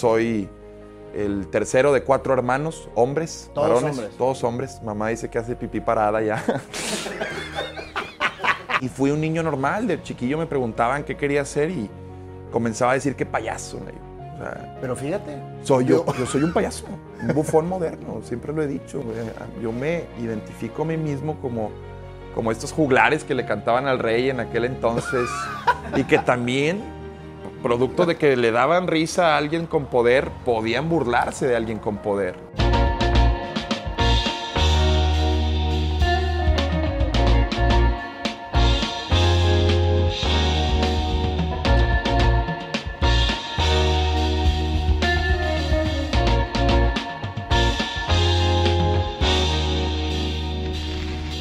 soy el tercero de cuatro hermanos, hombres, Todos varones, hombres. todos hombres. Mamá dice que hace pipí parada ya. y fui un niño normal, de chiquillo me preguntaban qué quería hacer y comenzaba a decir que payaso. ¿no? O sea, Pero fíjate. soy yo, yo soy un payaso, un bufón moderno, siempre lo he dicho. Yo me identifico a mí mismo como, como estos juglares que le cantaban al rey en aquel entonces y que también, producto de que le daban risa a alguien con poder, podían burlarse de alguien con poder.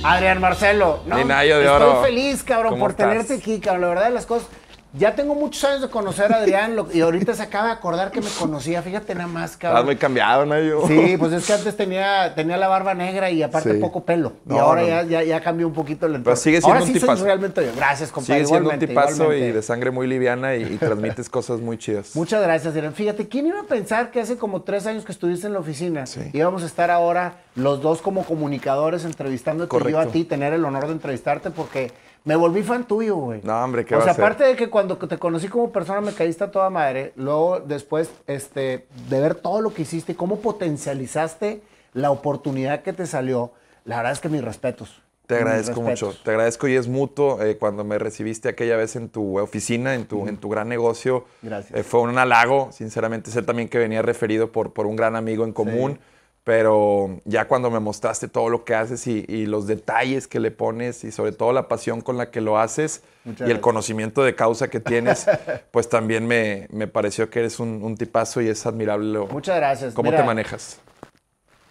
Adrián Marcelo, no, de estoy oro. feliz, cabrón, ¿Cómo por estás? tenerte aquí, cabrón. La verdad de las cosas. Ya tengo muchos años de conocer a Adrián lo- y ahorita se acaba de acordar que me conocía. Fíjate nada más, Estás muy cabrón. cambiado, ¿no? Yo. Sí, pues es que antes tenía, tenía la barba negra y aparte Sí. poco pelo. y No, ahora no. ya, ya, ya cambió un poquito el entorno. sigue siendo ahora un sí soy tipazo. realmente yo. Gracias, compadre. Sigue siendo un igualmente, tipazo y igualmente. de sangre muy liviana y, y transmites cosas muy chidas. Muchas gracias, Adrián. Fíjate, ¿quién iba a pensar que hace como tres años que estuviste en la oficina Sí. íbamos a estar ahora los dos como comunicadores entrevistándote y yo a Correcto. ti, tener el honor de entrevistarte porque me volví fan tuyo, güey. No, hombre, ¿qué O va sea, a ser? aparte de que cuando te conocí como persona me caíste a toda madre, luego después este, de ver todo lo que hiciste, cómo potencializaste la oportunidad que te salió, la verdad es que mis respetos. Te agradezco mucho. Te agradezco y es mutuo. eh, cuando me recibiste aquella vez en tu oficina, en tu, en tu gran negocio, Gracias. eh, fue un halago. Sinceramente, sé también que venía referido por, por un gran amigo en común. Pero ya cuando me mostraste todo lo que haces y, y los detalles que le pones y sobre todo la pasión con la que lo haces Muchas y el conocimiento de causa que tienes, pues también me, me pareció que eres un, un tipazo y es admirable lo- Muchas gracias. cómo Mira, te manejas.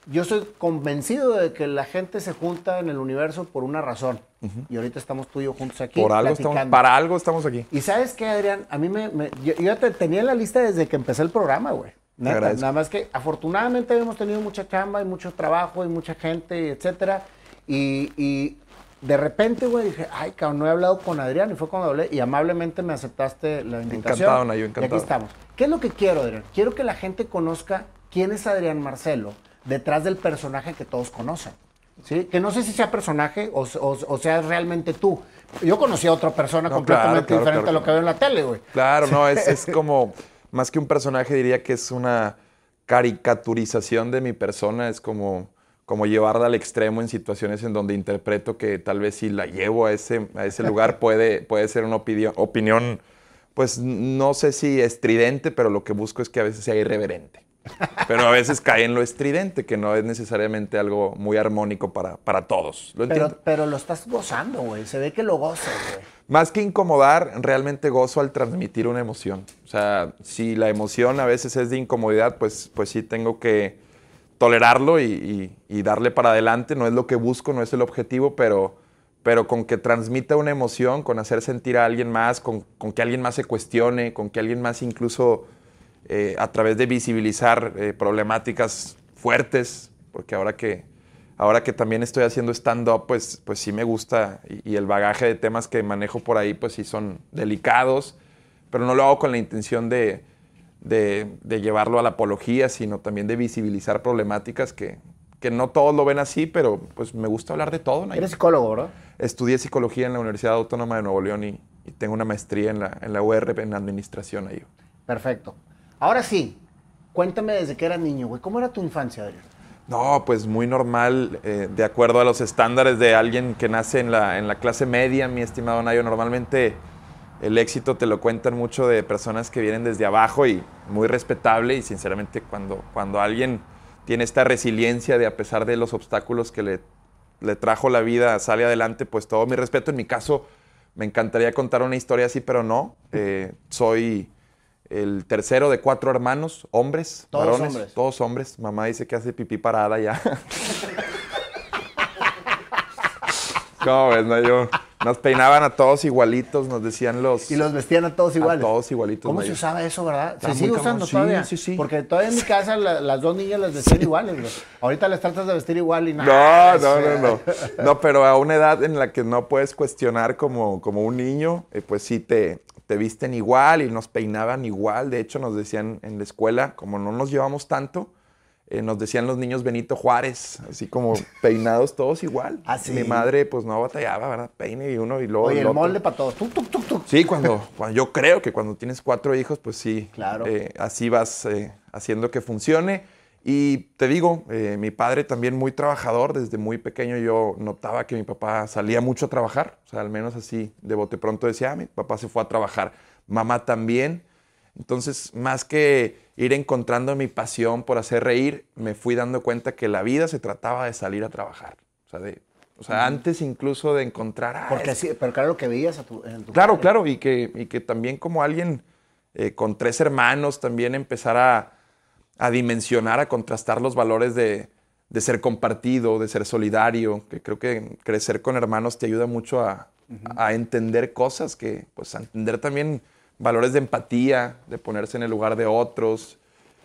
Yo estoy convencido de que la gente se junta en el universo por una razón. Y ahorita estamos tú y yo juntos aquí. Por algo estamos, platicando. para algo estamos aquí. Y sabes qué, Adrián, a mí me, me- yo, yo ya te tenía en la lista desde que empecé el programa, güey. Nada más que afortunadamente hemos tenido mucha chamba y mucho trabajo y mucha gente, etcétera. Y, y de repente, güey, dije, ay, cabrón, no he hablado con Adrián. Y fue cuando hablé y amablemente me aceptaste la invitación. Encantado, Nayo, Y encantado. aquí estamos. ¿Qué es lo que quiero, Adrián? Quiero que la gente conozca quién es Adrián Marcelo detrás del personaje que todos conocen. ¿Sí? Que no sé si sea personaje o, o- o sea realmente tú. Yo conocí a otra persona No, completamente claro, claro, diferente claro. a lo que veo en la tele, güey. Claro, no, es, es como, más que un personaje, diría que es una caricaturización de mi persona, es como, como llevarla al extremo en situaciones en donde interpreto que tal vez si la llevo a ese, a ese lugar puede, puede ser una opinión, opinión, pues no sé si estridente, pero lo que busco es que a veces sea irreverente. Pero a veces cae en lo estridente, que no es necesariamente algo muy armónico para, para todos. Pero, pero lo estás gozando, güey. Se ve que lo gozas, güey. Más que incomodar, realmente gozo al transmitir una emoción. O sea, si la emoción a veces es de incomodidad, pues, pues sí tengo que tolerarlo y, darle para adelante. No es lo que busco, no es el objetivo, pero, pero con que transmita una emoción, con hacer sentir a alguien más, con, con que alguien más se cuestione, con que alguien más incluso eh, a través de visibilizar eh, problemáticas fuertes, porque ahora que, ahora que también estoy haciendo stand-up, pues, pues sí me gusta y, y el bagaje de temas que manejo por ahí, pues sí son delicados, pero no lo hago con la intención de, de- de llevarlo a la apología, sino también de visibilizar problemáticas que, que no todos lo ven así, pero pues me gusta hablar de todo. Nayo. Eres psicólogo, ¿verdad? Estudié psicología en la Universidad Autónoma de Nuevo León y, y tengo una maestría en la, en la UR en administración ahí. Perfecto. Ahora sí, cuéntame desde que eras niño, güey. ¿Cómo era tu infancia, Adrián? No, pues muy normal, eh, de acuerdo a los estándares de alguien que nace en la, en la clase media, mi estimado Nayo. Normalmente el éxito te lo cuentan mucho de personas que vienen desde abajo y muy respetable y sinceramente cuando, cuando alguien tiene esta resiliencia de a pesar de los obstáculos que le, le trajo la vida, sale adelante, pues todo mi respeto. En mi caso, me encantaría contar una historia así, pero no. Eh, soy el tercero de cuatro hermanos, hombres, Todos varones, hombres. todos hombres. Mamá dice que hace pipí parada ya. ¿Cómo ves, Nayo? Nos peinaban a todos igualitos, nos decían los... Y los vestían a todos iguales. todos igualitos, ¿Cómo se usaba eso, verdad? Está ¿Se sigue usando sí, todavía? sí, sí. Porque todavía en mi casa la- las dos niñas las vestían iguales, güey. Ahorita les tratas de vestir igual y nada. No, no, no, no. No, pero a una edad en la que no puedes cuestionar como, como un niño, eh, pues sí te, te visten igual y nos peinaban igual. De hecho, nos decían en la escuela, como no nos llevamos tanto, eh, nos decían los niños Benito Juárez, así como peinados todos igual. Ah, sí. Mi madre, pues no batallaba, ¿verdad? Peine y uno y luego. Oye, el molde para todos. Tuc, tuc, tuc, tuc. Sí, cuando, cuando yo creo que cuando tienes cuatro hijos, pues sí. Claro. eh, así vas eh, haciendo que funcione. Y te digo, eh, mi padre también muy trabajador. Desde muy pequeño yo notaba que mi papá salía mucho a trabajar. O sea, al menos así de bote pronto decía, ah, mi papá se fue a trabajar. Mamá también. Entonces, más que ir encontrando mi pasión por hacer reír, me fui dando cuenta que la vida se trataba de salir a trabajar. O sea, de- o sea antes incluso de encontrar... ah, Porque es- sí, pero claro lo que veías a tu, en tu Claro, padre. claro, y que, y que también como alguien eh, con tres hermanos también empezar a, a dimensionar, a contrastar los valores de, de ser compartido, de ser solidario, que creo que crecer con hermanos te ayuda mucho a, a entender cosas, que pues a entender también valores de empatía, de ponerse en el lugar de otros.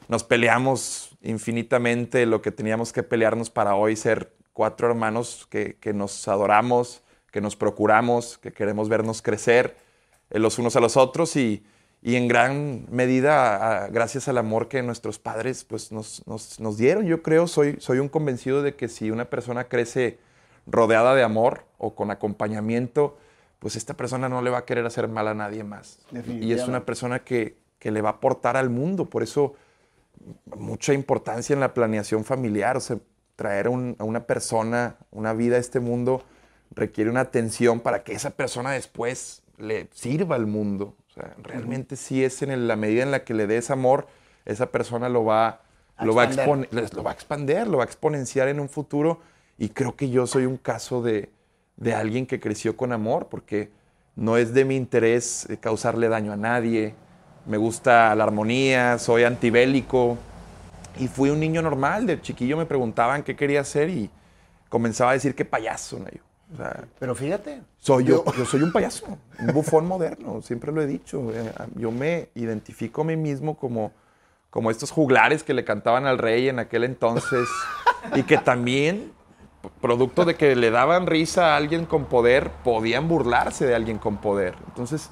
Nos peleamos infinitamente lo que teníamos que pelearnos para hoy ser cuatro hermanos que, que nos adoramos, que nos procuramos, que queremos vernos crecer eh, los unos a los otros y, y en gran medida a- gracias al amor que nuestros padres pues, nos, nos- nos dieron. Yo creo, soy, soy un convencido de que si una persona crece rodeada de amor o con acompañamiento, pues esta persona no le va a querer hacer mal a nadie más. Y es una persona que, que le va a aportar al mundo. Por eso mucha importancia en la planeación familiar. O sea, traer un- a una persona, una vida a este mundo, requiere una atención para que esa persona después le sirva al mundo. O sea, realmente sí es en el- la medida en la que le des amor, esa persona lo va, A lo va, a expone- lo va a expander, lo va a exponenciar en un futuro. Y creo que yo soy un caso de, de alguien que creció con amor, porque no es de mi interés eh, causarle daño a nadie. Me gusta la armonía, soy antibélico. Y fui un niño normal. De chiquillo me preguntaban qué quería hacer y comenzaba a decir que payaso. ¿no? Yo, o sea, Pero fíjate. soy yo, yo soy un payaso, un bufón moderno, siempre lo he dicho. Eh, Yo me identifico a mí mismo como, como estos juglares que le cantaban al rey en aquel entonces y que también, producto de que le daban risa a alguien con poder, podían burlarse de alguien con poder. Entonces,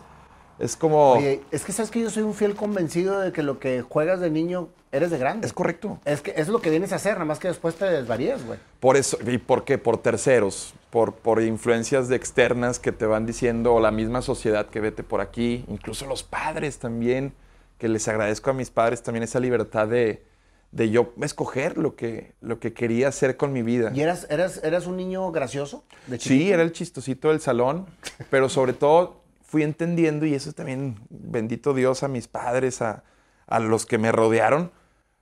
es como... Oye, es que sabes que yo soy un fiel convencido de que lo que juegas de niño eres de grande. es correcto. Es que es lo que vienes a hacer, nada más que después te desvarías, güey. Por eso, ¿y por qué? Por terceros, por, por influencias de externas que te van diciendo, o la misma sociedad que vete por aquí, incluso los padres también, que les agradezco a mis padres también esa libertad de, de yo escoger lo que, lo que quería hacer con mi vida. ¿Y eras, eras, eras un niño gracioso? De Sí, era el chistosito del salón, pero sobre todo fui entendiendo, y eso también, bendito Dios, a mis padres, a, a los que me rodearon,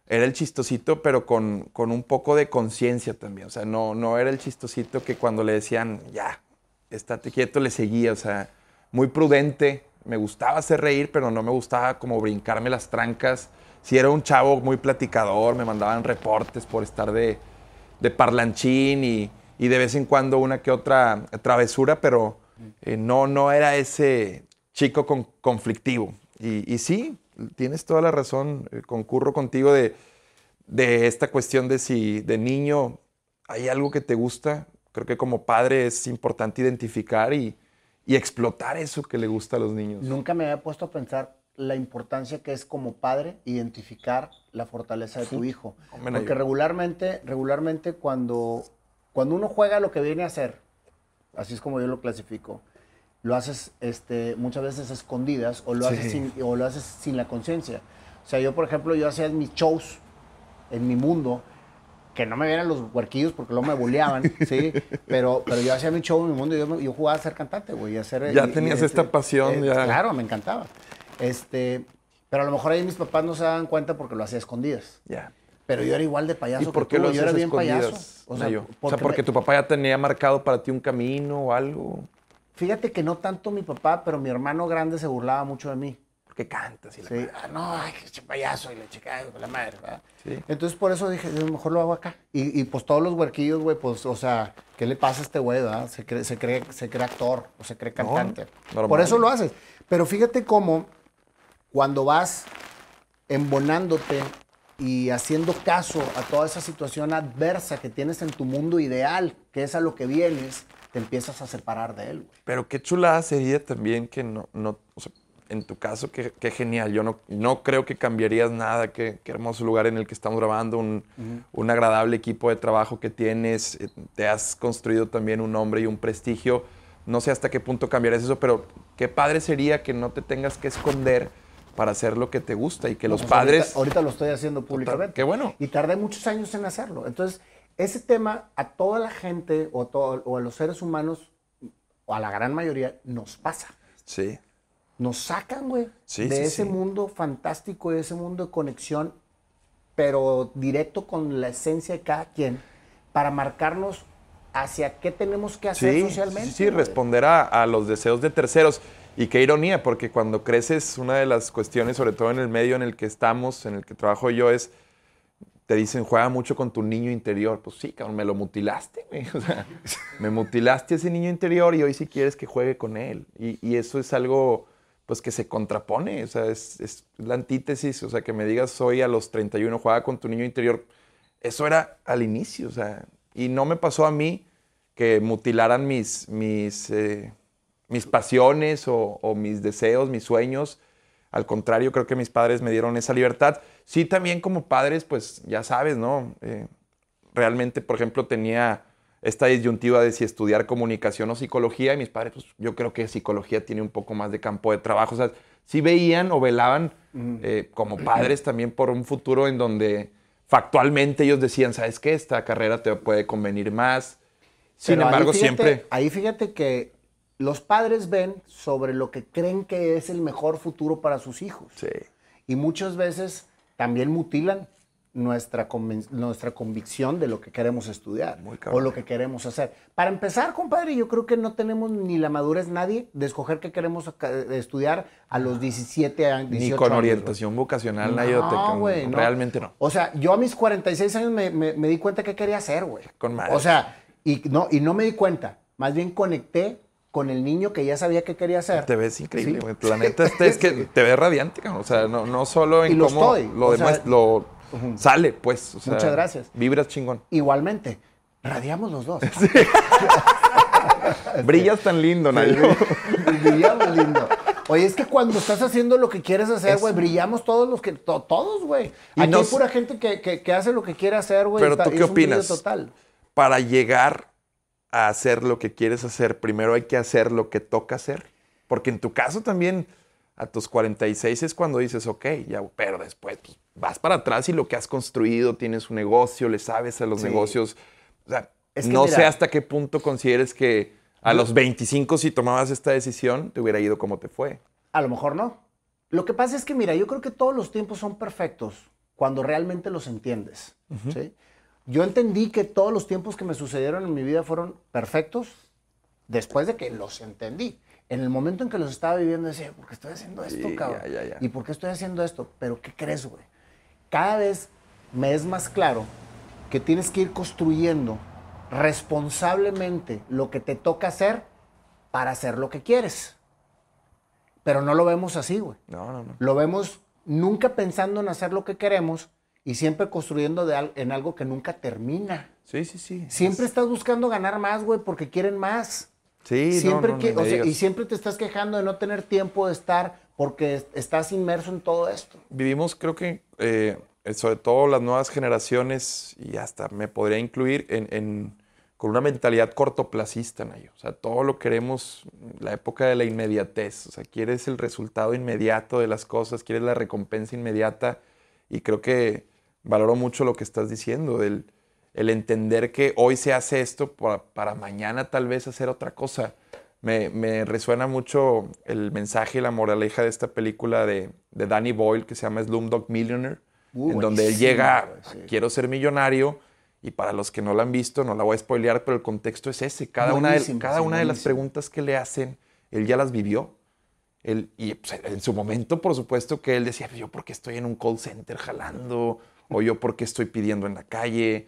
era el chistosito, pero con, con un poco de conciencia también. O sea, no, no era el chistosito que cuando le decían, ya, estate quieto, le seguía. O sea, muy prudente. Me gustaba hacer reír, pero no me gustaba como brincarme las trancas. Si era un chavo muy platicador, me mandaban reportes por estar de, de parlanchín y, y de vez en cuando una que otra travesura, pero eh, no, no era ese chico con- conflictivo. Y, y sí, tienes toda la razón, eh, concurro contigo de, de esta cuestión de si de niño hay algo que te gusta. Creo que como padre es importante identificar y, y explotar eso que le gusta a los niños. Nunca me había puesto a pensar la importancia que es como padre identificar la fortaleza de tu hijo. Hombre, Porque regularmente, regularmente cuando, cuando uno juega lo que viene a hacer, así es como yo lo clasifico, lo haces este, muchas veces escondidas o lo, Sí. haces sin, o lo haces sin la conciencia. O sea, yo, por ejemplo, yo hacía mis shows en mi mundo, que no me vieran los huerquillos porque luego me bulleaban, ¿sí? Pero, pero yo hacía mi show en mi mundo y yo, yo jugaba a ser cantante, güey. y a ser- Ya y- y tenías esta pasión, ya. Claro, me encantaba. Este, pero a lo mejor ahí mis papás no se daban cuenta porque lo hacía a escondidas. Ya. Pero yo era igual de ¿Y payaso por que qué tú, lo yo era bien escondidas, payaso. O sea, Nayo? porque, o sea, porque me- tu papá ya tenía marcado para ti un camino o algo. Fíjate que no tanto mi papá, pero mi hermano grande se burlaba mucho de mí. Porque cantas y la Sí, ah, no, ay, que payaso y la chica, la madre, ¿verdad? Sí. Entonces por eso dije, yo mejor lo hago acá. Y, y, pues todos los huerquillos, güey, pues, o sea, ¿qué le pasa a este güey, verdad? Se cree, se cree, se cree actor o se cree cantante. por eso lo haces. Pero fíjate cómo cuando vas embonándote y haciendo caso a toda esa situación adversa que tienes en tu mundo ideal, que es a lo que vienes, te empiezas a separar de él, güey. Pero qué chulada sería también que no, no o sea, en tu caso, qué, qué genial. Yo no, no creo que cambiarías nada. Qué, qué hermoso lugar en el que estamos grabando, un, un agradable equipo de trabajo que tienes. eh, Te has construido también un nombre y un prestigio. No sé hasta qué punto cambiarías eso, pero qué padre sería que no te tengas que esconder para hacer lo que te gusta y que los Pues padres... Ahorita, ahorita lo estoy haciendo públicamente. qué bueno. Y tardé muchos años en hacerlo. Entonces, ese tema a toda la gente o, a los seres humanos, o a la gran mayoría, nos pasa. Sí, Nos sacan, güey, Sí, de sí, ese sí. mundo fantástico, de ese mundo de conexión, pero directo con la esencia de cada quien, para marcarnos hacia qué tenemos que hacer socialmente. sí, responder a, a los deseos de terceros. Y qué ironía, porque cuando creces, una de las cuestiones, sobre todo en el medio en el que estamos, en el que trabajo yo, es, te dicen, juega mucho con tu niño interior. Pues sí, cabrón, me lo mutilaste, güey. O sea, me mutilaste ese niño interior y hoy sí quieres que juegue con él. Y, y eso es algo, pues, que se contrapone. O sea, es, es la antítesis. O sea, que me digas hoy a los 31, juega con tu niño interior. Eso era al inicio, o sea, y no me pasó a mí que mutilaran mis, mis, eh, mis pasiones o mis deseos, mis sueños. Al contrario, creo que mis padres me dieron esa libertad. Sí, también como padres, pues ya sabes, ¿no? Eh, realmente, por ejemplo, tenía esta disyuntiva de si estudiar comunicación o psicología y mis padres, pues yo creo que psicología tiene un poco más de campo de trabajo. O sea, sí veían o velaban eh, como padres también por un futuro en donde factualmente ellos decían, ¿sabes qué? Esta carrera te puede convenir más. Sin Pero ahí embargo, fíjate- siempre... Ahí fíjate que los padres ven sobre lo que creen que es el mejor futuro para sus hijos. Sí. Y muchas veces también mutilan nuestra, nuestra convicción de lo que queremos estudiar Muy o lo que queremos hacer. Para empezar, compadre, yo creo que no tenemos ni la madurez nadie de escoger qué queremos estudiar a los 17 años. Ni 18 con años, orientación vocacional, nadie te No, güey, no. Realmente no. O sea, yo a mis 46 años me, me- me di cuenta que quería hacer, güey. Con madre. O sea, y no, y no me di cuenta. Más bien conecté con el niño que ya sabía que quería hacer. Te ves increíble, Sí. güey. La neta este es que te ves radiante, cabrón. O sea, no, no solo en Y cómo estoy, lo o demás, sea, lo sale, pues. o sea, Muchas gracias. Vibras chingón. Igualmente, radiamos los dos. Brillas tan lindo, Nayo. brillamos lindo. Oye, es que cuando estás haciendo lo que quieres hacer, güey, brillamos todos los que, to- todos, güey. Aquí no hay pura gente que, que- que hace lo que quiere hacer, güey. Pero Está- tú qué es un brillo opinas? total. Para llegar a hacer lo que quieres hacer, primero hay que hacer lo que toca hacer. Porque en tu caso también, a tus 46 es cuando dices, ok, ya, pero después pues, vas para atrás y lo que has construido, tienes un negocio, le sabes a los Sí. negocios. O sea, Es que no mira- sé hasta qué punto consideres que a los 25, si tomabas esta decisión, te hubiera ido como te fue. A lo mejor no. Lo que pasa es que, mira, yo creo que todos los tiempos son perfectos cuando realmente los entiendes. ¿sí? Yo entendí que todos los tiempos que me sucedieron en mi vida fueron perfectos después de que los entendí. En el momento en que los estaba viviendo decía, ¿por qué estoy haciendo esto, Sí, cabrón? ya, ya, ya. ¿Y por qué estoy haciendo esto? Pero ¿qué crees, güey? Cada vez me es más claro que tienes que ir construyendo responsablemente lo que te toca hacer para hacer lo que quieres. Pero no lo vemos así, güey. No, no, no. Lo vemos nunca pensando en hacer lo que queremos y siempre construyendo de en algo que nunca termina. Sí, sí, sí. Siempre estás buscando ganar más, güey, porque quieren más. Sí, siempre no, no que- me o sea, digas. y siempre te estás quejando de no tener tiempo de estar porque es- estás inmerso en todo esto. vivimos, creo que, eh, sobre todo las nuevas generaciones, y hasta me podría incluir, en, en- con una mentalidad cortoplacista, Nayo. O sea, todo lo queremos, la época de la inmediatez. O sea, quieres el resultado inmediato de las cosas, quieres la recompensa inmediata, y creo que valoro mucho lo que estás diciendo, el, el entender que hoy se hace esto para, para mañana tal vez hacer otra cosa. Me, me resuena mucho el mensaje y la moraleja de esta película de, de Danny Boyle que se llama Slumdog Millionaire, Uh, en donde él llega, sí. quiero ser millonario, y para los que no la han visto, no la voy a spoilear, pero el contexto es ese. Cada una de, cada sí, una de las preguntas que le hacen, él ya las vivió. Él, y pues, en su momento, por supuesto, que él decía, "Pues, yo porque estoy en un call center jalando, o yo porque estoy pidiendo en la calle.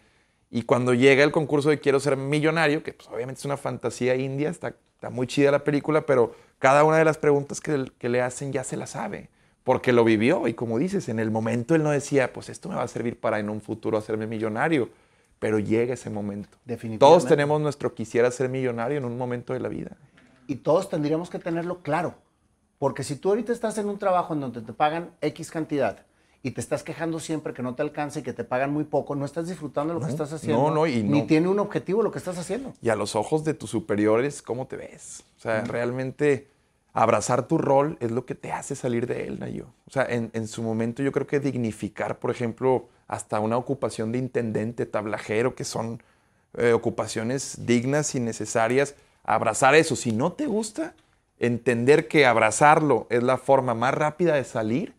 Y cuando llega el concurso de Quiero ser millonario, que pues, obviamente es una fantasía india, está, está muy chida la película, pero cada una de las preguntas que, que le hacen ya se la sabe, porque lo vivió. Y como dices, en el momento él no decía, pues esto me va a servir para en un futuro hacerme millonario, pero llega ese momento. Definitivamente. Todos tenemos nuestro quisiera ser millonario en un momento de la vida. Y todos tendríamos que tenerlo claro. Porque si tú ahorita estás en un trabajo en donde te pagan X cantidad y te estás quejando siempre que no te alcanza y que te pagan muy poco, no estás disfrutando lo que estás haciendo. no, no, y Ni no. tiene un objetivo lo que estás haciendo. Y a los ojos de tus superiores, ¿cómo te ves? O sea, realmente abrazar tu rol es lo que te hace salir de él, Nayo. O sea, en, en su momento yo creo que dignificar, por ejemplo, hasta una ocupación de intendente, tablajero, que son eh, ocupaciones dignas y necesarias, abrazar eso. Si no te gusta, entender que abrazarlo es la forma más rápida de salir,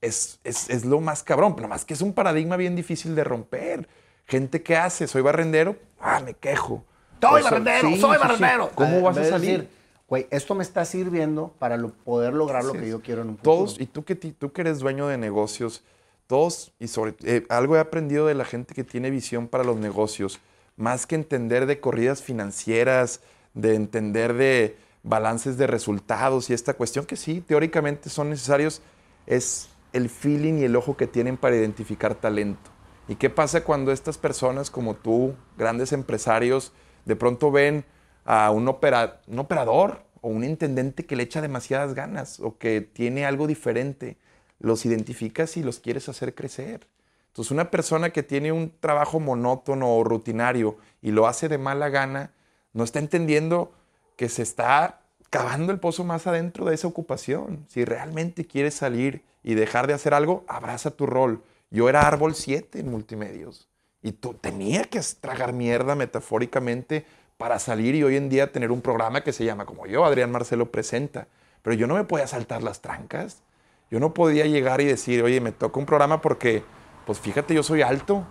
es, es, es lo más cabrón. Nada más que es un paradigma bien difícil de romper. Gente que hace, soy barrendero, ah, me quejo. Soy Pues, barrendero, sí, soy sí, sí. barrendero. ¿Cómo En vas a salir? Güey, esto me está sirviendo para lo- poder lograr lo que yo quiero en un futuro. Todos, y tú que, tú que eres dueño de negocios, todos, y sobre eh, algo he aprendido de la gente que tiene visión para los negocios, más que entender de corridas financieras, de entender de balances de resultados y esta cuestión que sí, teóricamente son necesarios, es el feeling y el ojo que tienen para identificar talento. ¿Y qué pasa cuando estas personas como tú, grandes empresarios, de pronto ven a un, opera- un operador o un intendente que le echa demasiadas ganas o que tiene algo diferente? Los identificas y los quieres hacer crecer. Entonces, una persona que tiene un trabajo monótono o rutinario y lo hace de mala gana, no está entendiendo que se está cavando el pozo más adentro de esa ocupación. Si realmente quieres salir y dejar de hacer algo, abraza tu rol. Yo era árbol 7 en multimedios y tú tenía que tragar mierda metafóricamente para salir y hoy en día tener un programa que se llama como yo, Adrián Marcelo presenta. Pero yo no me podía saltar las trancas. Yo no podía llegar y decir, oye, me toca un programa porque, pues fíjate, yo soy alto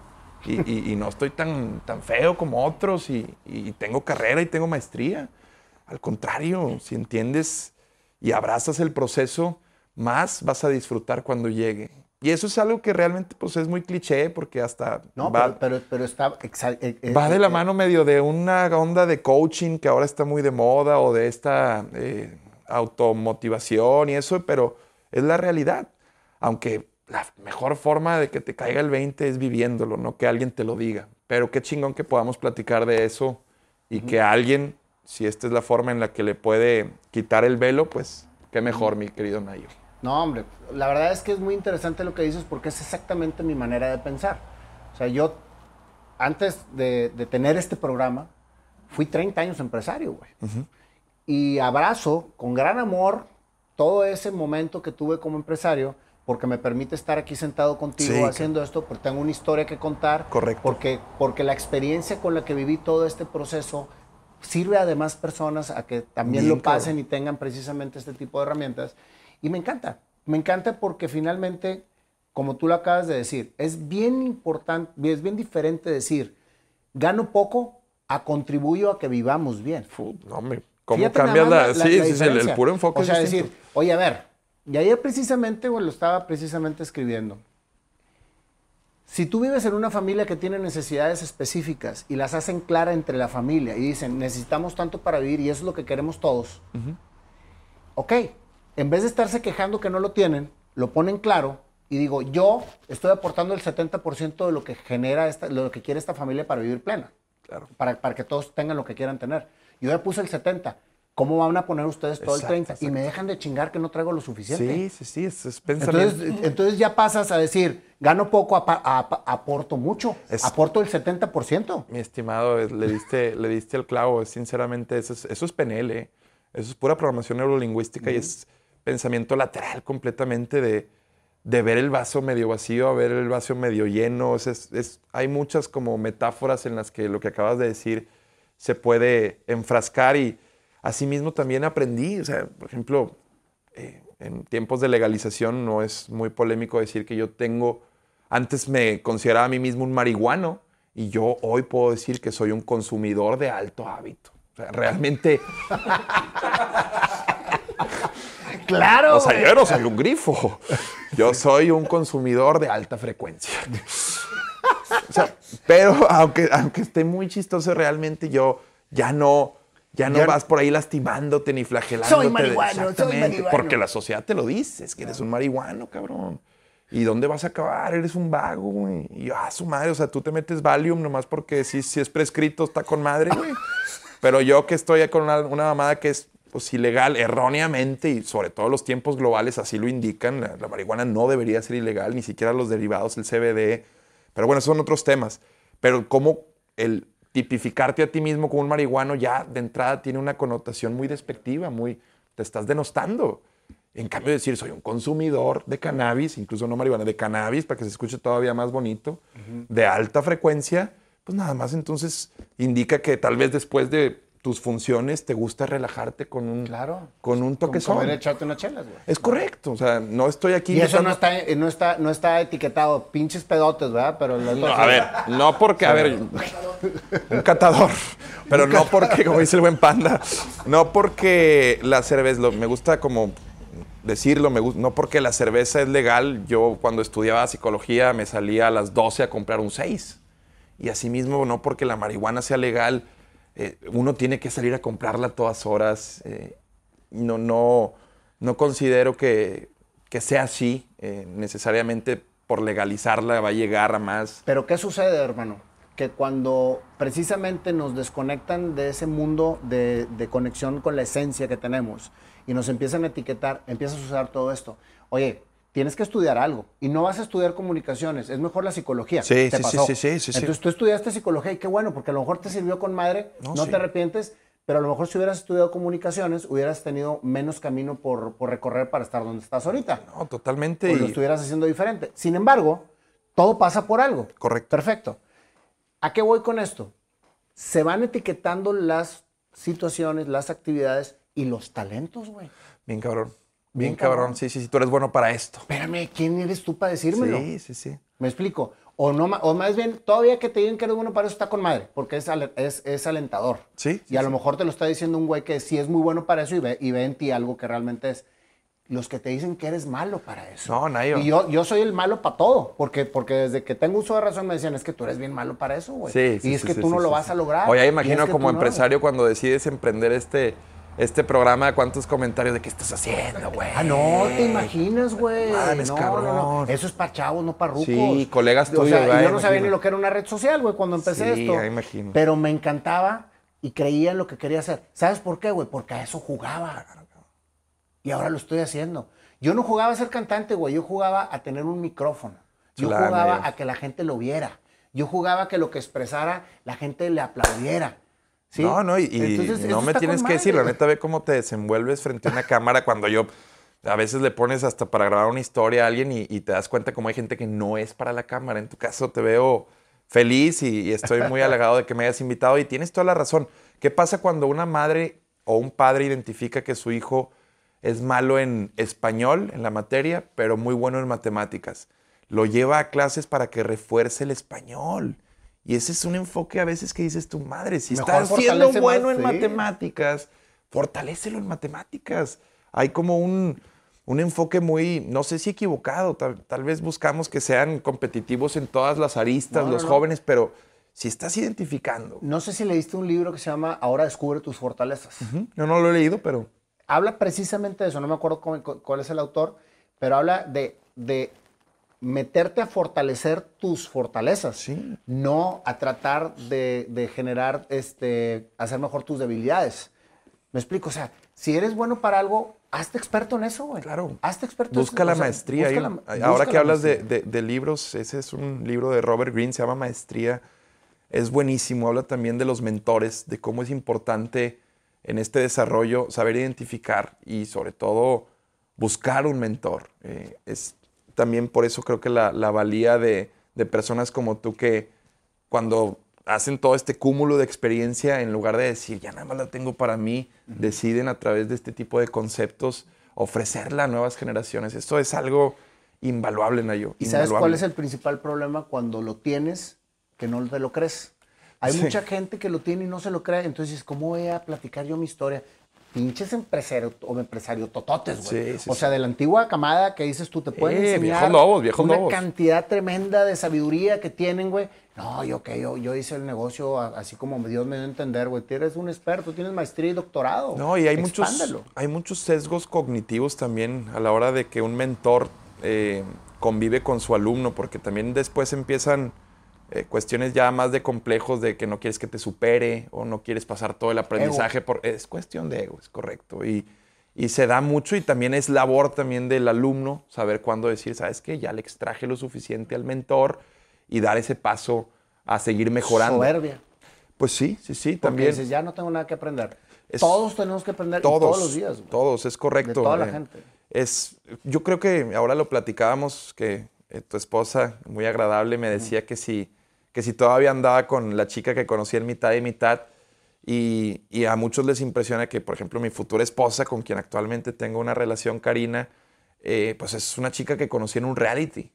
y, no estoy tan, tan feo como otros y tengo carrera y tengo maestría. Al contrario, si entiendes y abrazas el proceso, más vas a disfrutar cuando llegue. Y eso es algo que realmente pues, es muy cliché porque hasta No, va, pero, pero, pero está... eh, eh, va de la eh, mano medio de una onda de coaching que ahora está muy de moda o de esta eh, automotivación y eso, pero es la realidad. Aunque la mejor forma de que te caiga el 20 es viviéndolo, no que alguien te lo diga. Pero qué chingón que podamos platicar de eso y que alguien, si esta es la forma en la que le puede quitar el velo, pues qué mejor, mi querido Nayo. No, hombre, la verdad es que es muy interesante lo que dices porque es exactamente mi manera de pensar. O sea, yo, antes de, de tener este programa, fui 30 años empresario, güey. Y abrazo con gran amor todo ese momento que tuve como empresario porque me permite estar aquí sentado contigo Sí, haciendo esto, porque tengo una historia que contar. Correcto. Porque, porque la experiencia con la que viví todo este proceso sirve a demás personas a que también Bien, lo pasen cabrón. y tengan precisamente este tipo de herramientas. Y me encanta, me encanta porque finalmente, como tú lo acabas de decir, es bien importante, es bien diferente decir, gano poco a contribuyo a que vivamos bien. Fu, no, hombre, ¿cómo cambias más la, sí, sí, sí, el, el puro enfoque O sea, es decir, oye, a ver, y ayer precisamente, bueno, lo estaba precisamente escribiendo. Si tú vives en una familia que tiene necesidades específicas y las hacen clara entre la familia y dicen, necesitamos tanto para vivir y eso es lo que queremos todos, ok, en vez de estarse quejando que no lo tienen, lo ponen claro y digo, yo estoy aportando el 70% de lo que genera, esta, lo que quiere esta familia para vivir plena Claro. para, para que todos tengan lo que quieran tener. Yo ya puse el 70. ¿Cómo van a poner ustedes todo Exacto, el 30? Y me dejan de chingar que no traigo lo suficiente. Sí, sí, sí, es, es pensamiento. Entonces, entonces ya pasas a decir, gano poco, apa- apa- aporto mucho, Es- aporto el 70%. Mi estimado, es- le diste, le diste el clavo. Sinceramente, eso es, eso es PNL. ¿eh? Eso es pura programación neurolingüística y es pensamiento lateral completamente de, de ver el vaso medio vacío a ver el vaso medio lleno. Es- es- es- hay muchas como metáforas en las que lo que acabas de decir se puede enfrascar y asimismo también aprendí. O sea, por ejemplo, eh, en tiempos de legalización no es muy polémico decir que yo tengo, antes me consideraba a mí mismo un marihuano y yo hoy puedo decir que soy un consumidor de alto hábito. O sea, realmente, Claro. o sea, yo no soy un grifo, yo soy un consumidor de alta frecuencia. O sea, pero aunque, aunque esté muy chistoso, realmente yo ya no, ya no Ya- vas por ahí lastimándote ni flagelándote. Soy marihuano, soy marihuano. Porque la sociedad te lo dice, es que eres un marihuano, cabrón. ¿Y dónde vas a acabar? Eres un vago, güey. Y yo, ah, su madre, o sea, tú te metes Valium nomás porque si, si es prescrito está con madre, güey. Pero yo que estoy con una, una mamada que es pues ilegal erróneamente y sobre todo los tiempos globales así lo indican. La, la marihuana no debería ser ilegal, ni siquiera los derivados, el CBD. Pero bueno, son otros temas. Pero cómo el tipificarte a ti mismo como un marihuano ya de entrada tiene una connotación muy despectiva, muy te estás denostando. En cambio, decir soy un consumidor de cannabis, incluso no marihuana, de cannabis, para que se escuche todavía más bonito, de alta frecuencia, pues nada más entonces indica que tal vez después de tus funciones te gusta relajarte con un, Claro. con un Como toquezón. comer, echarte unas chelas, güey. Es correcto, o sea, no estoy aquí... Y eso no está, no, está, no está etiquetado, pinches pedotes, ¿verdad? Pero lo No, a ver, no porque, a ver, un catador, pero no porque, como dice el buen panda, no porque la cerveza, lo- me gusta como decirlo, me gus- no porque la cerveza es legal, yo cuando estudiaba psicología me salía a las 12 a comprar un 6. Y asimismo, no porque la marihuana sea legal, eh, uno tiene que salir a comprarla a todas horas. eh, no, no, no considero que, que sea así, eh, necesariamente por legalizarla va a llegar a más. Pero ¿qué sucede, hermano? Que cuando precisamente nos desconectan de ese mundo de, de conexión con la esencia que tenemos y nos empiezan a etiquetar, empieza a suceder todo esto. Oye, tienes que estudiar algo y no vas a estudiar comunicaciones, es mejor la psicología. Sí, Te sí, pasó. sí, sí, sí. Entonces tú estudiaste psicología y qué bueno, porque a lo mejor te sirvió con madre, no, No, sí. te arrepientes, pero a lo mejor si hubieras estudiado comunicaciones, hubieras tenido menos camino por, por recorrer para estar donde estás ahorita. No, totalmente. o lo estuvieras haciendo diferente. Sin embargo, todo pasa por algo. Correcto. Perfecto. ¿A qué voy con esto? Se van etiquetando las situaciones, las actividades y los talentos, güey. Bien cabrón. Bien, Bien cabrón. cabrón. Sí, sí, sí, tú eres bueno para esto. Espérame, ¿quién eres tú para decírmelo? Sí, sí, sí. ¿Me explico? O, no, o más bien, todavía que te digan que eres bueno para eso está con madre, porque es, es, es alentador. Sí, sí, Y a sí. lo mejor te lo está diciendo un güey que sí es muy bueno para eso y ve, y ve en ti algo que realmente es. Los que te dicen que eres malo para eso. No, nadie. Y yo, yo soy el malo para todo, porque, porque desde que tengo uso de razón me decían, es que tú eres bien malo para eso, güey. Sí, sí, y es sí, que tú no lo vas a lograr. Oye, imagino es que como no. empresario cuando decides emprender este, este programa, cuántos comentarios de qué estás haciendo, güey. Ah, no, te imaginas, güey. Mames, no, cabrón. no, no. Eso es para chavos, no para rucos. Sí, colegas O tuyos, y yo no sabía Imagino. ni lo que era una red social, güey, cuando empecé Sí, esto. ya imagino. Pero me encantaba y creía en lo que quería hacer. ¿Sabes por qué, güey? Porque a eso jugaba. Y ahora lo estoy haciendo. Yo no jugaba a ser cantante, güey. Yo jugaba a tener un micrófono. Yo jugaba Dios. a que la gente lo viera. Yo jugaba a que lo que expresara la gente le aplaudiera. ¿Sí? No, no, y, no me tienes que decir, la neta, ve cómo te desenvuelves frente a una cámara cuando yo a veces le pones hasta para grabar una historia a alguien y, y te das cuenta cómo hay gente que no es para la cámara. En tu caso te veo feliz y, y estoy muy halagado de que me hayas invitado y tienes toda la razón. ¿Qué pasa cuando una madre o un padre identifica que su hijo es malo en español, en la materia, pero muy bueno en matemáticas? Lo lleva a clases para que refuerce el español. Y ese es un enfoque a veces que dices tu madre, si Mejor estás siendo bueno más, en sí. matemáticas, fortalécelo en matemáticas. Hay como un, un enfoque muy, no sé si equivocado, tal, tal vez buscamos que sean competitivos en todas las aristas, No, los no. jóvenes, pero si estás identificando, No sé si leíste un libro que se llama Ahora descubre tus fortalezas. Ujú, yo no lo he leído, pero habla precisamente de eso, no me acuerdo cuál es el autor, pero habla de, de meterte a fortalecer tus fortalezas, Sí. no a tratar de, de generar, este, hacer mejor tus debilidades. ¿Me explico? O sea, si eres bueno para algo, hazte experto en eso, güey. Claro. Hazte experto busca en la o sea, maestría. busca la- busca ahora que la hablas de, maestría. de- de libros, ese es un libro de Robert Greene, se llama Maestría. Es buenísimo, habla también de los mentores, de cómo es importante en este desarrollo saber identificar y sobre todo buscar un mentor. Eh, es también por eso creo que la, la valía de, de personas como tú que cuando hacen todo este cúmulo de experiencia, en lugar de decir, ya nada más la tengo para mí, deciden a través de este tipo de conceptos ofrecerla a nuevas generaciones. Esto es algo invaluable, Nayo. ¿Y sabes cuál es el principal problema cuando lo tienes que no te lo crees? Hay Sí. mucha gente que lo tiene y no se lo cree. Entonces, ¿cómo voy a platicar yo mi historia? Pinches empresario o empresario tototes, güey. Sí, sí, o sea, de la antigua camada que dices tú, te pueden Eh, enseñar viejos lobos, viejos una lobos. cantidad tremenda de sabiduría que tienen, güey. No, yo que yo, yo hice el negocio así como Dios me dio a entender, güey. Tú eres un experto, tienes maestría y doctorado. No, y hay muchos, hay muchos sesgos cognitivos también a la hora de que un mentor eh, convive con su alumno, porque también después empiezan eh, cuestiones ya más de complejos de que no quieres que te supere o no quieres pasar todo el aprendizaje. Por, es cuestión de ego, es correcto. Y, y se da mucho y también es labor también del alumno saber cuándo decir, ¿sabes qué? Ya le extraje lo suficiente al mentor y dar ese paso a seguir mejorando. Soberbia. Pues sí, sí, sí, Porque también. dices, ya no tengo nada que aprender. Es- todos tenemos que aprender todos, todos los días. güey. Todos, es correcto. De toda la eh, gente. Es, yo creo que ahora lo platicábamos, que eh, tu esposa, muy agradable, me decía que, si, que si todavía andaba con la chica que conocí en mitad y mitad, y, a muchos les impresiona que, por ejemplo, mi futura esposa, con quien actualmente tengo una relación, Karina, eh, pues es una chica que conocí en un reality.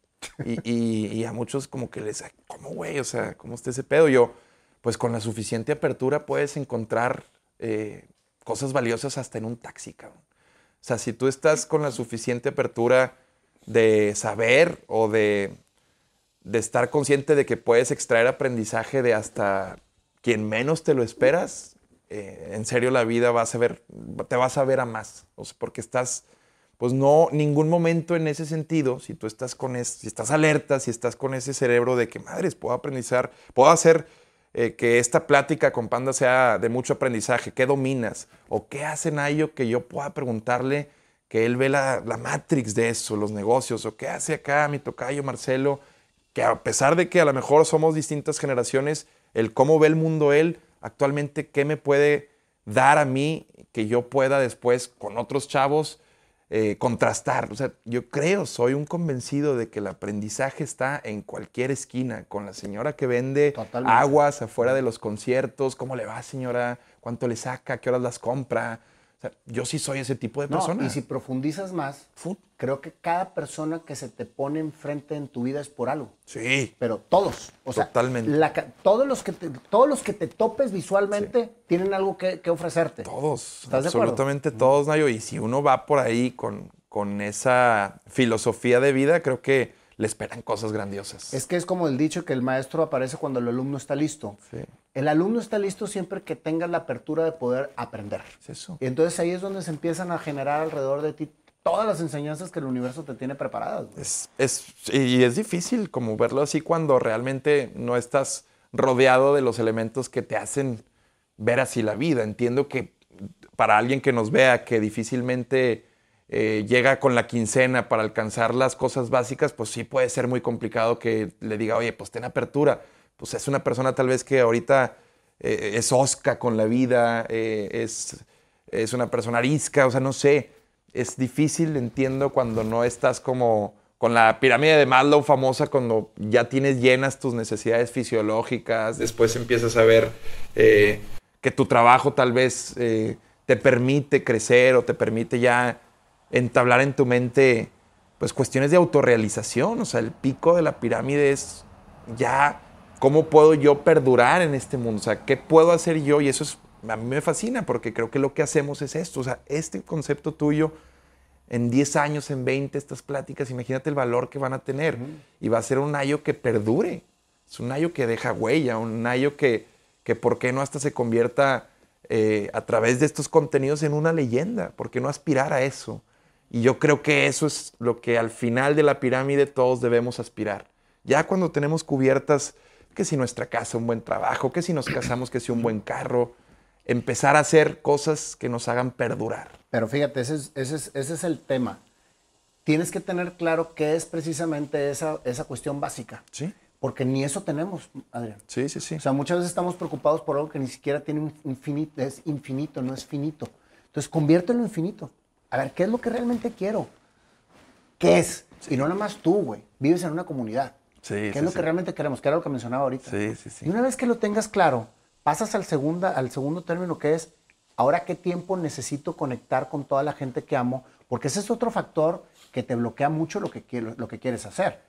Y a muchos como que les, ¿cómo güey? O sea, ¿cómo está ese pedo? Yo, pues con la suficiente apertura puedes encontrar eh, cosas valiosas hasta en un taxi, cabrón. O sea, si tú estás con la suficiente apertura de saber o de, de estar consciente de que puedes extraer aprendizaje de hasta quien menos te lo esperas, eh, en serio la vida vas a ver, te vas a ver a más. Porque estás, pues no, ningún momento en ese sentido, si tú estás con es, si estás alerta, si estás con ese cerebro de que, madres, puedo aprendizar, puedo hacer eh, que esta plática con Panda sea de mucho aprendizaje, ¿qué dominas? ¿O qué hace Nayo que yo pueda preguntarle que él ve la, la matrix de eso, los negocios? ¿O qué hace acá mi tocayo Marcelo? Que a pesar de que a lo mejor somos distintas generaciones, el cómo ve el mundo él, actualmente, ¿qué me puede dar a mí que yo pueda después con otros chavos eh, contrastar? O sea, yo creo, soy un convencido de que el aprendizaje está en cualquier esquina, con la señora que vende Totalmente. aguas afuera de los conciertos, ¿cómo le va señora? ¿Cuánto le saca? ¿Qué horas las compra? O sea, yo sí soy ese tipo de No, persona. y si profundizas más, creo que cada persona que se te pone enfrente en tu vida es por algo. Sí, Pero todos. O sea, Totalmente. la ca- todos, los que te, todos los que te topes visualmente tienen algo que, que ofrecerte. Todos, ¿Estás de acuerdo? absolutamente todos, Nayo. Y si uno va por ahí con, con esa filosofía de vida, creo que le esperan cosas grandiosas. Es que es como el dicho que el maestro aparece cuando el alumno está listo. Sí. El alumno está listo siempre que tenga la apertura de poder aprender. Es eso. Y entonces ahí es donde se empiezan a generar alrededor de ti todas las enseñanzas que el universo te tiene preparadas. Es, es- y es difícil como verlo así cuando realmente no estás rodeado de los elementos que te hacen ver así la vida. Entiendo que para alguien que nos vea que difícilmente eh, llega con la quincena para alcanzar las cosas básicas, pues sí puede ser muy complicado que le diga, oye, pues ten apertura. Pues es una persona tal vez que ahorita eh, es osca con la vida, eh, es, es una persona arisca, o sea, no sé. Es difícil, entiendo, cuando no estás como con la pirámide de Maslow famosa, cuando ya tienes llenas tus necesidades fisiológicas, después empiezas a ver que tu trabajo tal vez te permite crecer o te permite ya entablar en tu mente pues cuestiones de autorrealización, o sea, el pico de la pirámide es ya cómo puedo yo perdurar en este mundo, o sea, qué puedo hacer yo y eso es a mí me fascina porque creo que lo que hacemos es esto, o sea, este concepto tuyo en 10 años, en 20, estas pláticas, imagínate el valor que van a tener. Y va a ser un ayo que perdure. Es un ayo que deja huella, un ayo que, que ¿por qué no hasta se convierta eh, a través de estos contenidos en una leyenda? ¿Por qué no aspirar a eso? Y yo creo que eso es lo que al final de la pirámide todos debemos aspirar. Ya cuando tenemos cubiertas, que si nuestra casa, un buen trabajo, que si nos casamos, que si un buen carro, empezar a hacer cosas que nos hagan perdurar. Pero fíjate, ese es, ese es- ese es el tema. Tienes que tener claro qué es precisamente esa, esa cuestión básica. Sí, Porque ni eso tenemos, Adrián. sí, sí, sí. O sea, muchas veces estamos preocupados por algo que ni siquiera tiene un infinito, es infinito, no es finito. Entonces, conviértelo en infinito. A ver, ¿qué es lo que realmente quiero? ¿Qué es? Y no nada más tú, güey. Vives en una comunidad. Sí, ¿Qué sí, es lo sí. que realmente queremos? Que era lo que mencionaba ahorita. Sí, sí, sí. Y una vez que lo tengas claro, pasas al, segunda, al segundo término que es, ahora qué tiempo necesito conectar con toda la gente que amo, porque ese es otro factor que te bloquea mucho lo que, lo que quieres hacer.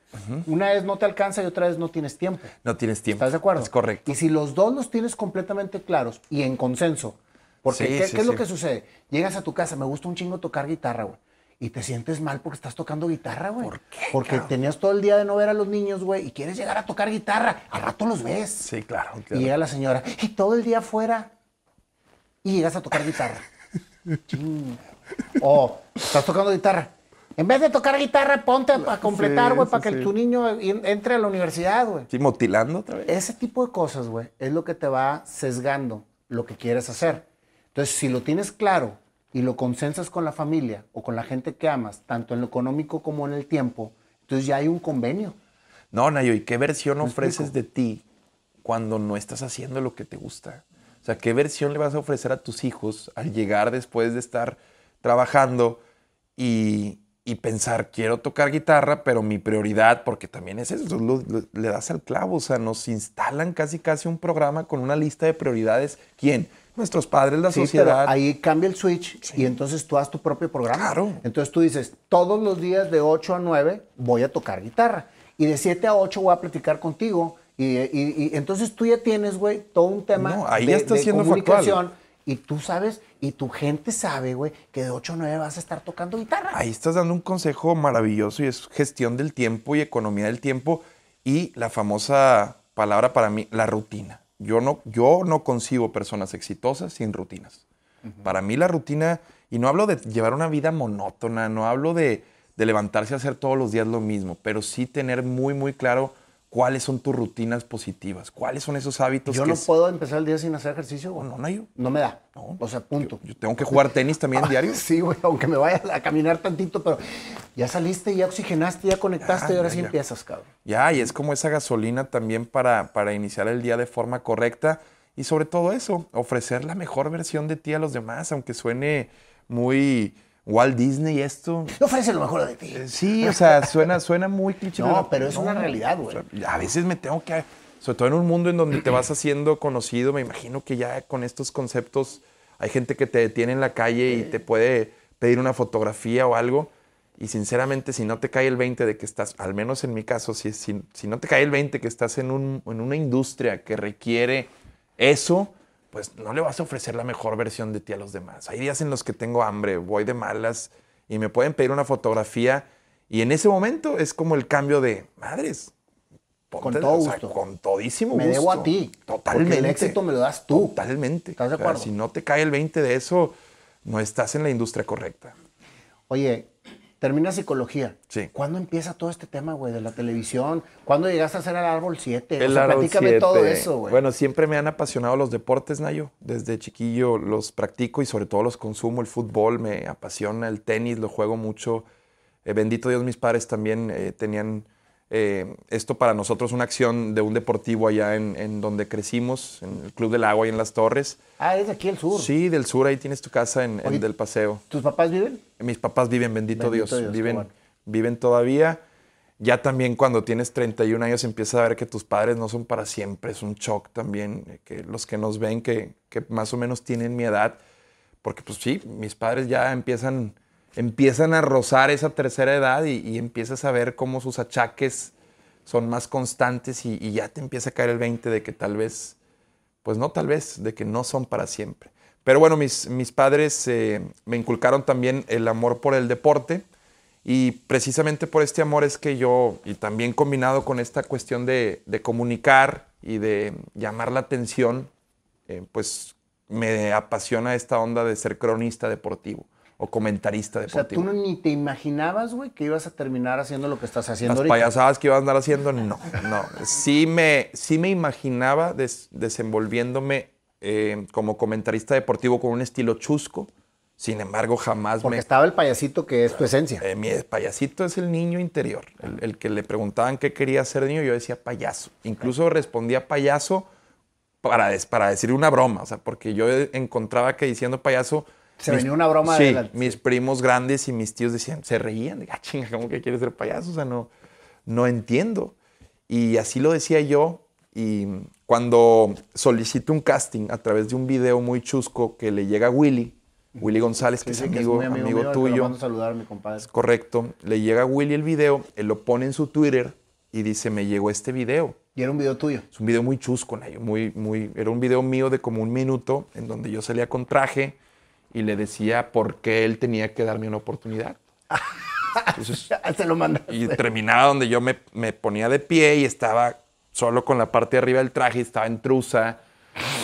Una vez no te alcanza y otra vez no tienes tiempo. No tienes tiempo. ¿Estás de acuerdo? Es correcto. Y si los dos los tienes completamente claros y en consenso, porque Sí, ¿qué, sí, qué es lo que sucede? Llegas a tu casa, me gusta un chingo tocar guitarra, güey. Y te sientes mal porque estás tocando guitarra, güey. ¿Por qué, Porque cabrón? tenías todo el día de no ver a los niños, güey, y quieres llegar a tocar guitarra. Al rato los ves. Sí, claro. Y llega la señora, y todo el día afuera, y llegas a tocar guitarra. Ching. O estás tocando guitarra. En vez de tocar guitarra, ponte a completar, güey, sí, para que sí. tu niño en- entre a la universidad, güey. Sí, motilando otra vez. Ese tipo de cosas, güey, es lo que te va sesgando lo que quieres hacer. Entonces, si lo tienes claro y lo consensas con la familia o con la gente que amas, tanto en lo económico como en el tiempo, entonces ya hay un convenio. No, Nayo, ¿y qué versión ¿Me ofreces de ti cuando no estás haciendo lo que te gusta? O sea, ¿qué versión le vas a ofrecer a tus hijos al llegar después de estar trabajando y, y pensar, quiero tocar guitarra, pero mi prioridad, porque también es eso, lo- lo- le das al clavo, o sea, nos instalan casi casi un programa con una lista de prioridades. ¿Quién? Nuestros padres, la Sí, sociedad. pero ahí cambia el switch y entonces tú haz tu propio programa. Claro. Entonces tú dices, todos los días de 8 a 9 voy a tocar guitarra. Y de 7 a 8 voy a platicar contigo. Y, y- y entonces tú ya tienes, güey, todo un tema No, ahí de, ya está de siendo comunicación. Y tú sabes, y tu gente sabe, güey, que de 8 a 9 vas a estar tocando guitarra. Ahí estás dando un consejo maravilloso y es gestión del tiempo y economía del tiempo y la famosa palabra para mí, la rutina. Yo no, yo no concibo personas exitosas sin rutinas. Para mí la rutina, y no hablo de llevar una vida monótona, no hablo de, de levantarse a hacer todos los días lo mismo, pero sí tener muy, muy claro cuáles son tus rutinas positivas, cuáles son esos hábitos Yo que no es- puedo empezar el día sin hacer ejercicio, güey. No, no, yo, No me da. No. O sea, punto. yo tengo que jugar tenis también diario. Sí, güey, aunque me vaya a caminar tantito, pero ya saliste, ya oxigenaste, ya conectaste Ya, y ahora ya, sí ya. empiezas, cabrón. Ya, y es como esa gasolina también para, para iniciar el día de forma correcta y sobre todo eso, ofrecer la mejor versión de ti a los demás, aunque suene muy Walt Disney esto. Ofrece lo mejor de ti. Eh, Sí, o sea, suena, suena muy cliché. No, pero es una realidad, güey. o sea, a veces me tengo que, sobre todo en un mundo en donde te vas haciendo conocido, me imagino que ya con estos conceptos hay gente que te detiene en la calle y te puede pedir una fotografía o algo. Y sinceramente, si no te cae el 20 de que estás, al menos en mi caso, si, si, si no te cae el 20 que estás en, un- en una industria que requiere eso, pues no le vas a ofrecer la mejor versión de ti a los demás. Hay días en los que tengo hambre, voy de malas y me pueden pedir una fotografía y en ese momento es como el cambio de madres. Con ponte- todo o sea, gusto. con todísimo Me gusto. debo a ti, Totalmente. porque el éxito me lo das tú. Totalmente. ¿Estás de O sea, acuerdo? si no te cae el 20 de eso, no estás en la industria correcta. Oye, termina psicología. Sí. ¿Cuándo empieza todo este tema, güey, de la televisión? ¿Cuándo llegaste a hacer el árbol 7? El o sea, platícame 7. todo eso, güey. Bueno, siempre me han apasionado los deportes, Nayo. Desde chiquillo los practico y sobre todo los consumo. El fútbol me apasiona, el tenis lo juego mucho. Eh, bendito Dios, mis padres también eh, tenían eh, esto para nosotros, una acción de un deportivo allá en, en donde crecimos, en el Club del Agua y en Las Torres. ah, es de aquí el sur. Sí, del sur, ahí tienes tu casa en, en Oye, Del Paseo. ¿Tus papás viven? Mis papás viven, bendito, Bendito Dios, Dios, viven, bueno. viven todavía. Ya también cuando tienes 31 años empiezas a ver que tus padres no son para siempre, es un shock también, eh, que los que nos ven que, que más o menos tienen mi edad, porque pues sí, mis padres ya empiezan, empiezan a rozar esa tercera edad y, empiezas a ver cómo sus achaques son más constantes y, y ya te empieza a caer el 20 de que tal vez pues no tal vez, de que no son para siempre. Pero bueno, mis, mis padres eh, me inculcaron también el amor por el deporte y precisamente por este amor es que yo, y también combinado con esta cuestión de, de comunicar y de llamar la atención, eh, pues me apasiona esta onda de ser cronista deportivo o comentarista O sea, deportivo. tú no, ni te imaginabas, güey, que ibas a terminar haciendo lo que estás haciendo Las ahorita. payasadas que iba a andar haciendo, no, no. Sí me, sí me imaginaba des- desenvolviéndome eh, como comentarista deportivo con un estilo chusco. Sin embargo, jamás Porque me... estaba el payasito que es tu esencia. Eh, mi payasito es el niño interior, el, el que le preguntaban qué quería ser niño, yo decía payaso. Incluso respondía payaso para, para decir una broma, o sea, porque yo encontraba que diciendo payaso... Se venía una broma Sí, adelante. mis primos grandes y mis tíos decían, se reían, de, ah, chinga, ¿cómo que quieres ser payaso? O sea, no, no entiendo. Y así lo decía yo. Y cuando solicito un casting a través de un video muy chusco que le llega a Willy, Willy González, que es Dice que amigo, muy amigo, mío, lo tuyo, mando a saludar, mi compadre. correcto, le llega a Willy el video, él lo pone en su Twitter y dice, me llegó este video. Y era un video tuyo. Es un video muy chusco, muy, muy, era un video mío de como un minuto en donde yo salía con traje y le decía por qué él tenía que darme una oportunidad. Entonces, Se lo manda. y terminaba donde yo me, me ponía de pie y estaba solo con la parte de arriba del traje, y estaba en trusa.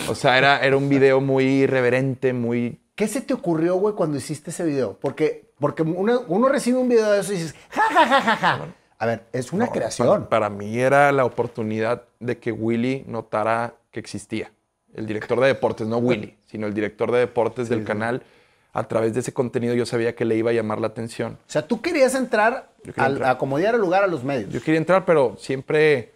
O sea, era, era un video muy irreverente, muy... ¿Qué se te ocurrió, güey, cuando hiciste ese video? Porque, Porque uno, uno recibe un video de eso y dices, ja, ja, ja, ja, ja. A ver, es una No, creación. Para, para mí era la oportunidad de que Willy notara que existía. El director de deportes, no Willy, sino el director de deportes del canal. A través de ese contenido yo sabía que le iba a llamar la atención. O sea, tú querías entrar, al- a acomodar el lugar a los medios. Yo quería entrar, pero siempre,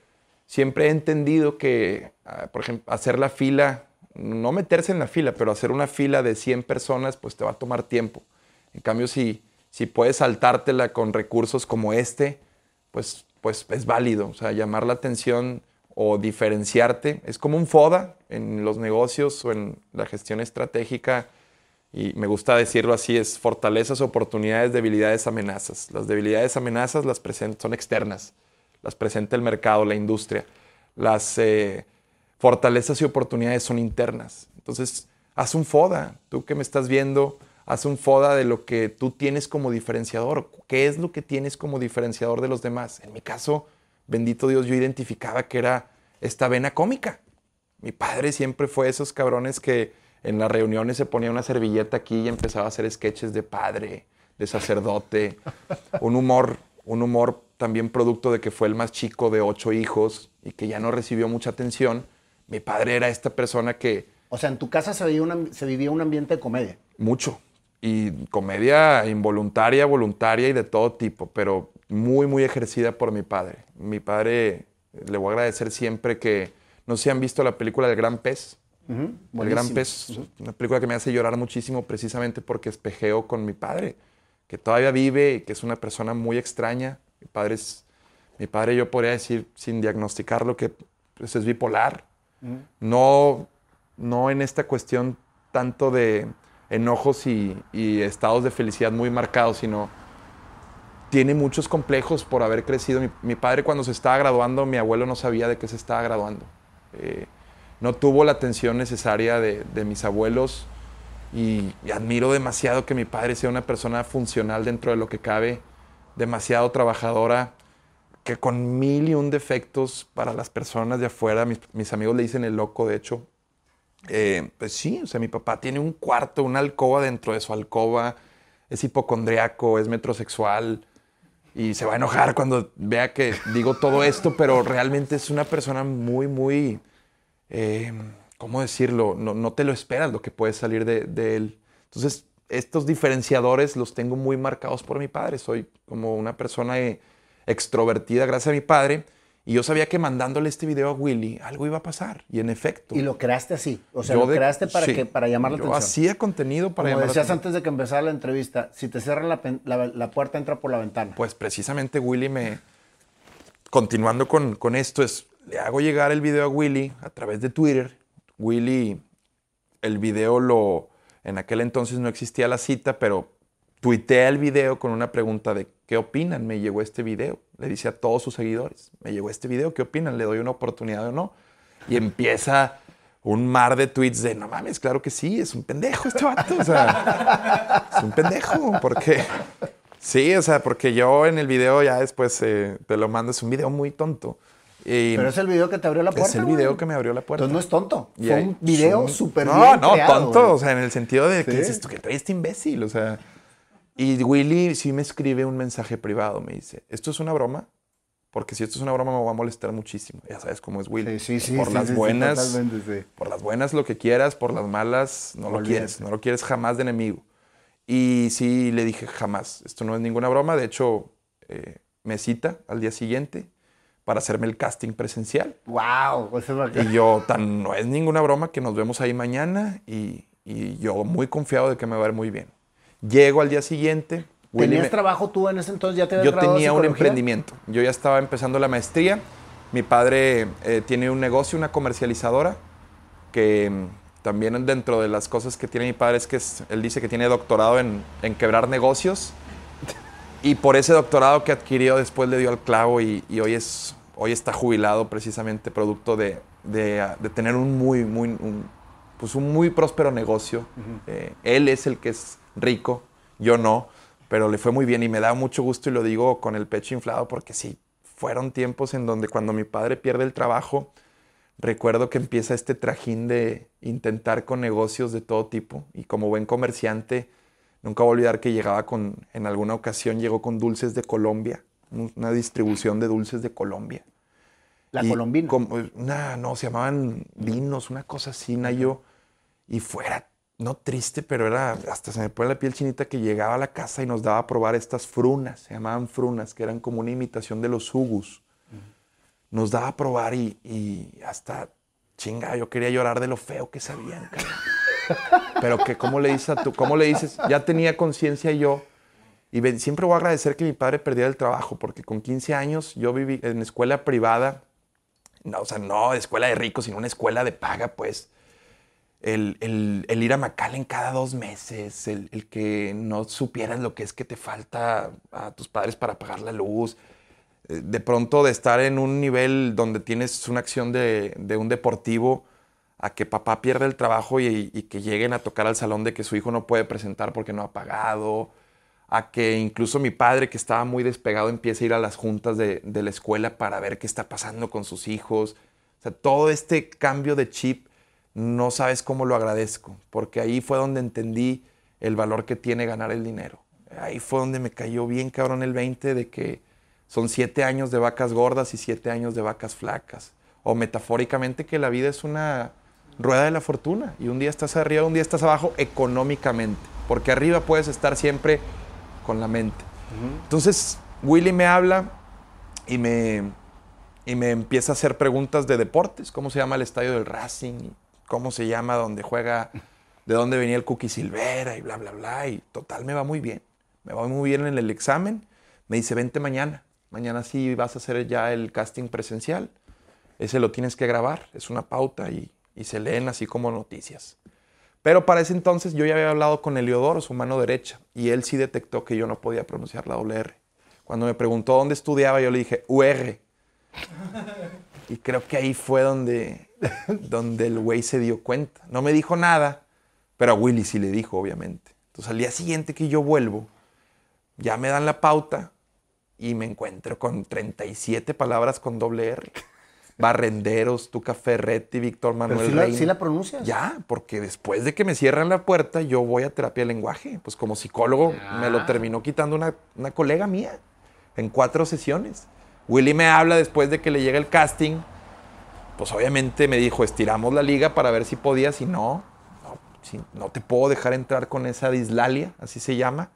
siempre he entendido que, ah, por ejemplo, hacer la fila, no meterse en la fila, pero hacer una fila de 100 personas, pues te va a tomar tiempo. En cambio, si, si puedes saltártela con recursos como este, pues, pues es válido. O sea, llamar la atención o diferenciarte. Es como un FODA en los negocios o en la gestión estratégica. Y me gusta decirlo así, es fortalezas, oportunidades, debilidades, amenazas. Las debilidades, amenazas las son externas, las presenta el mercado, la industria. Las eh, fortalezas y oportunidades son internas. Entonces, haz un FODA, tú que me estás viendo, haz un FODA de lo que tú tienes como diferenciador. ¿Qué es lo que tienes como diferenciador de los demás? En mi caso, bendito Dios, yo identificaba que era esta vena cómica. Mi padre siempre fue esos cabrones que en las reuniones se ponía una servilleta aquí y empezaba a hacer sketches de padre, de sacerdote, un humor, un humor también producto de que fue el más chico de ocho hijos y que ya no recibió mucha atención. Mi padre era esta persona que O sea, en tu casa se vivía, un, se vivía un ambiente de comedia. mucho y comedia involuntaria, voluntaria y de todo tipo, pero muy, muy ejercida por mi padre. Mi padre, le voy a agradecer siempre que, no sé si han visto la película del Gran Pez. El Gran. Pez, una película que me hace llorar muchísimo precisamente porque espejeo con mi padre, que todavía vive y que es una persona muy extraña. Mi padre es, mi padre yo podría decir sin diagnosticarlo que pues, es bipolar. No, no en esta cuestión tanto de enojos y, y estados de felicidad muy marcados, sino tiene muchos complejos por haber crecido. Mi, mi padre cuando se estaba graduando, mi abuelo no sabía de qué se estaba graduando. Eh, no tuvo la atención necesaria de, de mis abuelos y, y admiro demasiado que mi padre sea una persona funcional dentro de lo que cabe, demasiado trabajadora, que con mil y un defectos para las personas de afuera, mis, mis amigos le dicen el loco, de hecho, eh, pues sí, o sea, mi papá tiene un cuarto, una alcoba dentro de su alcoba, es hipocondriaco, es metrosexual y se va a enojar cuando vea que digo todo esto, pero realmente es una persona muy, muy, eh, ¿cómo decirlo? No, no te lo esperas lo que puede salir de, de él. Entonces, estos diferenciadores los tengo muy marcados por mi padre. Soy como una persona eh, extrovertida gracias a mi padre. Y yo sabía que mandándole este video a Willy, algo iba a pasar. Y en efecto. Y lo creaste así. O sea, yo lo de- creaste para, sí, que, para llamar la yo atención. hacía contenido para Como llamar decías antes de que empezara la entrevista, si te cierran la- la puerta, entra por la ventana. Pues precisamente Willy me. Continuando con, con esto, es. Le hago llegar el video a Willy a través de Twitter. Willy, el video lo. En aquel entonces no existía la cita, pero tuitea el video con una pregunta de ¿qué opinan? Me llegó este video. Le dice a todos sus seguidores, me llegó este video, ¿qué opinan? ¿Le doy una oportunidad o no? Y empieza un mar de tweets de, no mames, claro que sí, es un pendejo este vato. O sea, es un pendejo, porque... Sí, o sea, porque yo en el video ya después eh, te lo mando, es un video muy tonto. Y Pero es el video que te abrió la puerta. es el güey. video que me abrió la puerta. Entonces no es tonto. Y Fue un video súper No, bien no, creado, tonto. güey. O sea, en el sentido de Sí. que dices tú que traes este imbécil. O sea. Y Willy sí me escribe un mensaje privado. Me dice: ¿Esto es una broma? Porque si esto es una broma, me va a molestar muchísimo. Ya sabes cómo es Willy. Sí, sí, sí. Por las buenas. Por las buenas lo que quieras, por las malas no lo quieres. No lo quieres jamás de enemigo. Y sí le dije jamás. Esto no es ninguna broma. De hecho, eh, me cita al día siguiente para hacerme el casting presencial. Wow. sea, Y yo, tan no es ninguna broma que nos vemos ahí mañana y, y yo muy confiado de que me va a ir muy bien. Llego al día siguiente. Willy ¿Tenías me- trabajo tú en ese entonces? ¿Ya te yo tenía un emprendimiento. Yo ya estaba empezando la maestría. Mi padre eh, tiene un negocio, una comercializadora, que mm, también dentro de las cosas que tiene mi padre es que es- él dice que tiene doctorado en, en quebrar negocios. Y por ese doctorado que adquirió después le dio al clavo y, y hoy, es, hoy está jubilado precisamente producto de, de, ah, de tener un muy, muy, un, pues un muy próspero negocio. Eh, él es el que es rico, yo no, pero le fue muy bien y me da mucho gusto y lo digo con el pecho inflado porque sí, fueron tiempos en donde cuando mi padre pierde el trabajo, recuerdo que empieza este trajín de intentar con negocios de todo tipo y como buen comerciante Nunca voy a olvidar que llegaba con, en alguna ocasión llegó con dulces de Colombia, una distribución de dulces de Colombia. La colombina. no, se llamaban vinos, una cosa así, Nayo. Y fuera, no triste, pero era, hasta se me pone la piel chinita que llegaba a la casa y nos daba a probar estas frunas, se llamaban frunas, que eran como una imitación de los hugus. Nos daba a probar y, y hasta, chinga, yo quería llorar de lo feo que sabían, Pero que, ¿cómo le dices a tú? ¿Cómo le dices? Ya tenía conciencia yo. Y siempre voy a agradecer que mi padre perdiera el trabajo, porque con 15 años yo viví en escuela privada, no, o sea, no escuela de ricos, sino una escuela de paga, pues. El, ir a McAllen cada dos meses, el, que no supieras lo que es que te falta a tus padres para pagar la luz, eh, de pronto de estar en un nivel donde tienes una acción de, de un deportivo, a que papá pierda el trabajo y, que lleguen a tocar al salón de que su hijo no puede presentar porque no ha pagado, a que incluso mi padre, que estaba muy despegado, empiece a ir a las juntas de, la escuela para ver qué está pasando con sus hijos. O sea, todo este cambio de chip, no sabes cómo lo agradezco, porque ahí fue donde entendí el valor que tiene ganar el dinero. Ahí fue donde me cayó bien cabrón el 20 de que son siete años de vacas gordas y siete años de vacas flacas. O metafóricamente que la vida es una rueda de la fortuna. Y un día estás arriba, un día estás abajo económicamente. Porque arriba puedes estar siempre con la mente. Entonces, Willy me habla y me, y me empieza a hacer preguntas de deportes. ¿Cómo se llama el estadio del Racing? ¿Cómo se llama donde juega? ¿De dónde venía el Cookie Silvera? Y bla, bla, bla. Y total, me va muy bien. Me va muy bien en el examen. Me dice, vente mañana. Mañana sí vas a hacer ya el casting presencial. Ese lo tienes que grabar. Es una pauta y y se leen así como noticias. Pero para ese entonces yo ya había hablado con Eliodoro, su mano derecha, y él sí detectó que yo no podía pronunciar la doble R. Cuando me preguntó dónde estudiaba, yo le dije UR. Y creo que ahí fue donde, donde el güey se dio cuenta. No me dijo nada, pero a Willy sí le dijo, obviamente. Entonces al día siguiente que yo vuelvo, ya me dan la pauta y me encuentro con 37 palabras con doble R. Barrenderos, Tuca Ferretti, Víctor Manuel ¿Pero sí La, ¿Sí la pronuncias? Ya, porque después de que me cierran la puerta, yo voy a terapia de lenguaje. Pues como psicólogo me lo terminó quitando una, una colega mía en cuatro sesiones. Willy me habla después de que le llega el casting. Pues obviamente me dijo, estiramos la liga para ver si podía, si no, no, si, no te puedo dejar entrar con esa dislalia, así se llama.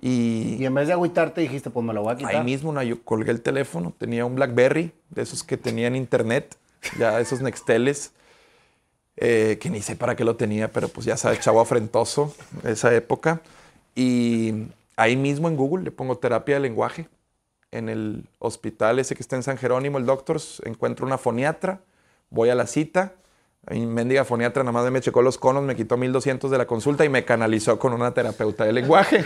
Y, en vez de agüitarte dijiste, pues me lo voy a quitar. Ahí mismo yo colgué el teléfono, tenía un Blackberry, de esos que tenían internet, ya esos Nexteles, eh, que ni sé para qué lo tenía, pero pues ya sabes, chavo afrentoso, esa época. Y ahí mismo en Google le pongo terapia de lenguaje. En el hospital ese que está en San Jerónimo, el Doctors, encuentro una foniatra, voy a la cita, mi mendiga foniatra nada más me checó los conos, me quitó 1200 de la consulta y me canalizó con una terapeuta de lenguaje.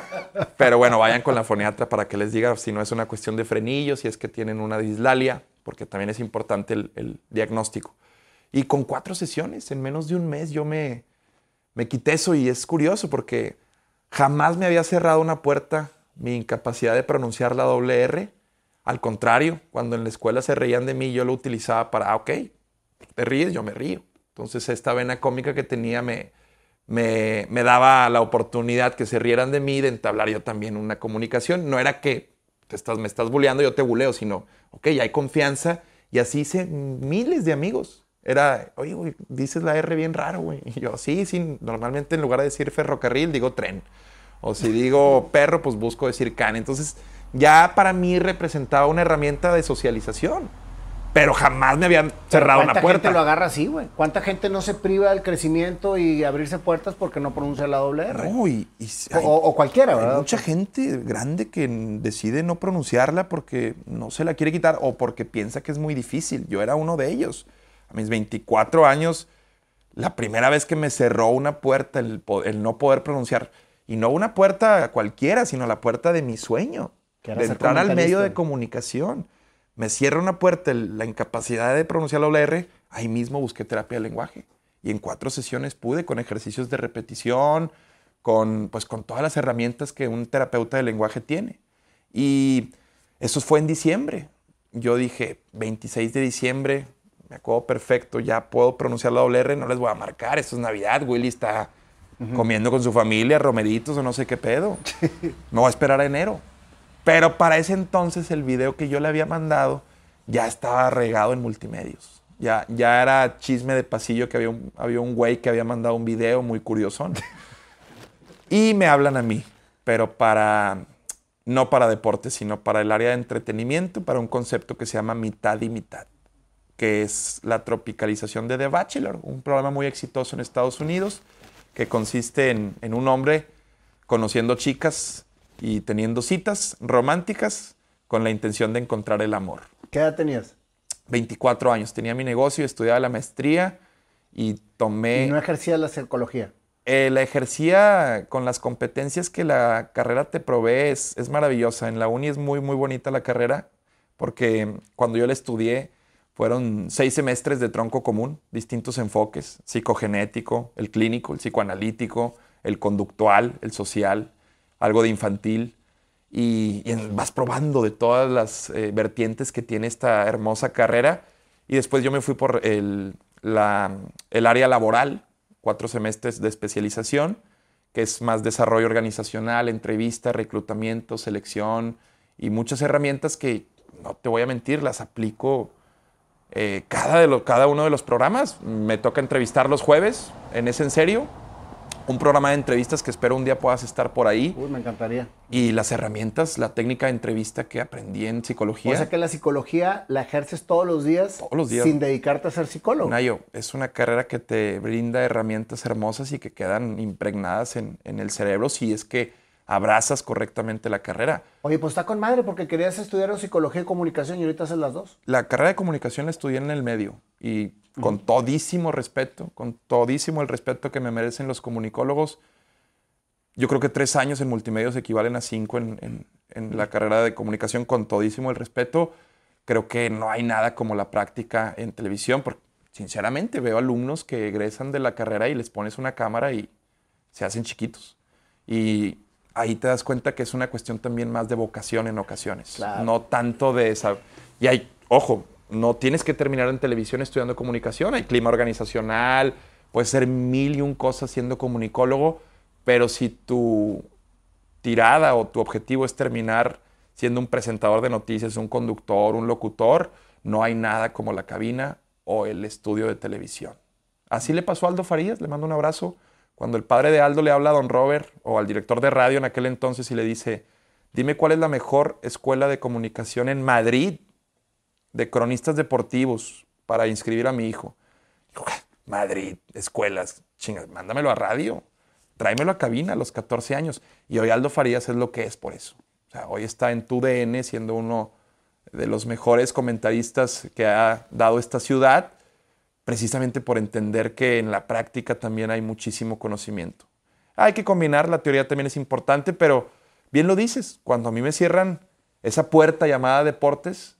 Pero bueno, vayan con la foniatra para que les diga si no es una cuestión de frenillos, si es que tienen una dislalia, porque también es importante el, diagnóstico. Y con cuatro sesiones, en menos de un mes, yo me, me quité eso y es curioso porque jamás me había cerrado una puerta mi incapacidad de pronunciar la doble R. Al contrario, cuando en la escuela se reían de mí, yo lo utilizaba para, ah, ok, te ríes, yo me río. Entonces esta vena cómica que tenía me, me, daba la oportunidad que se rieran de mí, de entablar yo también una comunicación. No era que te estás, me estás bulleando, yo te buleo, sino, ok, hay confianza. Y así hice miles de amigos. Era, oye, güey, dices la R bien raro, güey. Y yo, sí, sí, normalmente en lugar de decir ferrocarril, digo tren. O si digo perro, pues busco decir can. Entonces, ya para mí representaba una herramienta de socialización pero jamás me habían cerrado una puerta. ¿Cuánta gente lo agarra así, güey? ¿Cuánta gente no se priva del crecimiento y abrirse puertas porque no pronuncia la doble R? No, y, o, cualquiera, ¿verdad? Hay mucha gente grande que decide no pronunciarla porque no se la quiere quitar o porque piensa que es muy difícil. Yo era uno de ellos. A mis 24 años, la primera vez que me cerró una puerta, el, el no poder pronunciar, y no una puerta cualquiera, sino la puerta de mi sueño, de entrar al medio de comunicación me cierra una puerta la incapacidad de pronunciar la R, ahí mismo busqué terapia de lenguaje. Y en cuatro sesiones pude, con ejercicios de repetición, con, pues, con todas las herramientas que un terapeuta de lenguaje tiene. Y eso fue en diciembre. Yo dije, 26 de diciembre, me acuerdo perfecto, ya puedo pronunciar la R, no les voy a marcar, esto es Navidad, Willy está comiendo con su familia, romeritos o no sé qué pedo. Me voy a esperar a enero. Pero para ese entonces el video que yo le había mandado ya estaba regado en multimedios. Ya, ya era chisme de pasillo que había un, había un güey que había mandado un video muy curioso. y me hablan a mí, pero para, no para deportes, sino para el área de entretenimiento, para un concepto que se llama mitad y mitad, que es la tropicalización de The Bachelor, un programa muy exitoso en Estados Unidos, que consiste en, en un hombre conociendo chicas y teniendo citas románticas con la intención de encontrar el amor. ¿Qué edad tenías? 24 años. Tenía mi negocio, estudiaba la maestría y tomé... ¿Y no ejercías la psicología? Eh, la ejercía con las competencias que la carrera te provee. Es, es, maravillosa. En la uni es muy, muy bonita la carrera porque cuando yo la estudié fueron seis semestres de tronco común, distintos enfoques, psicogenético, el clínico, el psicoanalítico, el conductual, el social, algo de infantil. Y, y vas probando de todas las eh, vertientes que tiene esta hermosa carrera. Y después yo me fui por el, la, el área laboral, cuatro semestres de especialización, que es más desarrollo organizacional, entrevista, reclutamiento, selección y muchas herramientas que, no te voy a mentir, las aplico eh, cada, de lo, cada uno de los programas. Me toca entrevistar los jueves, en ese en serio, un programa de entrevistas que espero un día puedas estar por ahí. Uy, me encantaría. Y las herramientas, la técnica de entrevista que aprendí en psicología. O sea que la psicología la ejerces todos los días. Todos los días. Sin dedicarte a ser psicólogo. Nayo, es una carrera que te brinda herramientas hermosas y que quedan impregnadas en, en el cerebro si es que abrazas correctamente la carrera. Oye, pues está con madre porque querías estudiar psicología y comunicación y ahorita haces las dos. La carrera de comunicación la estudié en el medio y con todísimo respeto, con todísimo el respeto que me merecen los comunicólogos. Yo creo que tres años en multimedios equivalen a cinco en, en, en, la carrera de comunicación, con todísimo el respeto. Creo que no hay nada como la práctica en televisión, porque sinceramente veo alumnos que egresan de la carrera y les pones una cámara y se hacen chiquitos. Y ahí te das cuenta que es una cuestión también más de vocación en ocasiones, Claro. no tanto de esa... Y hay, ojo, no tienes que terminar en televisión estudiando comunicación, hay clima organizacional, puedes ser mil y un cosas siendo comunicólogo, pero si tu tirada o tu objetivo es terminar siendo un presentador de noticias, un conductor, un locutor, no hay nada como la cabina o el estudio de televisión. Así le pasó a Aldo Farías, le mando un abrazo. Cuando el padre de Aldo le habla a don Robert o al director de radio en aquel entonces y le dice, dime cuál es la mejor escuela de comunicación en Madrid de cronistas deportivos para inscribir a mi hijo. "Ah, Madrid, escuelas, chingas, mándamelo a radio, tráemelo a cabina a los 14 años. Y hoy Aldo Farías es lo que es por eso. O sea, hoy está en tu DN siendo uno de los mejores comentaristas que ha dado esta ciudad, precisamente por entender que en la práctica también hay muchísimo conocimiento. Hay que combinar, la teoría también es importante, pero bien lo dices, cuando a mí me cierran esa puerta llamada deportes,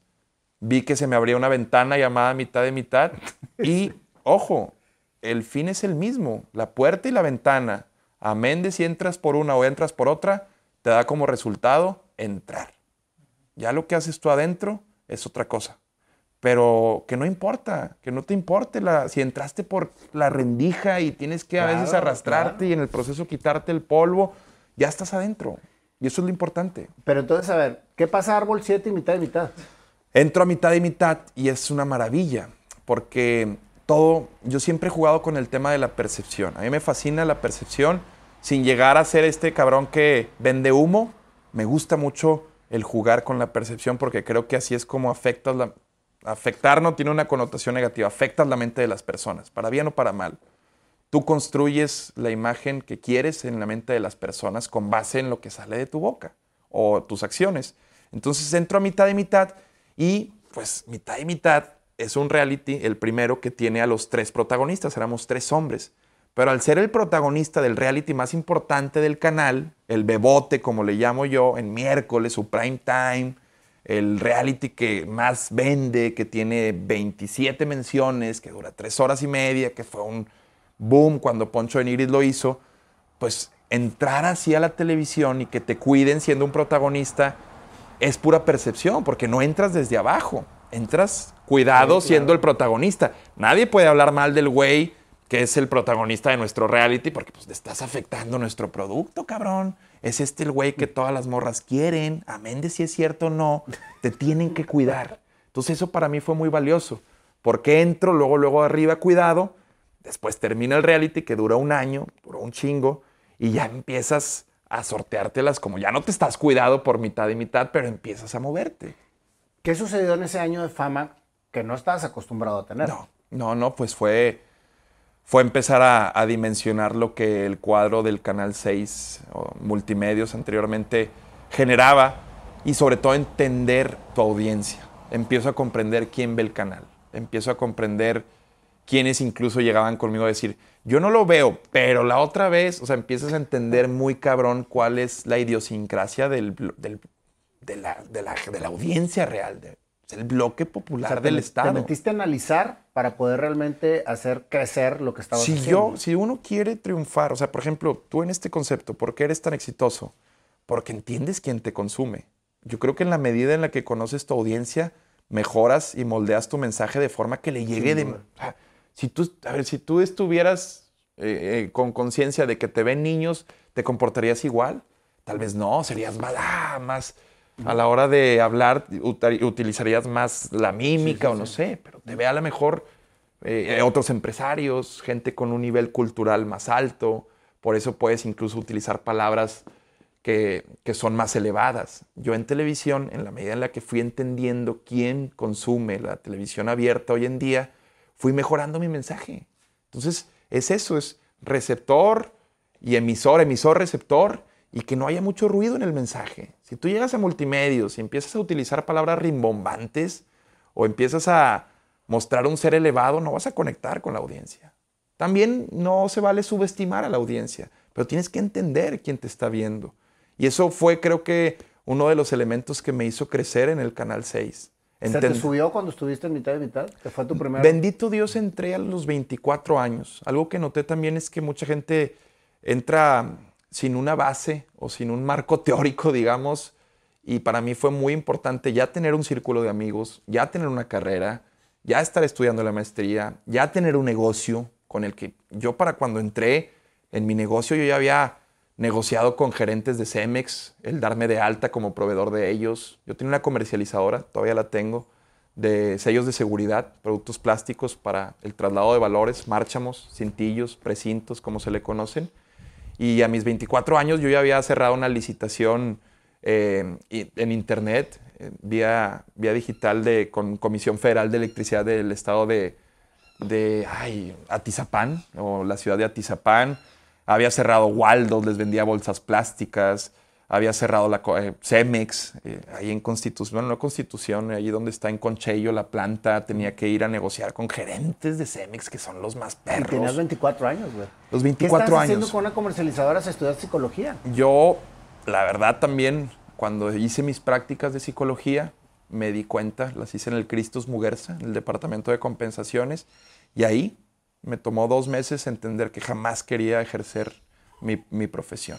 vi que se me abría una ventana llamada mitad de mitad y, ojo, el fin es el mismo, la puerta y la ventana, amén de si entras por una o entras por otra, te da como resultado entrar. Ya lo que haces tú adentro es otra cosa. Pero que no importa, que no te importe la, si entraste por la rendija y tienes que a veces arrastrarte claro. y en el proceso quitarte el polvo, ya estás adentro. Y eso es lo importante. Pero entonces, a ver, ¿qué pasa árbol 7 y mitad y mitad? Entro a mitad y mitad y es una maravilla, porque todo, yo siempre he jugado con el tema de la percepción. A mí me fascina la percepción, sin llegar a ser este cabrón que vende humo. Me gusta mucho el jugar con la percepción porque creo que así es como afectas la... Afectar no tiene una connotación negativa, afectas la mente de las personas, para bien o para mal. Tú construyes la imagen que quieres en la mente de las personas con base en lo que sale de tu boca o tus acciones. Entonces entro a mitad y mitad y pues mitad y mitad es un reality, el primero que tiene a los tres protagonistas, éramos tres hombres. Pero al ser el protagonista del reality más importante del canal, el bebote como le llamo yo, en miércoles, su prime time, el reality que más vende, que tiene 27 menciones, que dura tres horas y media, que fue un boom cuando Poncho de Nigris lo hizo, pues entrar así a la televisión y que te cuiden siendo un protagonista es pura percepción, porque no entras desde abajo, entras cuidado Sí, claro. siendo el protagonista. Nadie puede hablar mal del güey que es el protagonista de nuestro reality, porque pues le estás afectando nuestro producto, cabrón. Es este el güey que todas las morras quieren, amén de si es cierto o no, te tienen que cuidar. Entonces eso para mí fue muy valioso, porque entro luego, luego arriba, cuidado, después termina el reality que dura un año, duró un chingo, y ya empiezas a sorteártelas como ya no te estás cuidado por mitad y mitad, pero empiezas a moverte. ¿Qué sucedió en ese año de fama que no estabas acostumbrado a tener? No, no, no, pues fue, fue empezar a, dimensionar lo que el cuadro del Canal 6 o multimedios anteriormente generaba y sobre todo entender tu audiencia. Empiezo a comprender quién ve el canal, empiezo a comprender quiénes incluso llegaban conmigo a decir, yo no lo veo, pero la otra vez, o sea, empiezas a entender muy cabrón cuál es la idiosincrasia de, la, de, la, de, la, audiencia real, del bloque popular del Estado. Te metiste a analizar para poder realmente hacer crecer lo que estabas si Yo, si uno quiere triunfar, o sea, por ejemplo, tú en este concepto, ¿por qué eres tan exitoso? Porque entiendes quién te consume. Yo creo que en la medida en la que conoces tu audiencia, mejoras y moldeas tu mensaje de forma que le llegue de... Si tú, a ver, si tú estuvieras eh, eh, con conciencia de que te ven niños, ¿te comportarías igual? Tal vez no, serías más, ah, más a la hora de hablar, utilizarías más la mímica o no sé, pero te ve a lo mejor eh, otros empresarios, gente con un nivel cultural más alto, por eso puedes incluso utilizar palabras que, que, son más elevadas. Yo en televisión, en la medida en la que fui entendiendo quién consume la televisión abierta hoy en día, fui mejorando mi mensaje. Entonces, es eso, es receptor y emisor, emisor, receptor, y que no haya mucho ruido en el mensaje. Si tú llegas a multimedios y empiezas a utilizar palabras rimbombantes o empiezas a mostrar un ser elevado, no vas a conectar con la audiencia. También no se vale subestimar a la audiencia, pero tienes que entender quién te está viendo. Y eso fue, creo que, uno de los elementos que me hizo crecer en el Canal 6. ¿Se te subió cuando estuviste en mitad de mitad? ¿Que fue tu primer... Bendito Dios, entré a los 24 años. Algo que noté también es que mucha gente entra sin una base o sin un marco teórico, digamos, y para mí fue muy importante ya tener un círculo de amigos, ya tener una carrera, ya estar estudiando la maestría, ya tener un negocio con el que yo para cuando entré en mi negocio yo ya había negociado con gerentes de Cemex, el darme de alta como proveedor de ellos. Yo tenía una comercializadora, todavía la tengo, de sellos de seguridad, productos plásticos para el traslado de valores, márchamos, cintillos, precintos, como se le conocen. Y a mis 24 años yo ya había cerrado una licitación eh, en internet, eh, vía, vía digital, de, con Comisión Federal de Electricidad del Estado de, de Atizapán, o la ciudad de Atizapán había cerrado Waldo, les vendía bolsas plásticas. Había cerrado la eh, Cemex, eh, ahí en Constitución, bueno, no Constitución, ahí donde está en Conchello la planta. Tenía que ir a negociar con gerentes de Cemex, que son los más perros. Y tenías 24 años, güey. Los 24 ¿Qué estás haciendo con una comercializadora si estudias psicología? Yo, la verdad, también, cuando hice mis prácticas de psicología, me di cuenta, las hice en el Cristus Muguerza, en el departamento de compensaciones, y ahí me tomó dos meses entender que jamás quería ejercer mi, profesión.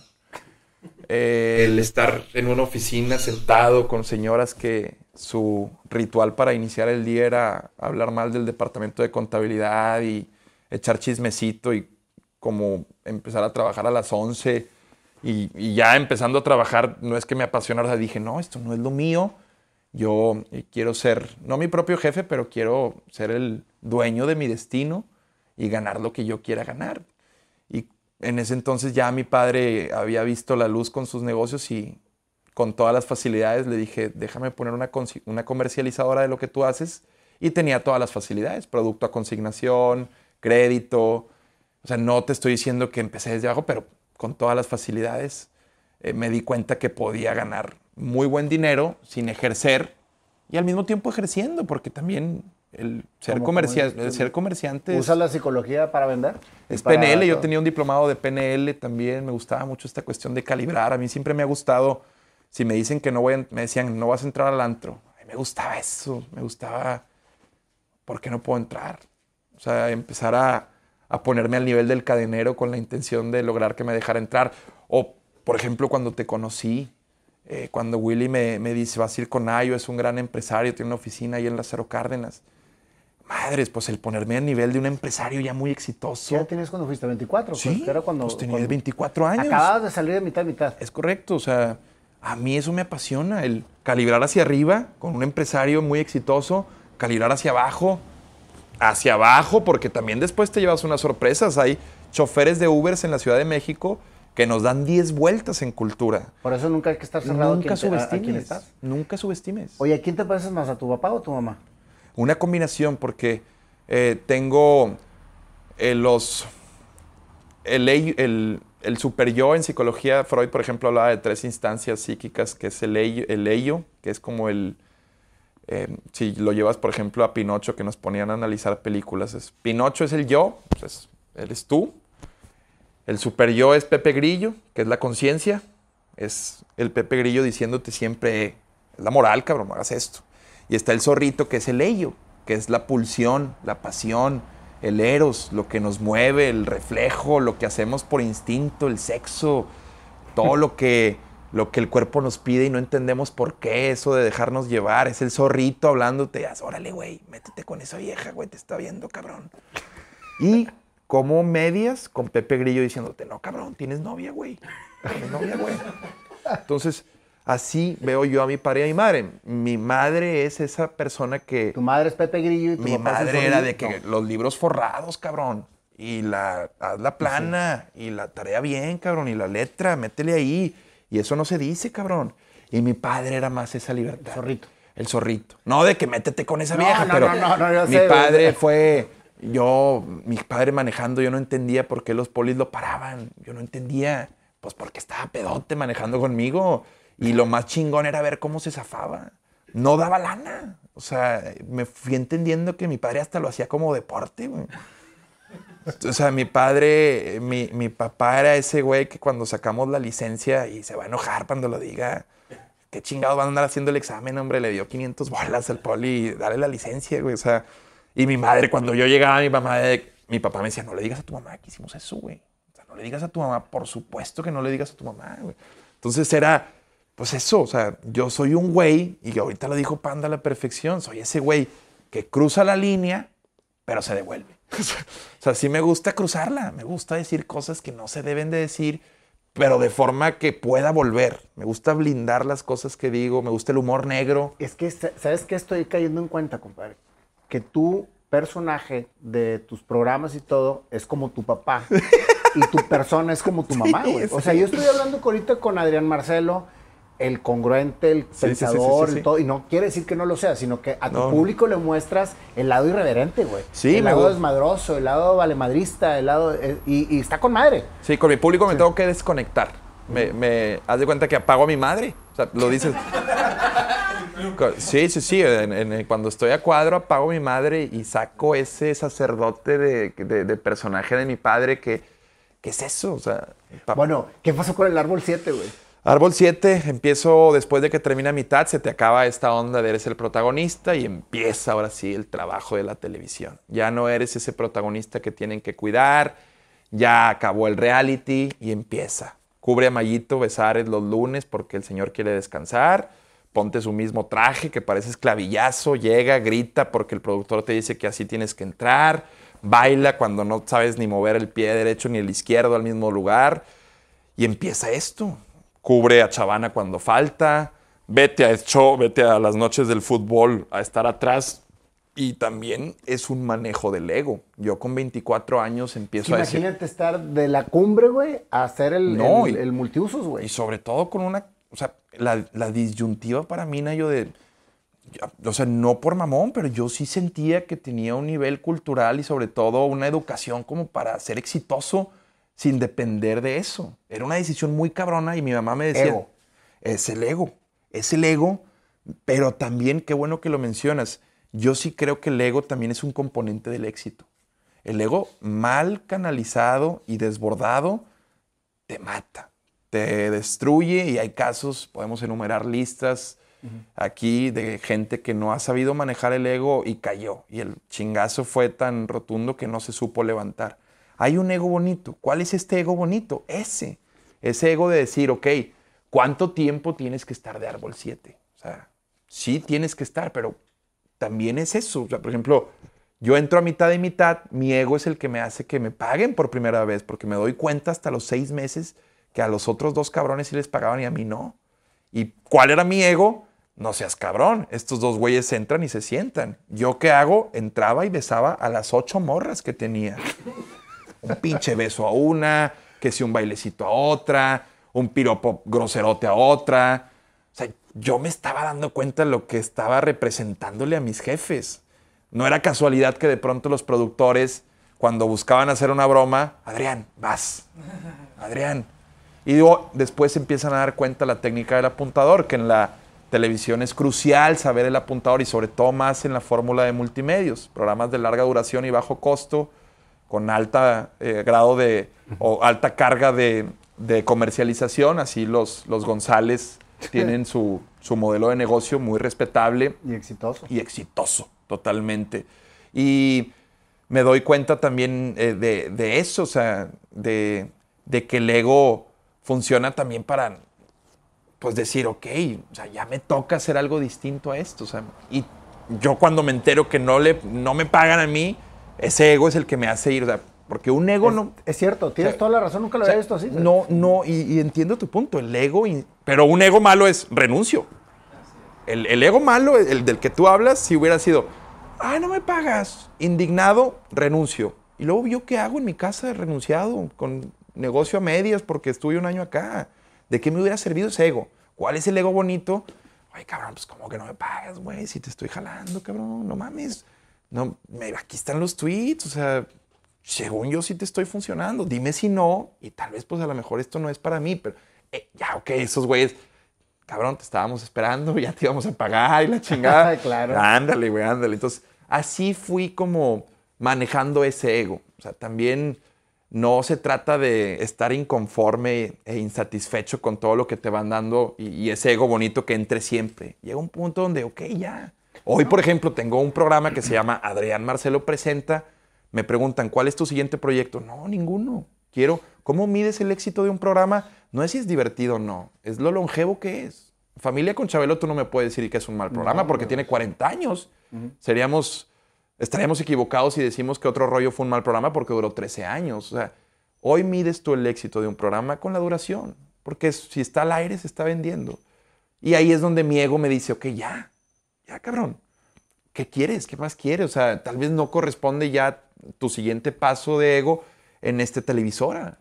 Eh, el estar en una oficina sentado con señoras que su ritual para iniciar el día era hablar mal del departamento de contabilidad y echar chismecito y como empezar a trabajar a las 11 y, ya empezando a trabajar no es que me apasionara, dije, no, esto no es lo mío, yo eh, quiero ser, no mi propio jefe, pero quiero ser el dueño de mi destino y ganar lo que yo quiera ganar. En ese entonces ya mi padre había visto la luz con sus negocios y con todas las facilidades le dije, déjame poner una, una comercializadora de lo que tú haces. Y tenía todas las facilidades, producto a consignación, crédito. O sea, no te estoy diciendo que empecé desde abajo, pero con todas las facilidades eh, me di cuenta que podía ganar muy buen dinero sin ejercer y al mismo tiempo ejerciendo, porque también el ser, el ser comerciante. ¿Usa la psicología para vender? Es PNL, yo tenía un diplomado de PNL también, me gustaba mucho esta cuestión de calibrar. A mí siempre me ha gustado, si me dicen que no voy, me decían, no vas a entrar al antro. A mí me gustaba eso, me gustaba, ¿por qué no puedo entrar? O sea, empezar a, a ponerme al nivel del cadenero con la intención de lograr que me dejara entrar. O, por ejemplo, cuando te conocí, eh, cuando Willy me, me dice, vas a ir con Ayo, es un gran empresario, tiene una oficina ahí en Lázaro Cárdenas madres, pues el ponerme a nivel de un empresario ya muy exitoso. ¿Qué edad tenías cuando fuiste? ¿24? Sí, Pues, era cuando, pues tenía cuando 24 años. Acababas de salir de mitad a mitad. Es correcto, o sea, a mí eso me apasiona, el calibrar hacia arriba con un empresario muy exitoso, calibrar hacia abajo, hacia abajo, porque también después te llevas unas sorpresas. Hay choferes de Ubers en la Ciudad de México que nos dan 10 vueltas en cultura. Por eso nunca hay que estar cerrado Nunca a quién te- a- a quién subestimes, estás. nunca subestimes. Oye, ¿a quién te pareces más? ¿A tu papá o a tu mamá? Una combinación, porque eh, tengo eh, los. El, el, super yo en psicología, Freud, por ejemplo, hablaba de tres instancias psíquicas, que es el ello, el que es como el. eh, si lo llevas, por ejemplo, a Pinocho, que nos ponían a analizar películas, es, Pinocho es el yo, pues es- eres tú. El super yo es Pepe Grillo, que es la conciencia. Es el Pepe Grillo diciéndote siempre, es la moral, cabrón, hagas esto. Y está el zorrito, que es el ello, que es la pulsión, la pasión, el eros, lo que nos mueve, el reflejo, lo que hacemos por instinto, el sexo, todo lo que, lo que el cuerpo nos pide y no entendemos por qué, eso de dejarnos llevar. Es el zorrito hablándote, "Haz, órale, güey, métete con esa vieja, güey, te está viendo, cabrón. Y como medias con Pepe Grillo diciéndote, no, cabrón, tienes novia, güey. Tienes novia, güey. Entonces, así veo yo a mi padre y a mi madre. Mi madre es esa persona que... Tu madre es Pepe Grillo y tu Mi papá es el madre era de que los libros forrados, cabrón. Y la, haz la plana, y la tarea bien, cabrón, y la letra, métele ahí. Y eso no se dice, cabrón. Y mi padre era más esa libertad. El zorrito. El zorrito. No de que métete con esa No, vieja, no, pero no, no, no, mi sé, padre fue... Yo, mi padre manejando, yo no entendía por qué los polis lo paraban. Yo no entendía. Pues porque estaba pedote manejando conmigo. Y lo más chingón era ver cómo se zafaba. No daba lana. O sea, me fui entendiendo que mi padre hasta lo hacía como deporte, güey. O sea, mi padre, mi, mi papá era ese güey que cuando sacamos la licencia y se va a enojar cuando lo diga. ¿Qué chingados van a andar haciendo el examen, hombre? Le dio 500 bolas al poli, dale la licencia, güey. O sea, y mi madre, cuando yo llegaba, mi mamá, de- mi papá me decía, no le digas a tu mamá que hicimos eso, güey. O sea, no le digas a tu mamá, por supuesto que no le digas a tu mamá, güey. Entonces era, pues eso, o sea, yo soy un güey, y ahorita lo dijo Panda a la perfección, soy ese güey que cruza la línea, pero se devuelve. o sea, sí me gusta cruzarla, me gusta decir cosas que no se deben de decir, pero de forma que pueda volver. Me gusta blindar las cosas que digo, me gusta el humor negro. Es que, sa- ¿sabes qué estoy cayendo en cuenta, compadre? Que tu personaje de tus programas y todo es como tu papá. y tu persona es como tu mamá, güey. O sea, yo estoy hablando ahorita con Adrián Marcelo, el congruente, el Sí, sí, sí, pensador, sí, sí, el sí. todo. Y no quiere decir que no lo sea, sino que a tu No, no. público le muestras el lado irreverente, güey. Sí, el me lado desmadroso, el lado valemadrista, el lado. eh, y, y está con madre. Sí, con mi público me tengo que desconectar. Me, me haz de cuenta que apago a mi madre. O sea, lo dices. Sí, sí, sí. en- en- cuando estoy a cuadro, apago a mi madre y saco ese sacerdote de, de- de personaje de mi padre que, que es eso. O sea, Bueno, ¿qué pasó con el árbol 7, güey? Árbol 7, empiezo después de que termina mitad, se te acaba esta onda de eres el protagonista y empieza ahora sí el trabajo de la televisión. Ya no eres ese protagonista que tienen que cuidar, ya acabó el reality y empieza. Cubre a Mayito Besares los lunes porque el señor quiere descansar, ponte su mismo traje que parece esclavillazo, llega, grita porque el productor te dice que así tienes que entrar, baila cuando no sabes ni mover el pie derecho ni el izquierdo al mismo lugar. Y empieza esto. Cubre a Chavana cuando falta. Vete a el show, vete a las noches del fútbol a estar atrás. Y también es un manejo del ego. Yo con 24 años empiezo a decir. Imagínate estar de la cumbre, güey, a hacer el, No, el, y- el multiusos, güey. Y sobre todo con una. O sea, la, la disyuntiva para mí, Nayo, de. O sea, no por mamón, pero yo sí sentía que tenía un nivel cultural y sobre todo una educación como para ser exitoso sin depender de eso. Era una decisión muy cabrona y mi mamá me decía. Ego. Es el ego. Es el ego, pero también, qué bueno que lo mencionas. Yo sí creo que el ego también es un componente del éxito. El ego mal canalizado y desbordado te mata, te destruye y hay casos, podemos enumerar listas aquí de gente que no ha sabido manejar el ego y cayó y el chingazo fue tan rotundo que no se supo levantar. Hay un ego bonito. ¿Cuál es este ego bonito? Ese. Ese ego de decir, ok, ¿cuánto tiempo tienes que estar de árbol 7? O sea, sí tienes que estar, pero también es eso. O sea, por ejemplo, yo entro a mitad y mitad, mi ego es el que me hace que me paguen por primera vez, porque me doy cuenta hasta los seis meses que a los otros dos cabrones sí les pagaban y a mí no. ¿Y cuál era mi ego? No seas cabrón, estos dos güeyes entran y se sientan. ¿Yo qué hago? Entraba y besaba a las ocho morras que tenía. Un pinche beso a una, que si un bailecito a otra, un piropo groserote a otra. O sea, yo me estaba dando cuenta de lo que estaba representándole a mis jefes. No era casualidad que de pronto los productores, cuando buscaban hacer una broma, Adrián, vas. Adrián. Y digo, después empiezan a dar cuenta la técnica del apuntador, que en la televisión es crucial saber el apuntador y sobre todo más en la fórmula de multimedios, programas de larga duración y bajo costo, con alta eh, grado de o alta carga de, comercialización, así los, los González tienen su, su, modelo de negocio muy respetable. Y exitoso. Y exitoso, totalmente. Y me doy cuenta también eh, de, de, eso, o sea, de, de que el ego funciona también para pues decir, ok, o sea, ya me toca hacer algo distinto a esto. O sea, y yo cuando me entero que no, le, no me pagan a mí, ese ego es el que me hace ir. O sea, porque un ego no. Es cierto, tienes toda la razón, nunca lo había visto así. No, no, y, entiendo tu punto, el ego. pero un ego malo es renuncio. El, el, ego malo, el del que tú hablas, si hubiera sido, ay, no me pagas, indignado, renuncio. Y luego yo qué hago en mi casa de renunciado, con negocio a medias porque estuve un año acá. ¿De qué me hubiera servido ese ego? ¿Cuál es el ego bonito? Ay, cabrón, pues como que no me pagas, güey, si te estoy jalando, cabrón, no mames. No, aquí están los tweets, o sea, según yo sí te estoy funcionando. Dime si no, y tal vez pues a lo mejor esto no es para mí, pero eh, ya, ok, esos güeyes, cabrón, te estábamos esperando, ya te íbamos a pagar y la chingada. claro. Ándale, güey, ándale. Entonces, así fui como manejando ese ego. O sea, también no se trata de estar inconforme e insatisfecho con todo lo que te van dando y, ese ego bonito que entre siempre. Llega un punto donde, ok, ya. Hoy, por ejemplo, tengo un programa que se llama Adrián Marcelo Presenta. Me preguntan, ¿cuál es tu siguiente proyecto? No, ninguno. Quiero, ¿cómo mides el éxito de un programa? No es si es divertido o no, es lo longevo que es. Familia con Chabelo, tú no me puedes decir que es un mal programa porque tiene 40 años. Seríamos estaríamos equivocados si decimos que otro rollo fue un mal programa porque duró 13 años. O sea, hoy mides tú el éxito de un programa con la duración, porque si está al aire se está vendiendo. Y ahí es donde mi ego me dice, ok, ya, ya cabrón, ¿qué quieres? ¿Qué más quieres? O sea, tal vez no corresponde ya tu siguiente paso de ego en esta televisora.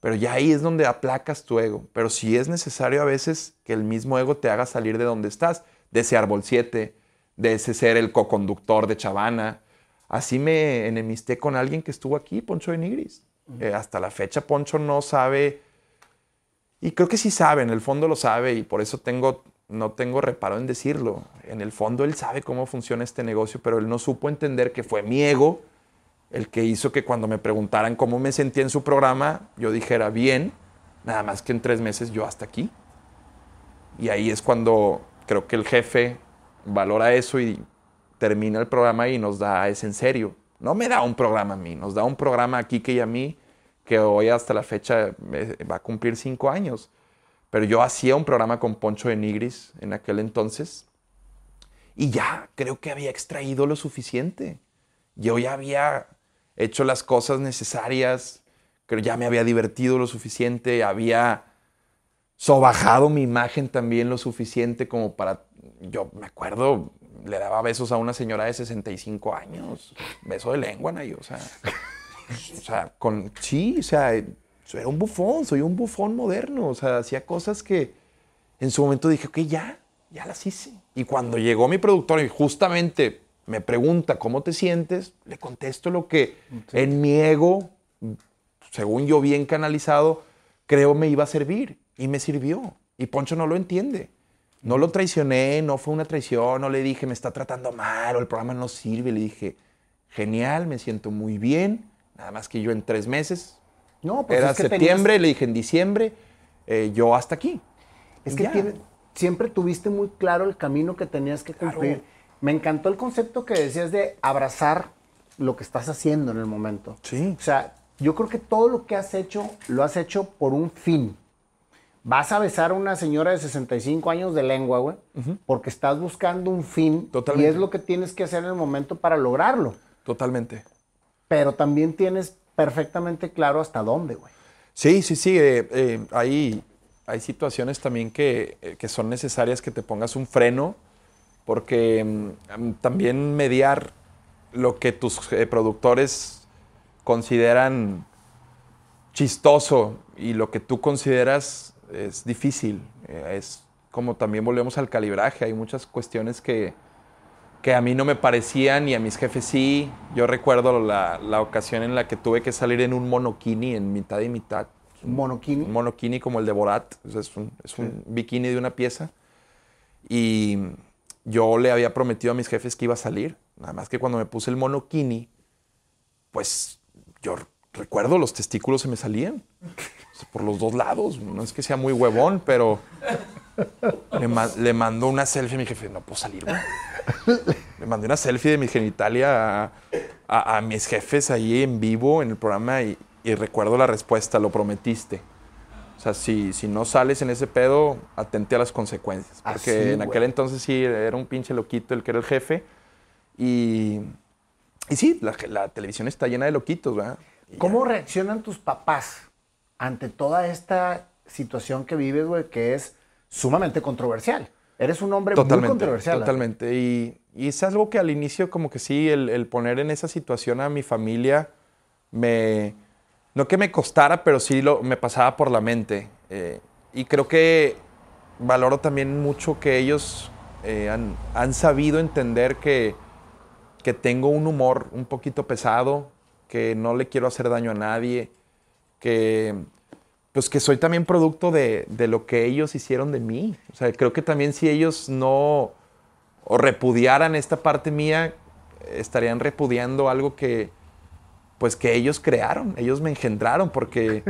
Pero ya ahí es donde aplacas tu ego. Pero si es necesario a veces que el mismo ego te haga salir de donde estás, de ese árbol 7, de ese ser el coconductor de Chavana. Así me enemisté con alguien que estuvo aquí, Poncho de Nigris. Eh, hasta la fecha Poncho no sabe, y creo que sí sabe, en el fondo lo sabe, y por eso tengo, no tengo reparo en decirlo. En el fondo él sabe cómo funciona este negocio, pero él no supo entender que fue mi ego el que hizo que cuando me preguntaran cómo me sentía en su programa, yo dijera bien, nada más que en tres meses yo hasta aquí. Y ahí es cuando creo que el jefe valora eso y termina el programa y nos da, es en serio. No me da un programa a mí, nos da un programa a Kike y a mí que hoy hasta la fecha va a cumplir cinco años. Pero yo hacía un programa con Poncho de Nigris en aquel entonces y ya creo que había extraído lo suficiente. Yo ya había hecho las cosas necesarias, creo ya me había divertido lo suficiente, había sobajado mi imagen también lo suficiente como para yo me acuerdo, le daba besos a una señora de 65 años, beso de lengua, o sea, o sea, con, sí, o sea, era un bufón, soy un bufón moderno, o sea, hacía cosas que en su momento dije, ok, ya, ya las hice. Y cuando llegó mi productor y justamente me pregunta cómo te sientes, le contesto lo que en mi ego, según yo bien canalizado, creo me iba a servir y me sirvió. Y Poncho no lo entiende. No lo traicioné, no fue una traición, no le dije me está tratando mal o el programa no sirve. Le dije, genial, me siento muy bien. Nada más que yo en tres meses. No, pues Era septiembre, le dije en diciembre, eh, yo hasta aquí. Es que siempre tuviste muy claro el camino que tenías que cumplir. Me encantó el concepto que decías de abrazar lo que estás haciendo en el momento. Sí. O sea, yo creo que todo lo que has hecho, lo has hecho por un fin vas a besar a una señora de 65 años de lengua, güey, porque estás buscando un fin y es lo que tienes que hacer en el momento para lograrlo. Totalmente. Pero también tienes perfectamente claro hasta dónde, güey. Sí, sí, sí. eh, eh, hay, hay situaciones también que, eh, que son necesarias que te pongas un freno, porque mm, también mediar lo que tus productores consideran chistoso y lo que tú consideras es difícil. Es como también volvemos al calibraje. Hay muchas cuestiones que, que a mí no me parecían y a mis jefes sí. Yo recuerdo la, la ocasión en la que tuve que salir en un monokini en mitad y mitad. Un monokini. Un monokini como el de Borat. O sea, es un, es un bikini de una pieza. Y yo le había prometido a mis jefes que iba a salir. Nada más que cuando me puse el monokini, pues yo recuerdo los testículos se me salían. Por los dos lados. No es que sea muy huevón, pero le, ma- le mandó una selfie a mi jefe. No puedo salir, güey. Le mandé una selfie de mi genitalia a, a- a mis jefes ahí en vivo en el programa y, y recuerdo la respuesta, lo prometiste. O sea, si, si no sales en ese pedo, atente a las consecuencias. Ah, Porque sí, en aquel entonces sí era un pinche loquito el que era el jefe. Y, y sí, la, la televisión está llena de loquitos, ¿verdad? Y ¿Cómo reaccionan tus papás ante toda esta situación que vives, güey, que es sumamente controversial? Eres un hombre muy controversial. totalmente. Y, y es algo que al inicio como que sí, el, el poner en esa situación a mi familia me... No que me costara, pero sí lo, me pasaba por la mente. Eh, y creo que valoro también mucho que ellos eh, han, han sabido entender que, que tengo un humor un poquito pesado, que no le quiero hacer daño a nadie, que pues que soy también producto de, de lo que ellos hicieron de mí. O sea, creo que también si ellos no o repudiaran esta parte mía, estarían repudiando algo que pues que ellos crearon, ellos me engendraron, porque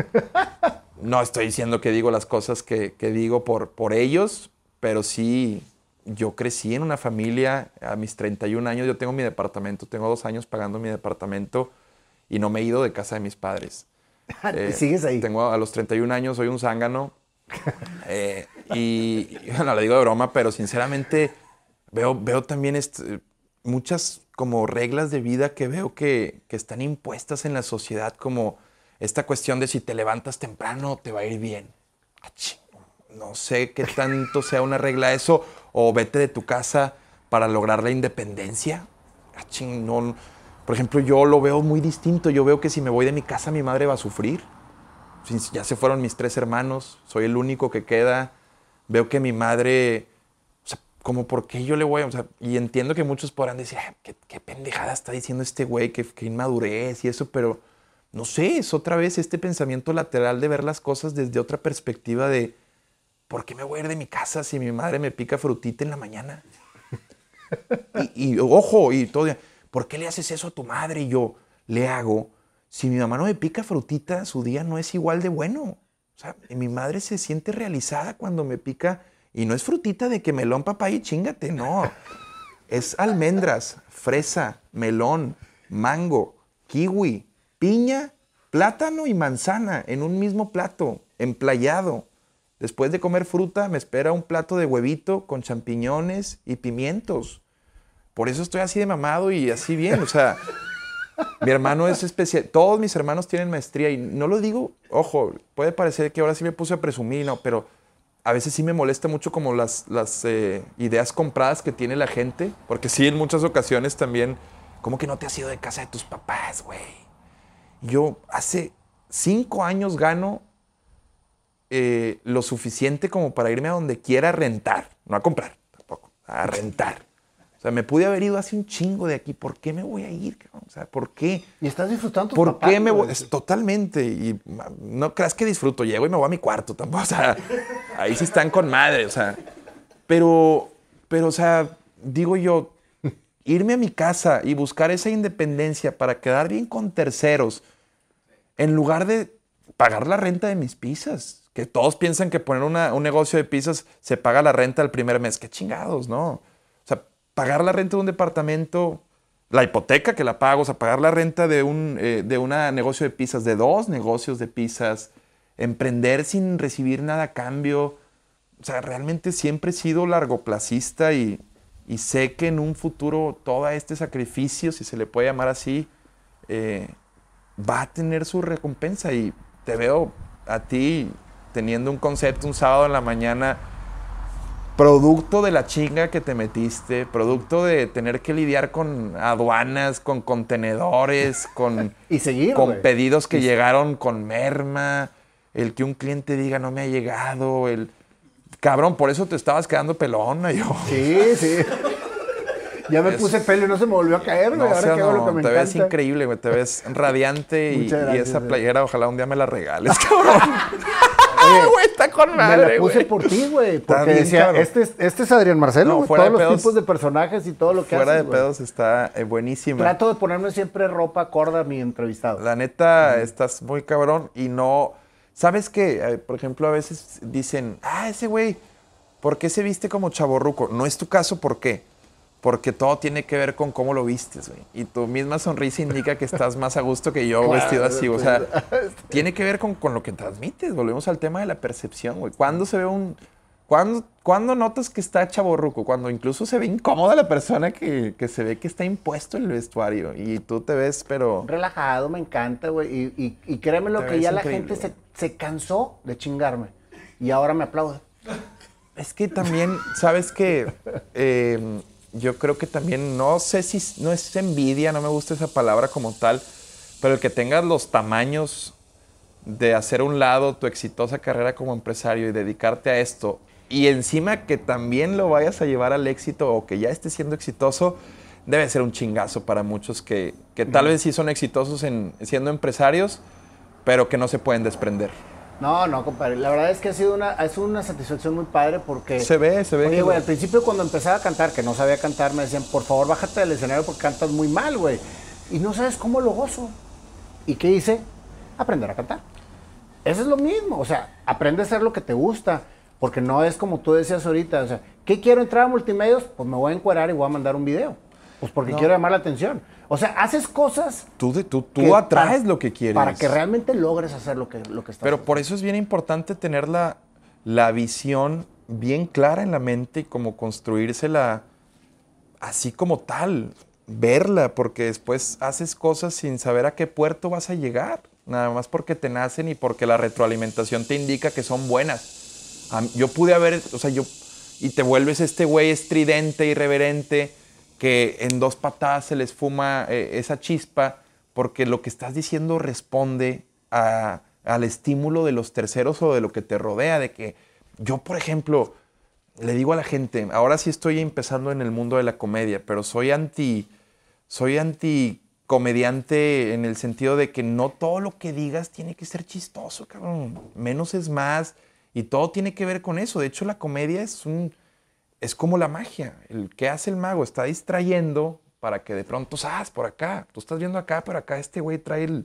no estoy diciendo que digo las cosas que, que digo por, por ellos, pero sí, yo crecí en una familia a mis 31 años, yo tengo mi departamento, tengo dos años pagando mi departamento y no me he ido de casa de mis padres. Y sigues ahí. Tengo a los 31 años, soy un zángano. eh, y y, bueno, le digo de broma, pero sinceramente veo, veo también muchas como reglas de vida que veo que, que están impuestas en la sociedad, como esta cuestión de si te levantas temprano te va a ir bien. Ah, No sé qué tanto sea una regla eso, o vete de tu casa para lograr la independencia. Ah, ching, no, por ejemplo, yo lo veo muy distinto. Yo veo que si me voy de mi casa, mi madre va a sufrir. Ya se fueron mis tres hermanos, soy el único que queda. Veo que mi madre, o sea, como por qué yo le voy o sea, y entiendo que muchos podrán decir, "Ay, ¿qué, qué pendejada está diciendo este güey, qué, qué inmadurez y eso, pero no sé, es otra vez este pensamiento lateral de ver las cosas desde otra perspectiva de, ¿por qué me voy de mi casa si mi madre me pica frutita en la mañana? Y, y, ojo, y todo, ¿por qué le haces eso a tu madre? Y yo le hago, si mi mamá no me pica frutita, su día no es igual de bueno. O sea, mi madre se siente realizada cuando me pica, y no es frutita de que melón, papaya y chingate, no. Es almendras, fresa, melón, mango, kiwi, piña, plátano y manzana en un mismo plato, emplayado. Después de comer fruta, me espera un plato de huevito con champiñones y pimientos. Por eso estoy así de mamado y así bien. O sea, mi hermano es especial. Todos mis hermanos tienen maestría y no lo digo, ojo, puede parecer que ahora sí me puse a presumir, no, pero a veces sí me molesta mucho como las, eh, ideas compradas que tiene la gente, porque sí, en muchas ocasiones también, como que no te has ido de casa de tus papás, güey. Yo hace cinco años gano eh, lo suficiente como para irme a donde quiera a rentar, no a comprar tampoco, a rentar. O sea, me pude haber ido hace un chingo de aquí. ¿Por qué me voy a ir? cabrón? O sea, ¿por qué? Y estás disfrutando tus ¿Por qué me voy? Es totalmente. Y no creas que disfruto. Llego y me voy a mi cuarto tampoco. O sea, ahí sí están con madre. O sea, pero, pero, o sea, digo yo, irme a mi casa y buscar esa independencia para quedar bien con terceros, en lugar de pagar la renta de mis pizzas. Que todos piensan que poner una- un negocio de pizzas se paga la renta el primer mes. Qué chingados, ¿no? Pagar la renta de un departamento, la hipoteca que la pago, o sea, pagar la renta de un eh, de una negocio de pizzas, de dos negocios de pizzas, emprender sin recibir nada a cambio. O sea, realmente siempre he sido largoplacista y, y sé que en un futuro todo este sacrificio, si se le puede llamar así, eh, va a tener su recompensa. Y te veo a ti teniendo un concepto un sábado en la mañana, producto de la chinga que te metiste, producto de tener que lidiar con aduanas, con contenedores, con, y seguir, con pedidos que llegaron con merma, el que un cliente diga no me ha llegado, el cabrón, por eso te estabas quedando pelona yo. Sí, sí. Ya me puse pelo y no se me volvió a caer, güey. Ahora que lo que me Te ves increíble, güey. Te ves radiante y, esa playera, ojalá un día me la regales, cabrón. Güey, está con madre, Me la puse por ti, güey. Porque decía, este es, este es Adrián Marcelo, no, Todos los tipos de personajes y todo lo que Fuera de pedos está eh, buenísimo. Trato de ponerme siempre ropa corda a mi entrevistado. La neta, estás muy cabrón y no... ¿Sabes qué? Eh, por ejemplo, a veces dicen, ah, ese güey, ¿por qué se viste como chaborruco? No es tu caso, ¿por qué? Porque todo tiene que ver con cómo lo vistes, güey. Y tu misma sonrisa indica que estás más a gusto que yo vestido así. O sea, tiene que ver con, lo que transmites. Volvemos al tema de la percepción, güey. ¿Cuándo se ve un... ¿Cuándo, notas que está chaborruco? Cuando incluso se ve incómoda la persona que, se ve que está impuesto el vestuario. Y tú te ves, pero... Relajado, me encanta, güey. Y, y, créeme lo que ya la gente se, cansó de chingarme. Y ahora me aplaude. Es que también, ¿sabes qué? Eh, yo creo que también, no sé si no es envidia, no me gusta esa palabra como tal, pero el que tengas los tamaños de hacer un lado tu exitosa carrera como empresario y dedicarte a esto, y encima que también lo vayas a llevar al éxito o que ya estés siendo exitoso, debe ser un chingazo para muchos que, que tal vez sí son exitosos en, siendo empresarios, pero que no se pueden desprender. No, no, compadre. La verdad es que ha sido una, es una satisfacción muy padre porque. Se ve, se ve. Oye, güey, al principio cuando empezaba a cantar, que no sabía cantar, me decían, por favor, bájate del escenario porque cantas muy mal, güey. Y no sabes cómo lo gozo. ¿Y qué hice? Aprender a cantar. Eso es lo mismo. O sea, aprende a hacer lo que te gusta. Porque no es como tú decías ahorita. O sea, ¿qué quiero entrar a multimedios? Pues me voy a encuerar y voy a mandar un video. Pues porque quiero llamar la atención. O sea, haces cosas. Tú, tú, tú atraes lo que quieres. Para que realmente logres hacer lo que, lo que estás Pero por eso es bien importante tener la, la visión bien clara en la mente y como construírsela así como tal. Verla, porque después haces cosas sin saber a qué puerto vas a llegar. Nada más porque te nacen y porque la retroalimentación te indica que son buenas. Yo pude haber, o sea, yo. Y te vuelves este güey estridente, irreverente que en dos patadas se les fuma eh, esa chispa porque lo que estás diciendo responde al estímulo de los terceros o de lo que te rodea, de que yo, por ejemplo, le digo a la gente, ahora sí estoy empezando en el mundo de la comedia, pero soy anti, soy anti comediante en el sentido de que no todo lo que digas tiene que ser chistoso, cabrón. Menos es más y todo tiene que ver con eso. De hecho, la comedia es un, es como la magia. El que hace el mago está distrayendo para que de pronto, ¡sabes! Por acá. Tú estás viendo acá, pero acá este güey trae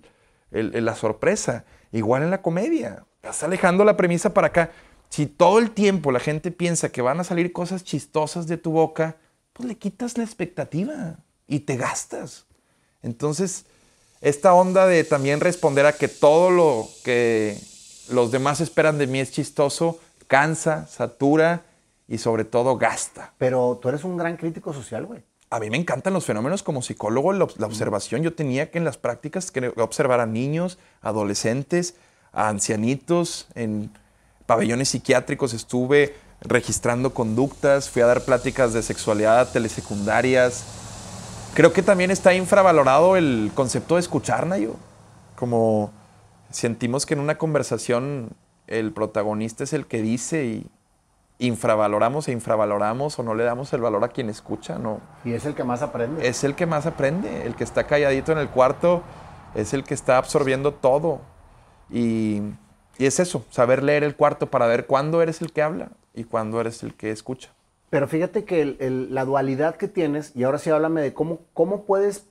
la sorpresa. Igual en la comedia. Estás alejando la premisa para acá. Si todo el tiempo la gente piensa que van a salir cosas chistosas de tu boca, pues le quitas la expectativa y te gastas. Entonces, esta onda de también responder a que todo lo que los demás esperan de mí es chistoso, cansa, satura y sobre todo gasta. Pero tú eres un gran crítico social, güey. A mí me encantan los fenómenos como psicólogo, la, observación. Yo tenía que en las prácticas que observar a niños, adolescentes, a ancianitos, en pabellones psiquiátricos estuve registrando conductas, fui a dar pláticas de sexualidad telesecundarias. Creo que también está infravalorado el concepto de escuchar, Nayo. Como sentimos que en una conversación el protagonista es el que dice y infravaloramos e infravaloramos o no le damos el valor a quien escucha, ¿no? Y es el que más aprende. Es el que más aprende, el que está calladito en el cuarto es el que está absorbiendo todo. Y, es eso, saber leer el cuarto para ver cuándo eres el que habla y cuándo eres el que escucha. Pero fíjate que la dualidad que tienes, y ahora sí háblame de cómo, cómo puedes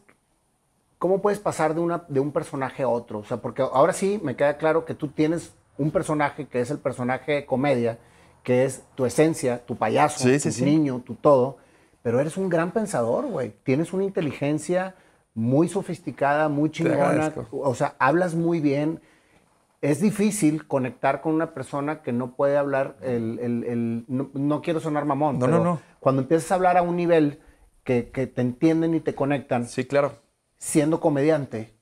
¿cómo puedes pasar de, una, de un personaje a otro? O sea, porque ahora sí me queda claro que tú tienes un personaje que es el personaje de comedia, que es tu esencia, tu payaso, tu niño, tu todo, pero eres un gran pensador, güey. Tienes una inteligencia muy sofisticada, muy chingona, o sea, hablas muy bien. es difícil conectar con una persona que no puede hablar el, el- el- no, no quiero sonar mamón, No, pero no, no. cuando empiezas a hablar a un nivel que, que te entienden y te conectan, Sí, claro. siendo comediante,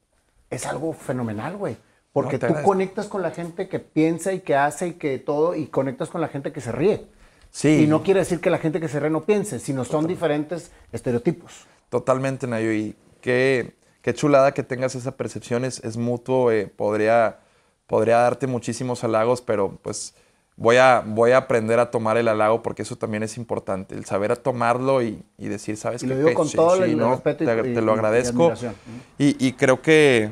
es algo fenomenal, güey. Porque No, tú conectas con la gente que piensa y que hace y que todo, y conectas con la gente que se ríe. Sí. Y no quiere decir que la gente que se ríe no piense, sino son diferentes estereotipos. Totalmente, Nayo. Y qué, qué chulada que tengas esa percepción. Es, es mutuo. eh, podría, podría darte muchísimos halagos, pero pues voy a, voy a aprender a tomar el halago porque eso también es importante. El saber a tomarlo y, y decir, ¿sabes Y qué? lo digo con sí, todo sí, el no, respeto y- te, te lo agradezco. y creo que,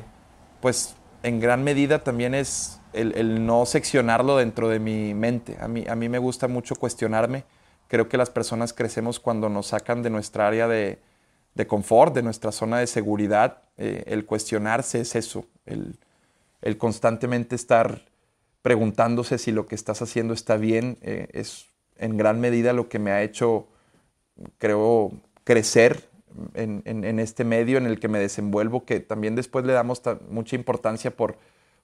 pues, en gran medida también es el, no seccionarlo dentro de mi mente. A mí, a mí me gusta mucho cuestionarme. Creo que las personas crecemos cuando nos sacan de nuestra área de, de confort, de nuestra zona de seguridad. Eh, el cuestionarse es eso, el, el constantemente estar preguntándose si lo que estás haciendo está bien, eh, es en gran medida lo que me ha hecho, creo, crecer en, en- en este medio en el que me desenvuelvo, que también después le damos mucha importancia por,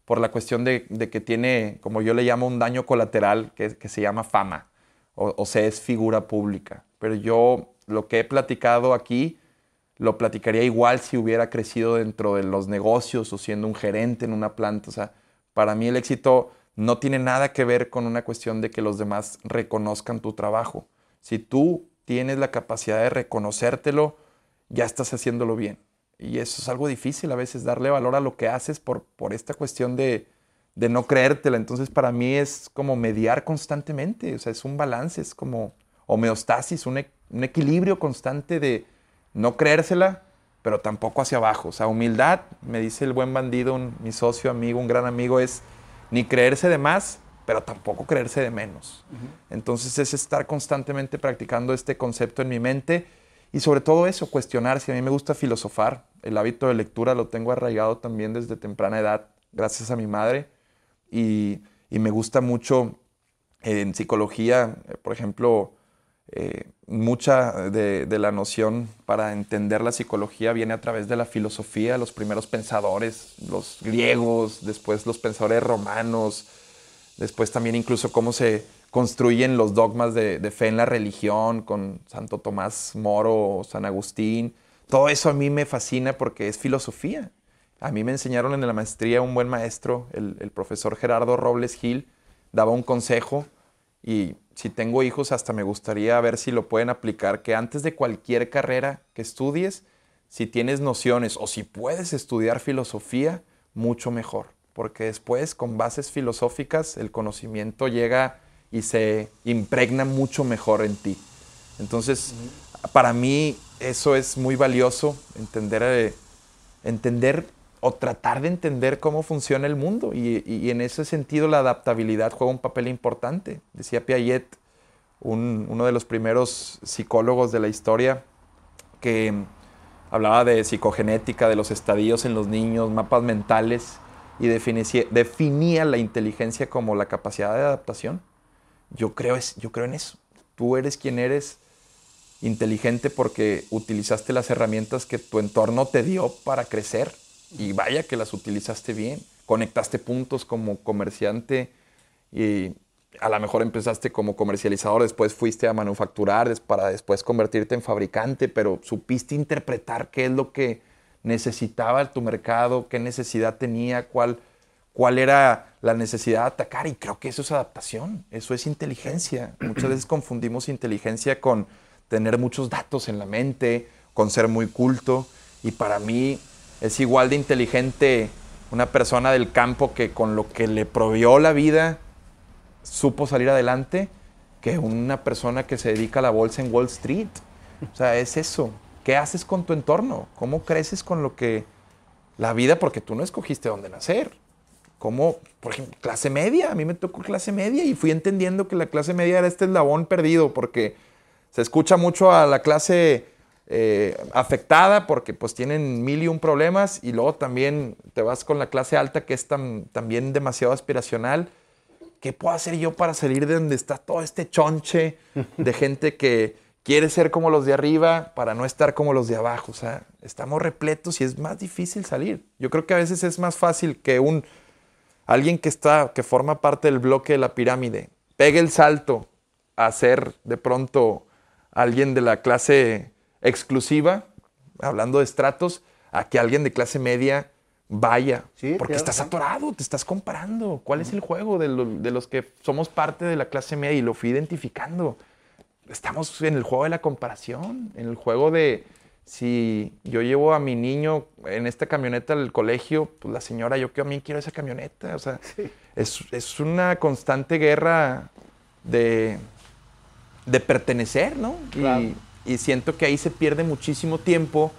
por la cuestión de, de que tiene, como yo le llamo, un daño colateral que, que se llama fama, o, o sea, es figura pública. Pero yo lo que he platicado aquí, lo platicaría igual si hubiera crecido dentro de los negocios o siendo un gerente en una planta. O sea, para mí el éxito no tiene nada que ver con una cuestión de que los demás reconozcan tu trabajo. Si tú tienes la capacidad de reconocértelo, ya estás haciéndolo bien. Y eso es algo difícil a veces, darle valor a lo que haces por, por esta cuestión de, de no creértela. Entonces, para mí es como mediar constantemente, o sea, es un balance, es como homeostasis, un, e- un equilibrio constante de no creérsela, pero tampoco hacia abajo. O sea, humildad, me dice el buen bandido, un- mi socio, amigo, un gran amigo, es ni creerse de más, pero tampoco creerse de menos. Entonces es estar constantemente practicando este concepto en mi mente y sobre todo eso, cuestionarse. A mí me gusta filosofar, el hábito de lectura lo tengo arraigado también desde temprana edad, gracias a mi madre, y, me gusta mucho eh, en psicología, eh, por ejemplo, eh, mucha de, de la noción para entender la psicología viene a través de la filosofía, los primeros pensadores, los griegos, después los pensadores romanos, después también incluso cómo se construyen los dogmas de, de fe en la religión con Santo Tomás Moro, San Agustín. Todo eso a mí me fascina porque es filosofía. A mí me enseñaron en la maestría un buen maestro, el, el profesor Gerardo Robles Gil, daba un consejo y si tengo hijos hasta me gustaría ver si lo pueden aplicar, que antes de cualquier carrera que estudies, si tienes nociones o si puedes estudiar filosofía, mucho mejor, porque después con bases filosóficas el conocimiento llega y se impregna mucho mejor en ti. Entonces, para mí eso es muy valioso, entender, eh, entender o tratar de entender cómo funciona el mundo. Y, en ese sentido la adaptabilidad juega un papel importante. Decía Piaget, un- uno de los primeros psicólogos de la historia, que hablaba de psicogenética, de los estadios en los niños, mapas mentales, y definía la inteligencia como la capacidad de adaptación. Yo creo, es, yo creo en eso. Tú eres quien eres inteligente porque utilizaste las herramientas que tu entorno te dio para crecer. Y vaya que las utilizaste bien. Conectaste puntos como comerciante y a lo mejor empezaste como comercializador, después fuiste a manufacturar para después convertirte en fabricante, pero supiste interpretar qué es lo que necesitaba tu mercado, qué necesidad tenía, cuál, cuál era la necesidad de atacar. Y creo que eso es adaptación, eso es inteligencia. Muchas veces confundimos inteligencia con tener muchos datos en la mente, con ser muy culto. Y para mí es igual de inteligente una persona del campo que con lo que le provió la vida supo salir adelante que una persona que se dedica a la bolsa en Wall Street. O sea, es eso. ¿Qué haces con tu entorno? ¿Cómo creces con lo que la vida, porque tú no escogiste dónde nacer? ¿Cómo, por ejemplo, clase media? A mí me tocó clase media y fui entendiendo que la clase media era este eslabón perdido porque se escucha mucho a la clase eh, afectada porque pues tienen mil y un problemas y luego también te vas con la clase alta que es también demasiado aspiracional. ¿Qué puedo hacer yo para salir de donde está todo este chonche de gente que quiere ser como los de arriba para no estar como los de abajo? O sea, estamos repletos y es más difícil salir. Yo creo que a veces es más fácil que un alguien que está, que forma parte del bloque de la pirámide, pegue el salto a ser de pronto alguien de la clase exclusiva, hablando de estratos, a que alguien de clase media vaya. Sí, porque estás atorado, te estás comparando. ¿Cuál es el juego de, lo- de los que somos parte de la clase media? Y lo fui identificando. Estamos en el juego de la comparación, en el juego de si yo llevo a mi niño en esta camioneta al colegio, pues la señora, yo también quiero esa camioneta. O sea, es, es una constante guerra de, de pertenecer, ¿no? Y- y siento que ahí se pierde muchísimo tiempo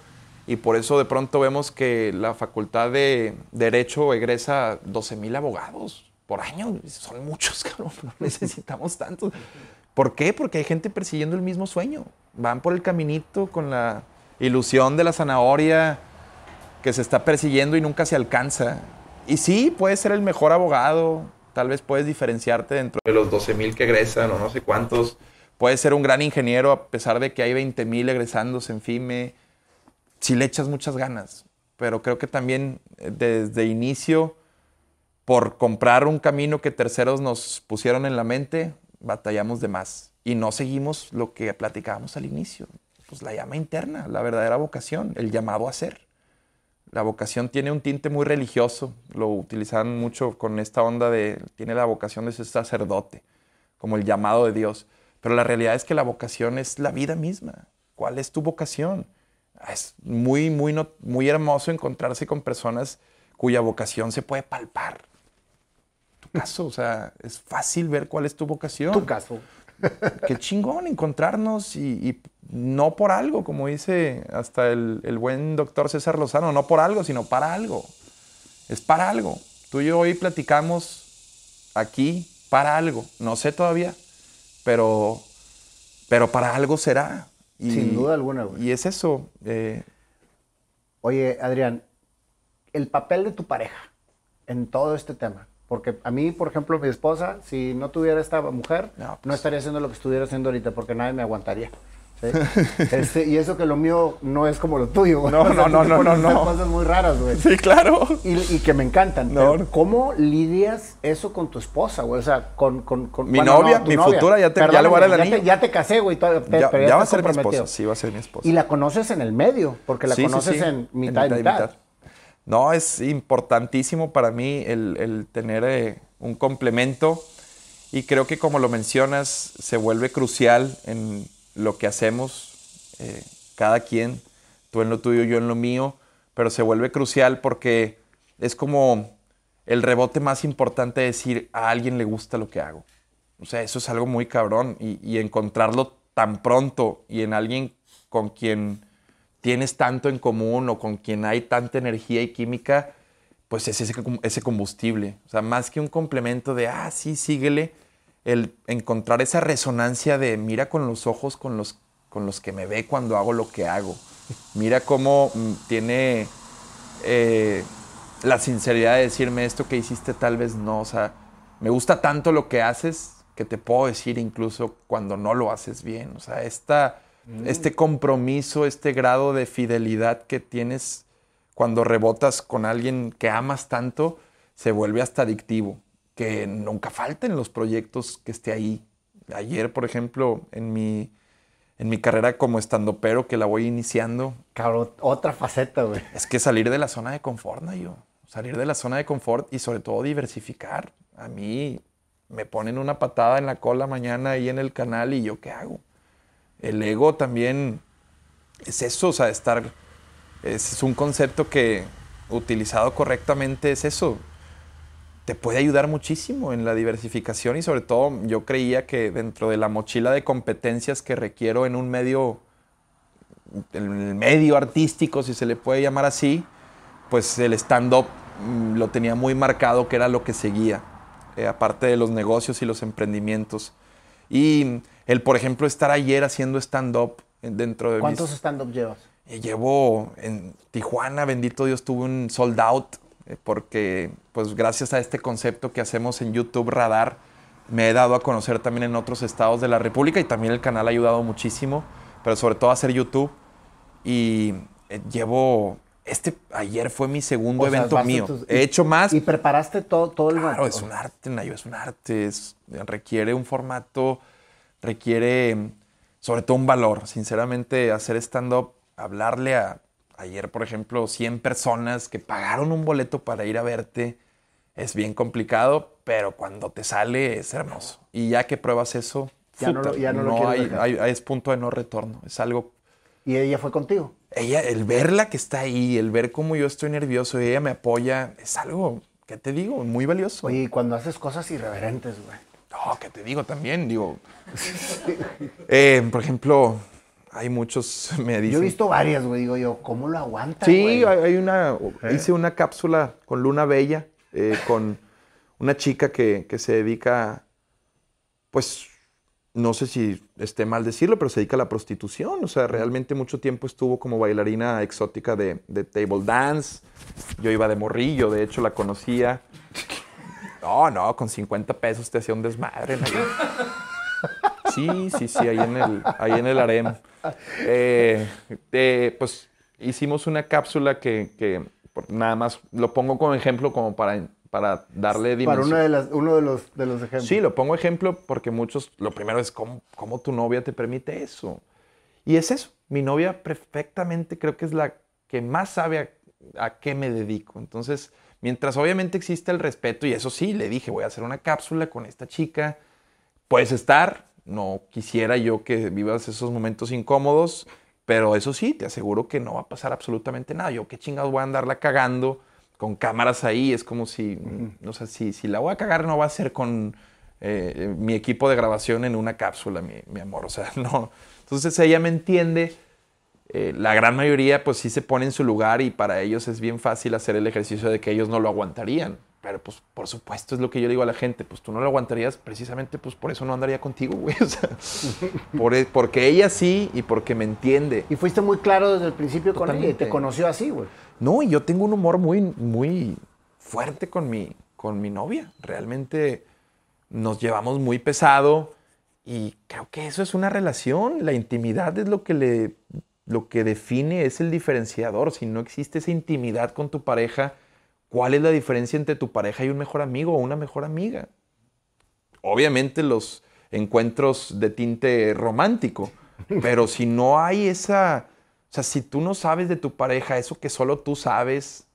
y por eso de pronto vemos que la facultad de Derecho egresa 12 mil abogados por año. Son muchos, cabrón. No necesitamos tantos. ¿Por qué? Porque hay gente persiguiendo el mismo sueño. Van por el caminito con la ilusión de la zanahoria que se está persiguiendo y nunca se alcanza. Y sí, puedes ser el mejor abogado. Tal vez puedes diferenciarte dentro de los 12 mil que egresan o no sé cuántos. Puedes ser un gran ingeniero a pesar de que hay 20 mil egresándose en FIME si le echas muchas ganas. Pero creo que también eh, desde inicio, por comprar un camino que terceros nos pusieron en la mente, batallamos de más. Y no seguimos lo que platicábamos al inicio. Pues la llama interna, la verdadera vocación, el llamado a ser. La vocación tiene un tinte muy religioso. Lo utilizaban mucho con esta onda de, tiene la vocación de ser sacerdote, como el llamado de Dios. Pero la realidad es que la vocación es la vida misma. ¿Cuál es tu vocación? Es muy, muy, muy hermoso encontrarse con personas cuya vocación se puede palpar. Tu caso, o sea, es fácil ver cuál es tu vocación. Tu caso. Qué chingón encontrarnos y, y no por algo, como dice hasta el, el buen doctor César Lozano, no por algo, sino para algo. Es para algo. Tú y yo hoy platicamos aquí para algo. No sé todavía, pero, pero para algo será. Y- Sin duda alguna, güey. Y es eso. eh, Oye, Adrián, el papel de tu pareja en todo este tema. Porque a mí, por ejemplo, mi esposa, si no tuviera esta mujer, No, no, pues. estaría haciendo lo que estuviera haciendo ahorita, porque nadie me aguantaría. ¿sí? Este, y eso que lo mío no es como lo tuyo. güey. No, no, no, no, no, no. cosas muy raras, güey. sí, claro. Y, y que me encantan. No. pero ¿Cómo lidias eso con tu esposa, güey? O sea, con... con, con- Mi novia, mi futura, ya te- ya le voy a dar el anillo. te, ya te casé, güey. Ya, pero ya va a ser mi esposa. Sí, va a ser mi esposa. Y la conoces en el medio, porque la Sí, conoces sí. en mitad y mitad. No, es importantísimo para mí el, tener eh, un complemento y creo que como lo mencionas, se vuelve crucial en lo que hacemos, eh, cada quien, tú en lo tuyo, yo en lo mío, pero se vuelve crucial porque es como el rebote más importante de decir a alguien le gusta lo que hago. O sea, eso es algo muy cabrón y encontrarlo tan pronto y en alguien con quien tienes tanto en común o con quien hay tanta energía y química, pues es ese, com- ese combustible. O sea, más que un complemento de, ah, sí, síguele, el encontrar esa resonancia de mira con los ojos con los, con los que me ve cuando hago lo que hago. Mira cómo mm, tiene eh, la sinceridad de decirme esto que hiciste tal vez no. O sea, me gusta tanto lo que haces que te puedo decir incluso cuando no lo haces bien. O sea, esta, este compromiso, este grado de fidelidad que tienes cuando rebotas con alguien que amas tanto, se vuelve hasta adictivo. Que nunca falten los proyectos que esté ahí. Ayer, por ejemplo, en mi, en mi carrera como estandopero, que la voy iniciando, Cabrón, otra faceta, güey. es que salir de la zona de confort, yo Salir de la zona de confort y sobre todo diversificar. A mí me ponen una patada en la cola mañana ahí en el canal y yo qué hago. El ego también es eso, o sea, estar... Es, un concepto que utilizado correctamente es eso. Te puede ayudar muchísimo en la diversificación y sobre todo yo creía que dentro de la mochila de competencias que requiero en un medio el medio artístico, si se le puede llamar así, pues el stand-up mm, lo tenía muy marcado, que era lo que seguía, eh, aparte de los negocios y los emprendimientos. Y el, por ejemplo, estar ayer haciendo stand-up en- dentro de mis- ¿Cuántos stand-up llevas? eh, Llevo en Tijuana, bendito Dios, tuve un sold out eh, porque, pues, gracias a este concepto que hacemos en YouTube Radar, me he dado a conocer también en otros estados de la República y también el canal ha ayudado muchísimo, pero sobre todo a hacer YouTube. Y eh, llevo este ayer fue mi segundo O sea, evento mío. tus- He hecho más. Y preparaste todo, todo el Claro, es un arte, Nayo, es un arte. es- requiere un formato, requiere sobre todo un valor. Sinceramente, hacer stand-up, hablarle a, ayer, por ejemplo, 100 personas que pagaron un boleto para ir a verte, es bien complicado, pero cuando te sale es hermoso. Y ya que pruebas eso, Ya no lo- ya no lo no quieres hay, hay- hay- es punto de no retorno. Es algo Y ella fue contigo. Ella, el verla que está ahí, el ver cómo yo estoy nervioso y ella me apoya, es algo, ¿qué te digo? Muy valioso. Oye, y cuando haces cosas irreverentes, güey. No, ¿qué te digo también? Digo, eh, por ejemplo, hay muchos, me dicen. Yo he visto varias, güey. Digo yo, ¿cómo lo aguanta, Sí, güey? hay una, hice una cápsula con Luna Bella, eh, con una chica que, que se dedica, pues, no sé si esté mal decirlo, pero se dedica a la prostitución. O sea, realmente mucho tiempo estuvo como bailarina exótica de, de table dance. Yo iba de morrillo, de hecho la conocía. No, no, con 50 pesos te hacía un desmadre. Sí, sí, sí, ahí en el, ahí en el harem. Eh, eh, pues hicimos una cápsula que, que nada más lo pongo como ejemplo como para, para darle Para dimensión. una de las, uno de los, de los ejemplos. Sí, lo pongo ejemplo porque muchos, lo primero es cómo, cómo tu novia te permite eso. Y es eso, mi novia perfectamente creo que es la que más sabe a, a qué me dedico. Entonces, mientras obviamente existe el respeto, y eso sí, le dije, voy a hacer una cápsula con esta chica, puedes estar, no quisiera yo que vivas esos momentos incómodos, pero eso sí, te aseguro que no va a pasar absolutamente nada. Yo qué chingados voy a andarla cagando con cámaras ahí, es como si, no sé, si, si la voy a cagar no va a ser con eh, mi equipo de grabación en una cápsula, mi, mi amor, o sea, no. Entonces ella me entiende, eh, la gran mayoría pues sí se pone en su lugar y para ellos es bien fácil hacer el ejercicio de que ellos no lo aguantarían. Pero pues por supuesto es lo que yo le digo a la gente, pues tú no lo aguantarías precisamente pues por eso no andaría contigo, güey. O sea, por, e- porque ella sí y porque me entiende. Y fuiste muy claro desde el principio con ella y Totalmente. te conoció así, güey. No, y yo tengo un humor muy, muy fuerte con mi, con mi novia. Realmente nos llevamos muy pesado y creo que eso es una relación. La intimidad es lo que le, lo que define, es el diferenciador. Si no existe esa intimidad con tu pareja, ¿cuál es la diferencia entre tu pareja y un mejor amigo o una mejor amiga? Obviamente los encuentros de tinte romántico, pero si no hay esa, o sea, si tú no sabes de tu pareja, eso que solo tú sabes,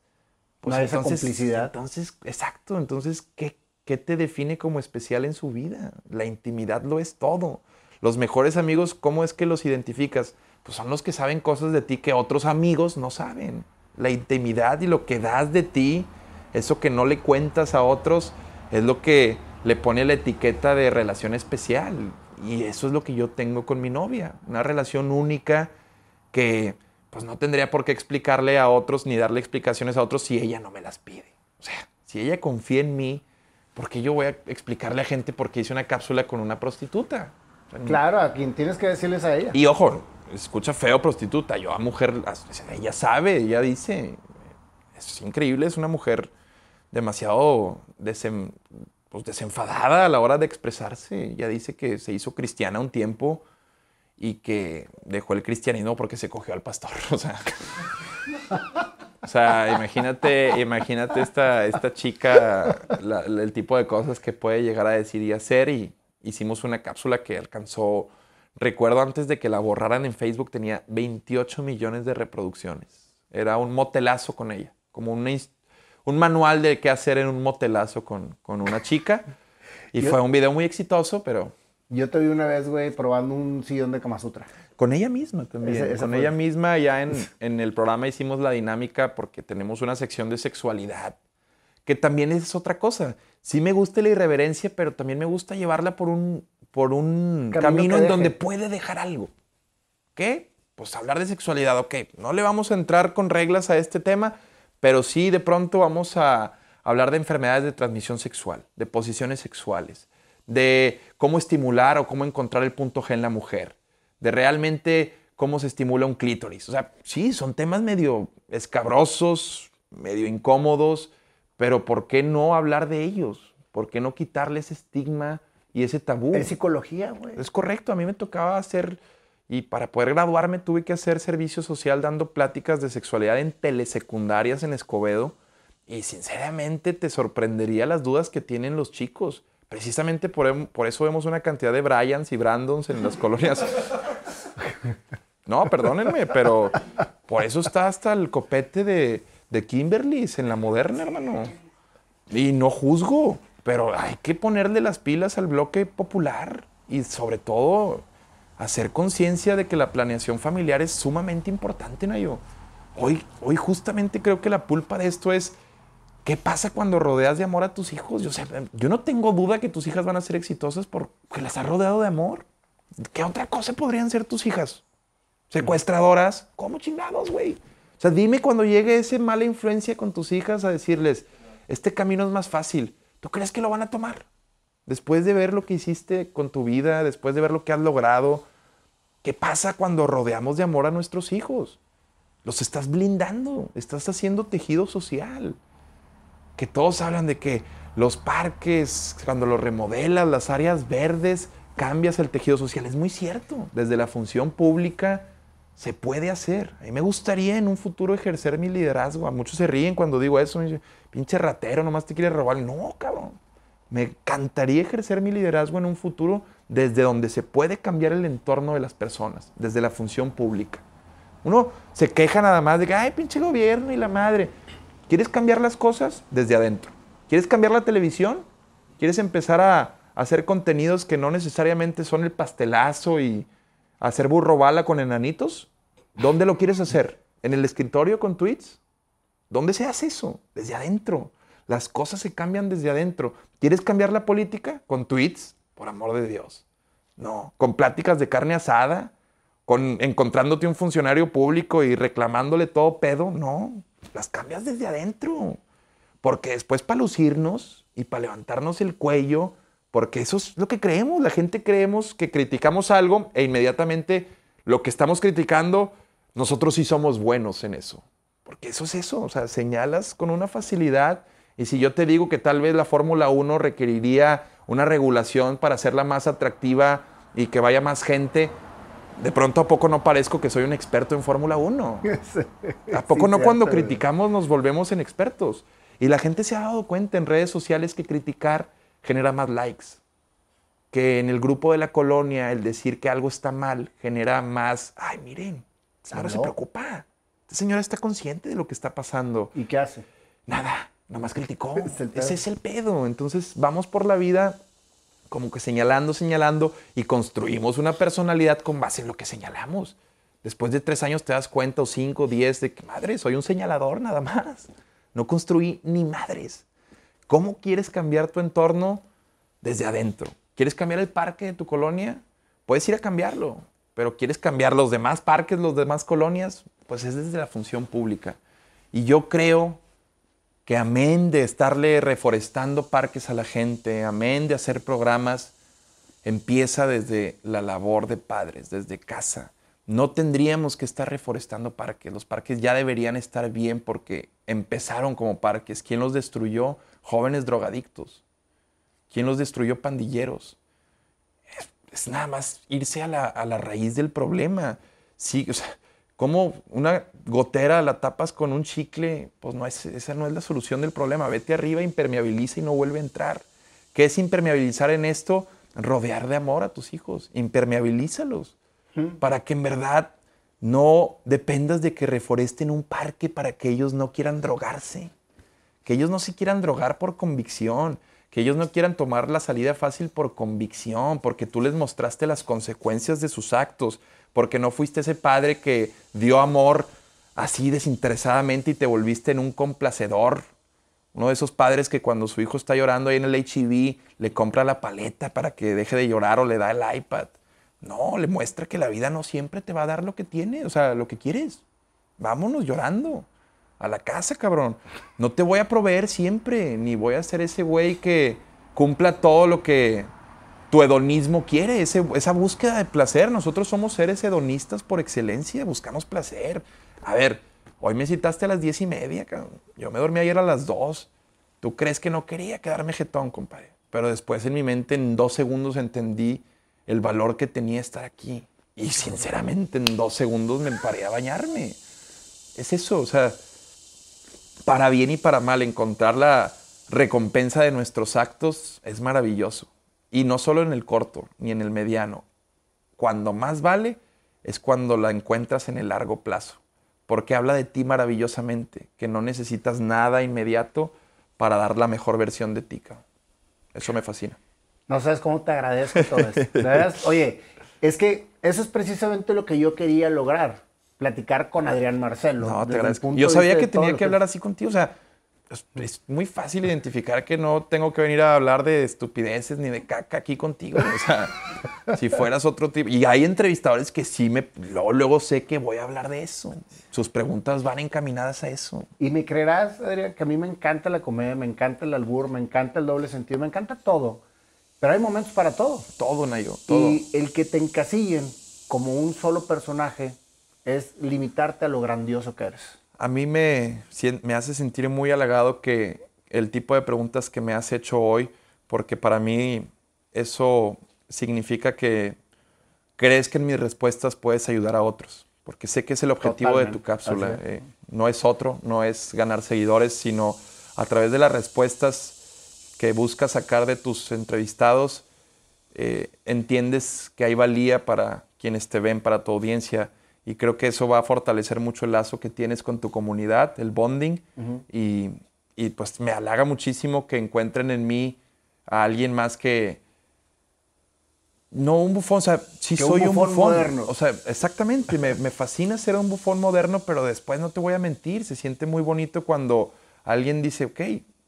pues No hay esa entonces, complicidad. entonces, exacto, entonces, ¿qué, ¿qué te define como especial en su vida? La intimidad lo es todo. Los mejores amigos, ¿cómo es que los identificas? Pues son los que saben cosas de ti que otros amigos no saben. La intimidad y lo que das de ti, eso que no le cuentas a otros, es lo que le pone la etiqueta de relación especial. Y eso es lo que yo tengo con mi novia. Una relación única que pues no tendría por qué explicarle a otros ni darle explicaciones a otros si ella no me las pide. O sea, si ella confía en mí, ¿por qué yo voy a explicarle a gente por qué hice una cápsula con una prostituta? O sea, Claro, a quien tienes que decirles a ella. y ojo, escucha feo prostituta. Yo a mujer, ella sabe, ella dice, es increíble, es una mujer demasiado desem- pues, desenfadada a la hora de expresarse. Ella dice que se hizo cristiana un tiempo y que dejó el cristianismo porque se cogió al pastor. O sea, o sea imagínate, imagínate esta, esta chica, el tipo de cosas que puede llegar a decir y hacer. Y hicimos una cápsula que alcanzó, recuerdo antes de que la borraran en Facebook, tenía 28 millones de reproducciones. Era un motelazo con ella, como una un manual de qué hacer en un motelazo con, con una chica. Y Yo- fue un video muy exitoso, pero Yo te vi una vez, güey, probando un sillón de Kama Sutra. con ella misma también. Ese- con fue- ella misma ya en, en el programa hicimos la dinámica porque tenemos una sección de sexualidad, que también es otra cosa. Sí me gusta la irreverencia, pero también me gusta llevarla por un, por un Camino en donde puede dejar algo. ¿Qué? Pues hablar de sexualidad, ok. No le vamos a entrar con reglas a este tema, pero sí de pronto vamos a hablar de enfermedades de transmisión sexual, de posiciones sexuales, de cómo estimular o cómo encontrar el punto G en la mujer, de realmente cómo se estimula un clítoris. O sea, sí, son temas medio escabrosos, medio incómodos, pero ¿por qué no hablar de ellos? ¿Por qué no quitarle ese estigma y ese tabú? Es psicología, güey. Es correcto, a mí me tocaba hacer, Y para poder graduarme tuve que hacer servicio social dando pláticas de sexualidad en telesecundarias en Escobedo. Y sinceramente te sorprendería las dudas que tienen los chicos. Precisamente por, em, por eso vemos una cantidad de Bryans y Brandons en las colonias. No, perdónenme, pero por eso está hasta el copete de, de Kimberly's en la moderna, hermano. Y no juzgo, pero hay que ponerle las pilas al bloque popular y sobre todo hacer conciencia de que la planeación familiar es sumamente importante, Nayo. Hoy, hoy justamente creo que la pulpa de esto es, ¿qué pasa cuando rodeas de amor a tus hijos? Yo, sé, yo no tengo duda que tus hijas van a ser exitosas porque las has rodeado de amor. ¿Qué otra cosa podrían ser tus hijas? Secuestradoras. ¿Cómo chingados, güey? O sea, dime cuando llegue esa mala influencia con tus hijas a decirles, este camino es más fácil. ¿Tú crees que lo van a tomar? Después de ver lo que hiciste con tu vida, después de ver lo que has logrado, ¿qué pasa cuando rodeamos de amor a nuestros hijos? Los estás blindando, estás haciendo tejido social. Que todos hablan de que los parques, cuando los remodelas, las áreas verdes, cambias el tejido social. Es muy cierto. Desde la función pública se puede hacer. A mí me gustaría en un futuro ejercer mi liderazgo. A muchos se ríen cuando digo eso. Pinche ratero, nomás te quiere robar. No, cabrón. Me encantaría ejercer mi liderazgo en un futuro desde donde se puede cambiar el entorno de las personas, desde la función pública. Uno se queja nada más de que, ay, pinche gobierno y la madre. ¿Quieres cambiar las cosas? Desde adentro. ¿Quieres cambiar la televisión? ¿Quieres empezar a hacer contenidos que no necesariamente son el pastelazo y hacer burro bala con enanitos? ¿Dónde lo quieres hacer? ¿En el escritorio con tweets? ¿Dónde se hace eso? Desde adentro. Las cosas se cambian desde adentro. ¿Quieres cambiar la política? Con tweets, por amor de Dios. No, con pláticas de carne asada, con encontrándote un funcionario público y reclamándole todo pedo. No, las cambias desde adentro. Porque después para lucirnos y para levantarnos el cuello, porque eso es lo que creemos. La gente creemos que criticamos algo e inmediatamente lo que estamos criticando, nosotros sí somos buenos en eso. Porque eso es eso, o sea, señalas con una facilidad y si yo te digo que tal vez la Fórmula 1 requeriría una regulación para hacerla más atractiva y que vaya más gente, de pronto a poco no parezco que soy un experto en Fórmula 1. ¿A poco no cuando criticamos nos volvemos en expertos? Y la gente se ha dado cuenta en redes sociales que criticar genera más likes. Que en el grupo de la colonia el decir que algo está mal genera más, ay, miren, señora se preocupa. Esta señora está consciente de lo que está pasando. ¿Y qué hace? Nada nada más criticó. Ese es el pedo. Entonces vamos por la vida como que señalando, señalando y construimos una personalidad con base en lo que señalamos. Después de tres años te das cuenta, o cinco, diez, de que madre, soy un señalador nada más. No construí ni madres. ¿Cómo quieres cambiar tu entorno desde adentro? ¿Quieres cambiar el parque de tu colonia? Puedes ir a cambiarlo, pero ¿quieres cambiar los demás parques, los demás colonias? Pues es desde la función pública. Y yo creo que amén de estarle reforestando parques a la gente, amén de hacer programas, empieza desde la labor de padres, desde casa. No tendríamos que estar reforestando parques. Los parques ya deberían estar bien porque empezaron como parques. ¿Quién los destruyó? Jóvenes drogadictos. ¿Quién los destruyó? Pandilleros. Es, nada más irse a la, raíz del problema. Sí, o sea, ¿Cómo una gotera la tapas con un chicle? Pues no es, esa no es la solución del problema. Vete arriba, impermeabiliza y no vuelve a entrar. ¿Qué es impermeabilizar en esto? Rodear de amor a tus hijos. Impermeabilízalos. Para que en verdad no dependas de que reforesten un parque para que ellos no quieran drogarse. Que ellos no se quieran drogar por convicción. Que ellos no quieran tomar la salida fácil por convicción, porque tú les mostraste las consecuencias de sus actos porque no fuiste ese padre que dio amor así desinteresadamente y te volviste en un complacedor. Uno de esos padres que cuando su hijo está llorando ahí en el HIV le compra la paleta para que deje de llorar o le da el iPad. No, le muestra que la vida no siempre te va a dar lo que tiene, o sea, lo que quieres. Vámonos llorando a la casa, cabrón. No te voy a proveer siempre, ni voy a ser ese güey que cumpla todo lo que tu hedonismo quiere, esa búsqueda de placer. Nosotros somos seres hedonistas por excelencia, buscamos placer. A ver, hoy me citaste a las diez y media, yo me dormí ayer a las dos. ¿Tú crees que no quería quedarme jetón, compadre? Pero después en mi mente, en dos segundos, entendí el valor que tenía estar aquí. Y sinceramente, en dos segundos me paré a bañarme. Es eso, o sea, para bien y para mal, encontrar la recompensa de nuestros actos es maravilloso. Y no solo en el corto, ni en el mediano. Cuando más vale es cuando la encuentras en el largo plazo. Porque habla de ti maravillosamente, que no necesitas nada inmediato para dar la mejor versión de ti. Eso me fascina. No sabes cómo te agradezco todo esto. Oye, es que eso es precisamente lo que yo quería lograr. Platicar con Adrián Marcelo. No, te agradezco. Yo sabía que tenía que hablar así contigo. O sea, es, es muy fácil identificar que no tengo que venir a hablar de estupideces ni de caca aquí contigo. O sea, si fueras otro tipo. Y hay entrevistadores que sí me. Luego, luego sé que voy a hablar de eso. Sus preguntas van encaminadas a eso. Y me creerás, Adrián, que a mí me encanta la comedia, me encanta el albur, me encanta el doble sentido, me encanta todo. Pero hay momentos para todo. Todo, Nayo. Todo. Y el que te encasillen como un solo personaje es limitarte a lo grandioso que eres. A mí me, me hace sentir muy halagado que el tipo de preguntas que me has hecho hoy, porque para mí eso significa que crees que en mis respuestas puedes ayudar a otros, porque sé que es el objetivo de tu cápsula. eh, no es otro, no es ganar seguidores, sino a través de las respuestas que buscas sacar de tus entrevistados, eh, entiendes que hay valía para quienes te ven, para tu audiencia. Y creo que eso va a fortalecer mucho el lazo que tienes con tu comunidad, el bonding. y, y, pues me halaga muchísimo que encuentren en mí a alguien más que... No un bufón, o sea, sí Que un soy un bufón bufón. moderno. O sea, exactamente, me, me fascina ser un bufón moderno, pero después no te voy a mentir, se siente muy bonito cuando alguien dice, ok,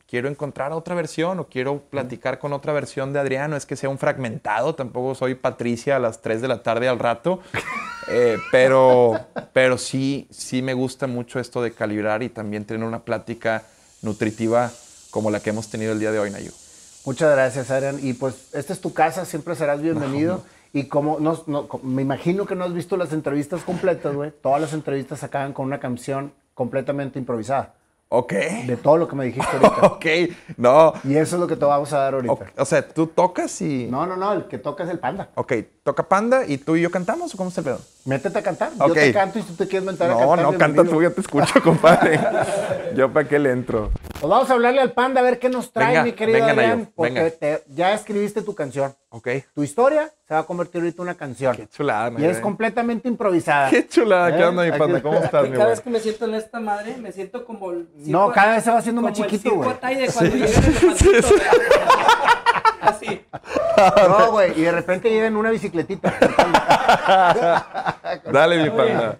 quiero encontrar otra versión o quiero platicar con otra versión de Adriano, es que sea un fragmentado, tampoco soy Patricia a las 3 de la tarde al rato, eh, pero, pero sí, sí me gusta mucho esto de calibrar y también tener una plática nutritiva como la que hemos tenido el día de hoy, Nayo. Muchas gracias, Adrián. Y pues, esta es tu casa, siempre serás bienvenido. Y como no, no- me imagino que no has visto las entrevistas completas, güey. Todas las entrevistas acaban con una canción completamente improvisada. Ok. De todo lo que me dijiste ahorita. Ok, no. y eso es lo que te vamos a dar ahorita. O, o sea, tú tocas y... No, no, no, el que toca es el panda. Ok, toca Panda y tú y yo cantamos o cómo está el pedo? Métete a cantar. Yo te canto y si tú te quieres mentar a No, cantar. no, canta bienvenido. tú, yo te escucho, compadre. yo para qué le entro. Pues vamos a hablarle al panda a ver qué nos trae, Venga, mi querido venga, Adrián. Nayo, porque venga. te- ya escribiste tu canción. Ok. Tu historia se va a convertir ahorita en una canción. Qué chulada, y es eh. completamente improvisada. Qué chulada, ¿qué ¿Eh? onda, mi panda? ¿Cómo estás, mi Cada vez que me siento en esta madre, me siento como el No, cada vez se va haciendo más como chiquito, güey. Cuando llega el elefantito, güey. Así. No, güey. Y de repente llega en una bicicletita. Dale, mi panda.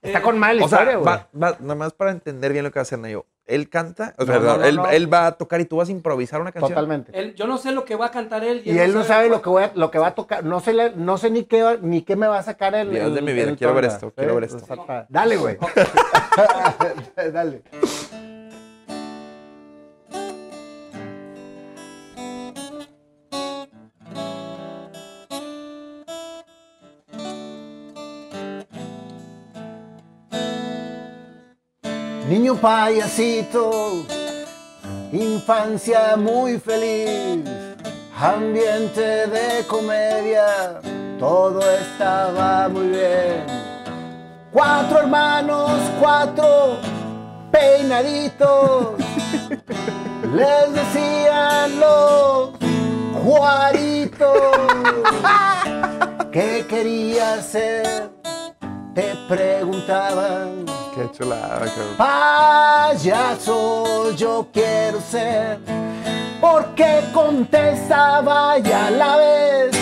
Está con mal la O sea, historia, güey. va, va- nada más para entender bien lo que va a hacer Nayo. Él canta, o sea, No, no, no, él, no. él va a tocar y tú vas a improvisar una canción. Totalmente. Él- yo no sé lo que va a cantar él. Y él no sabe lo que, voy a- lo que va a tocar. No sé, no sé ni, qué, ni qué me va a sacar el. Dios el- de mi vida, quiero ver esto, quiero ver Sí, esto. Dale, güey. Dale. Niño payasito, infancia muy feliz, ambiente de comedia, todo estaba muy bien. Cuatro hermanos, cuatro peinaditos, les decían los Juaritos. ¿Qué quería ser? Te preguntaban. Qué chulada. Payaso yo quiero ser, porque contestaba y a la vez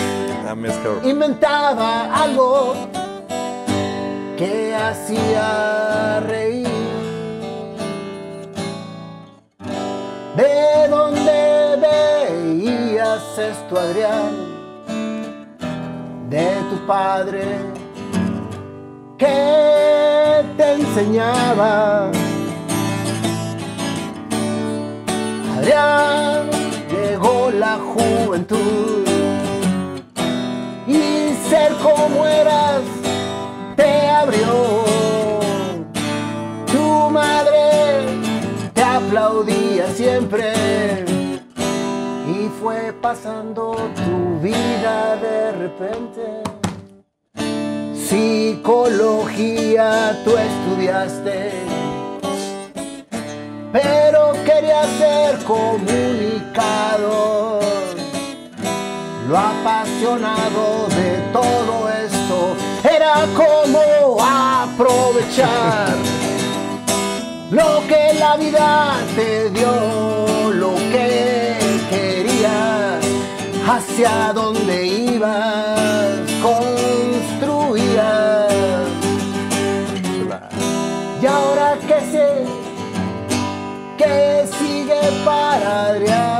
cabrón. inventaba algo que hacía reír. ¿De dónde veías esto, Adrián? De tu padre que te enseñaba. Adrián, llegó la juventud y ser como eras te abrió. Tu madre te aplaudía siempre y fue pasando tu vida de repente. Psicología tú estudiaste, pero quería ser comunicador. Lo apasionado de todo esto era como aprovechar lo que la vida te dio, lo que querías, hacia dónde ibas, sigue para Adrián.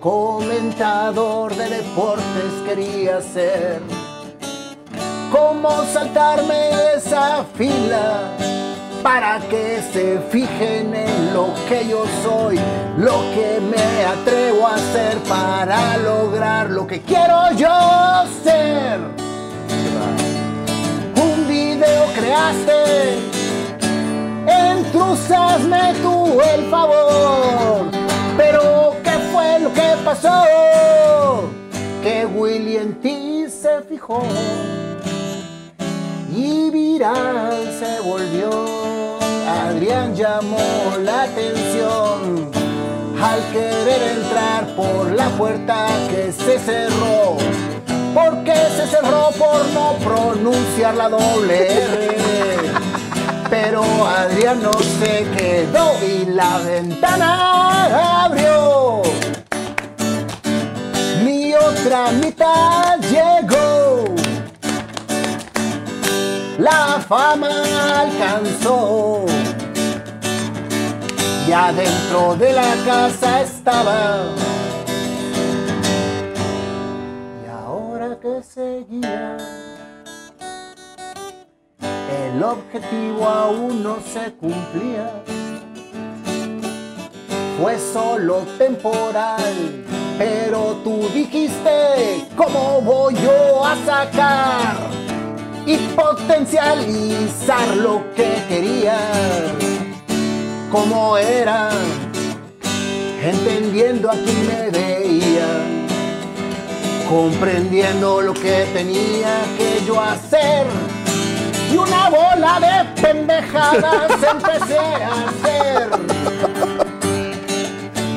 Comentador de deportes quería ser. ¿Cómo saltarme esa fila? Para que se fijen en lo que yo soy, lo que me atrevo a hacer para lograr lo que quiero yo ser creaste, entruzasme tú el favor. Pero ¿qué fue lo que pasó? Que Willy en ti se fijó y viral se volvió. Adrián llamó la atención al querer entrar por la puerta que se cerró porque se cerró por no pronunciar la doble R. Pero Adrián no se quedó y la ventana abrió. Mi otra mitad llegó. La fama alcanzó. Y adentro de la casa estaba que seguía, el objetivo aún no se cumplía. Fue solo temporal, pero tú dijiste, ¿cómo voy yo a sacar y potencializar lo que quería? ¿Cómo era? Entendiendo a quién me veía comprendiendo lo que tenía que yo hacer. Y una bola de pendejadas empecé a hacer.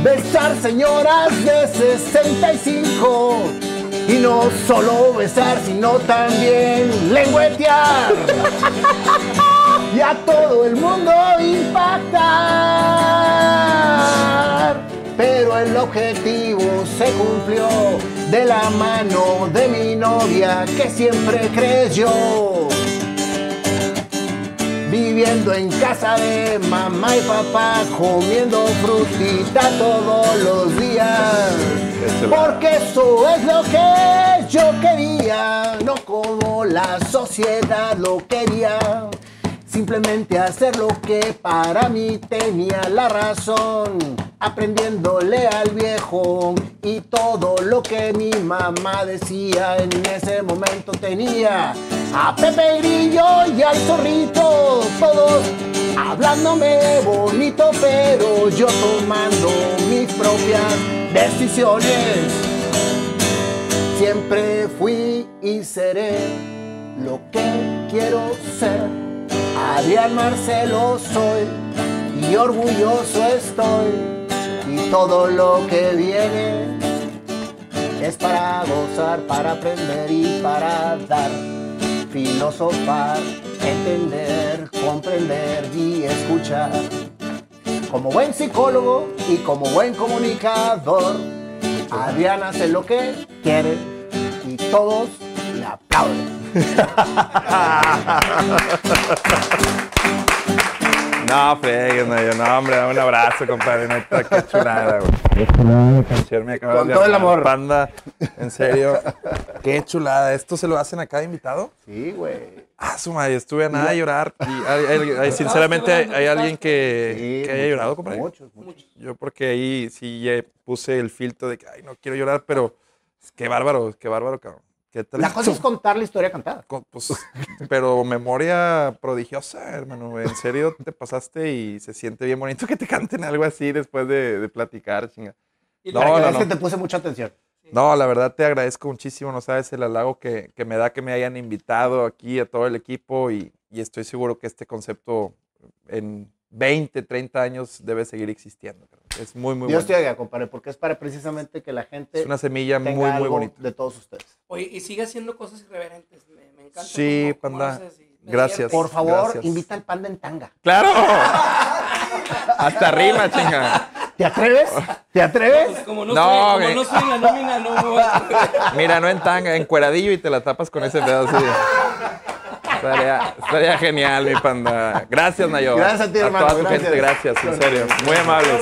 Besar señoras de 65. Y no solo besar, sino también lengüetear. Y a todo el mundo impactar pero el objetivo se cumplió de la mano de mi novia que siempre creyó. Viviendo en casa de mamá y papá, comiendo frutita todos los días. Porque eso es lo que yo quería, no como la sociedad lo quería. Simplemente hacer lo que para mí tenía la razón, aprendiéndole al viejo y todo lo que mi mamá decía en ese momento tenía. A Pepe Grillo y al zorrito, todos hablándome bonito, pero yo tomando mis propias decisiones. Siempre fui y seré lo que quiero ser. Adrián Marcelo soy y orgulloso estoy y todo lo que viene es para gozar, para aprender y para dar, filosofar, entender, comprender y escuchar. Como buen psicólogo y como buen comunicador, Adrián hace lo que quiere y todos le aplauden. No, freguen, no, yo, no, hombre, dame un abrazo, compadre. Neta, qué chulada, güey. Qué chulada de canción me acabas Con de todo el amor. Panda, en serio. Qué chulada. ¿Esto se lo hacen a cada invitado? Sí, güey. Ah, su madre, estuve a nada de llorar. Y hay- hay- hay- sinceramente, hay, alguien que, Sí, que haya llorado, compadre. Muchos, muchos. Yo porque ahí sí puse el filtro de que, ay, no quiero llorar, pero qué bárbaro, qué bárbaro, cabrón. Qué La cosa es contar la historia cantada. Pues, pero memoria prodigiosa, hermano. En serio te pasaste y se siente bien bonito que te canten algo así después de, de platicar, chinga. Y No, la- no, es no. que te puse mucha atención. No, la verdad te agradezco muchísimo, no sabes el halago que, que me da que me hayan invitado aquí a todo el equipo y, y estoy seguro que este concepto en 20, 30 años debe seguir existiendo. Es muy, muy Dios bueno. te oiga, compadre, porque es para precisamente que la gente Es una semilla muy, tenga muy algo bonita. de todos ustedes. Oye, y sigue haciendo cosas irreverentes. Me, me encanta. Sí, cómo- panda. haces me Gracias. Por favor, Gracias. invita al panda en tanga. ¡Claro! Hasta rima, chinga. ¿Te atreves? ¿Te atreves? Pues como no, No, soy, como no soy en la nómina, no me voy a... Mira, no en tanga, en cueradillo y te la tapas con ese pedazo. así. Estaría, estaría genial, mi panda. Gracias, Nayo. Gracias a ti, A hermano, toda tu gracias. gente, gracias, en serio. Muy amables.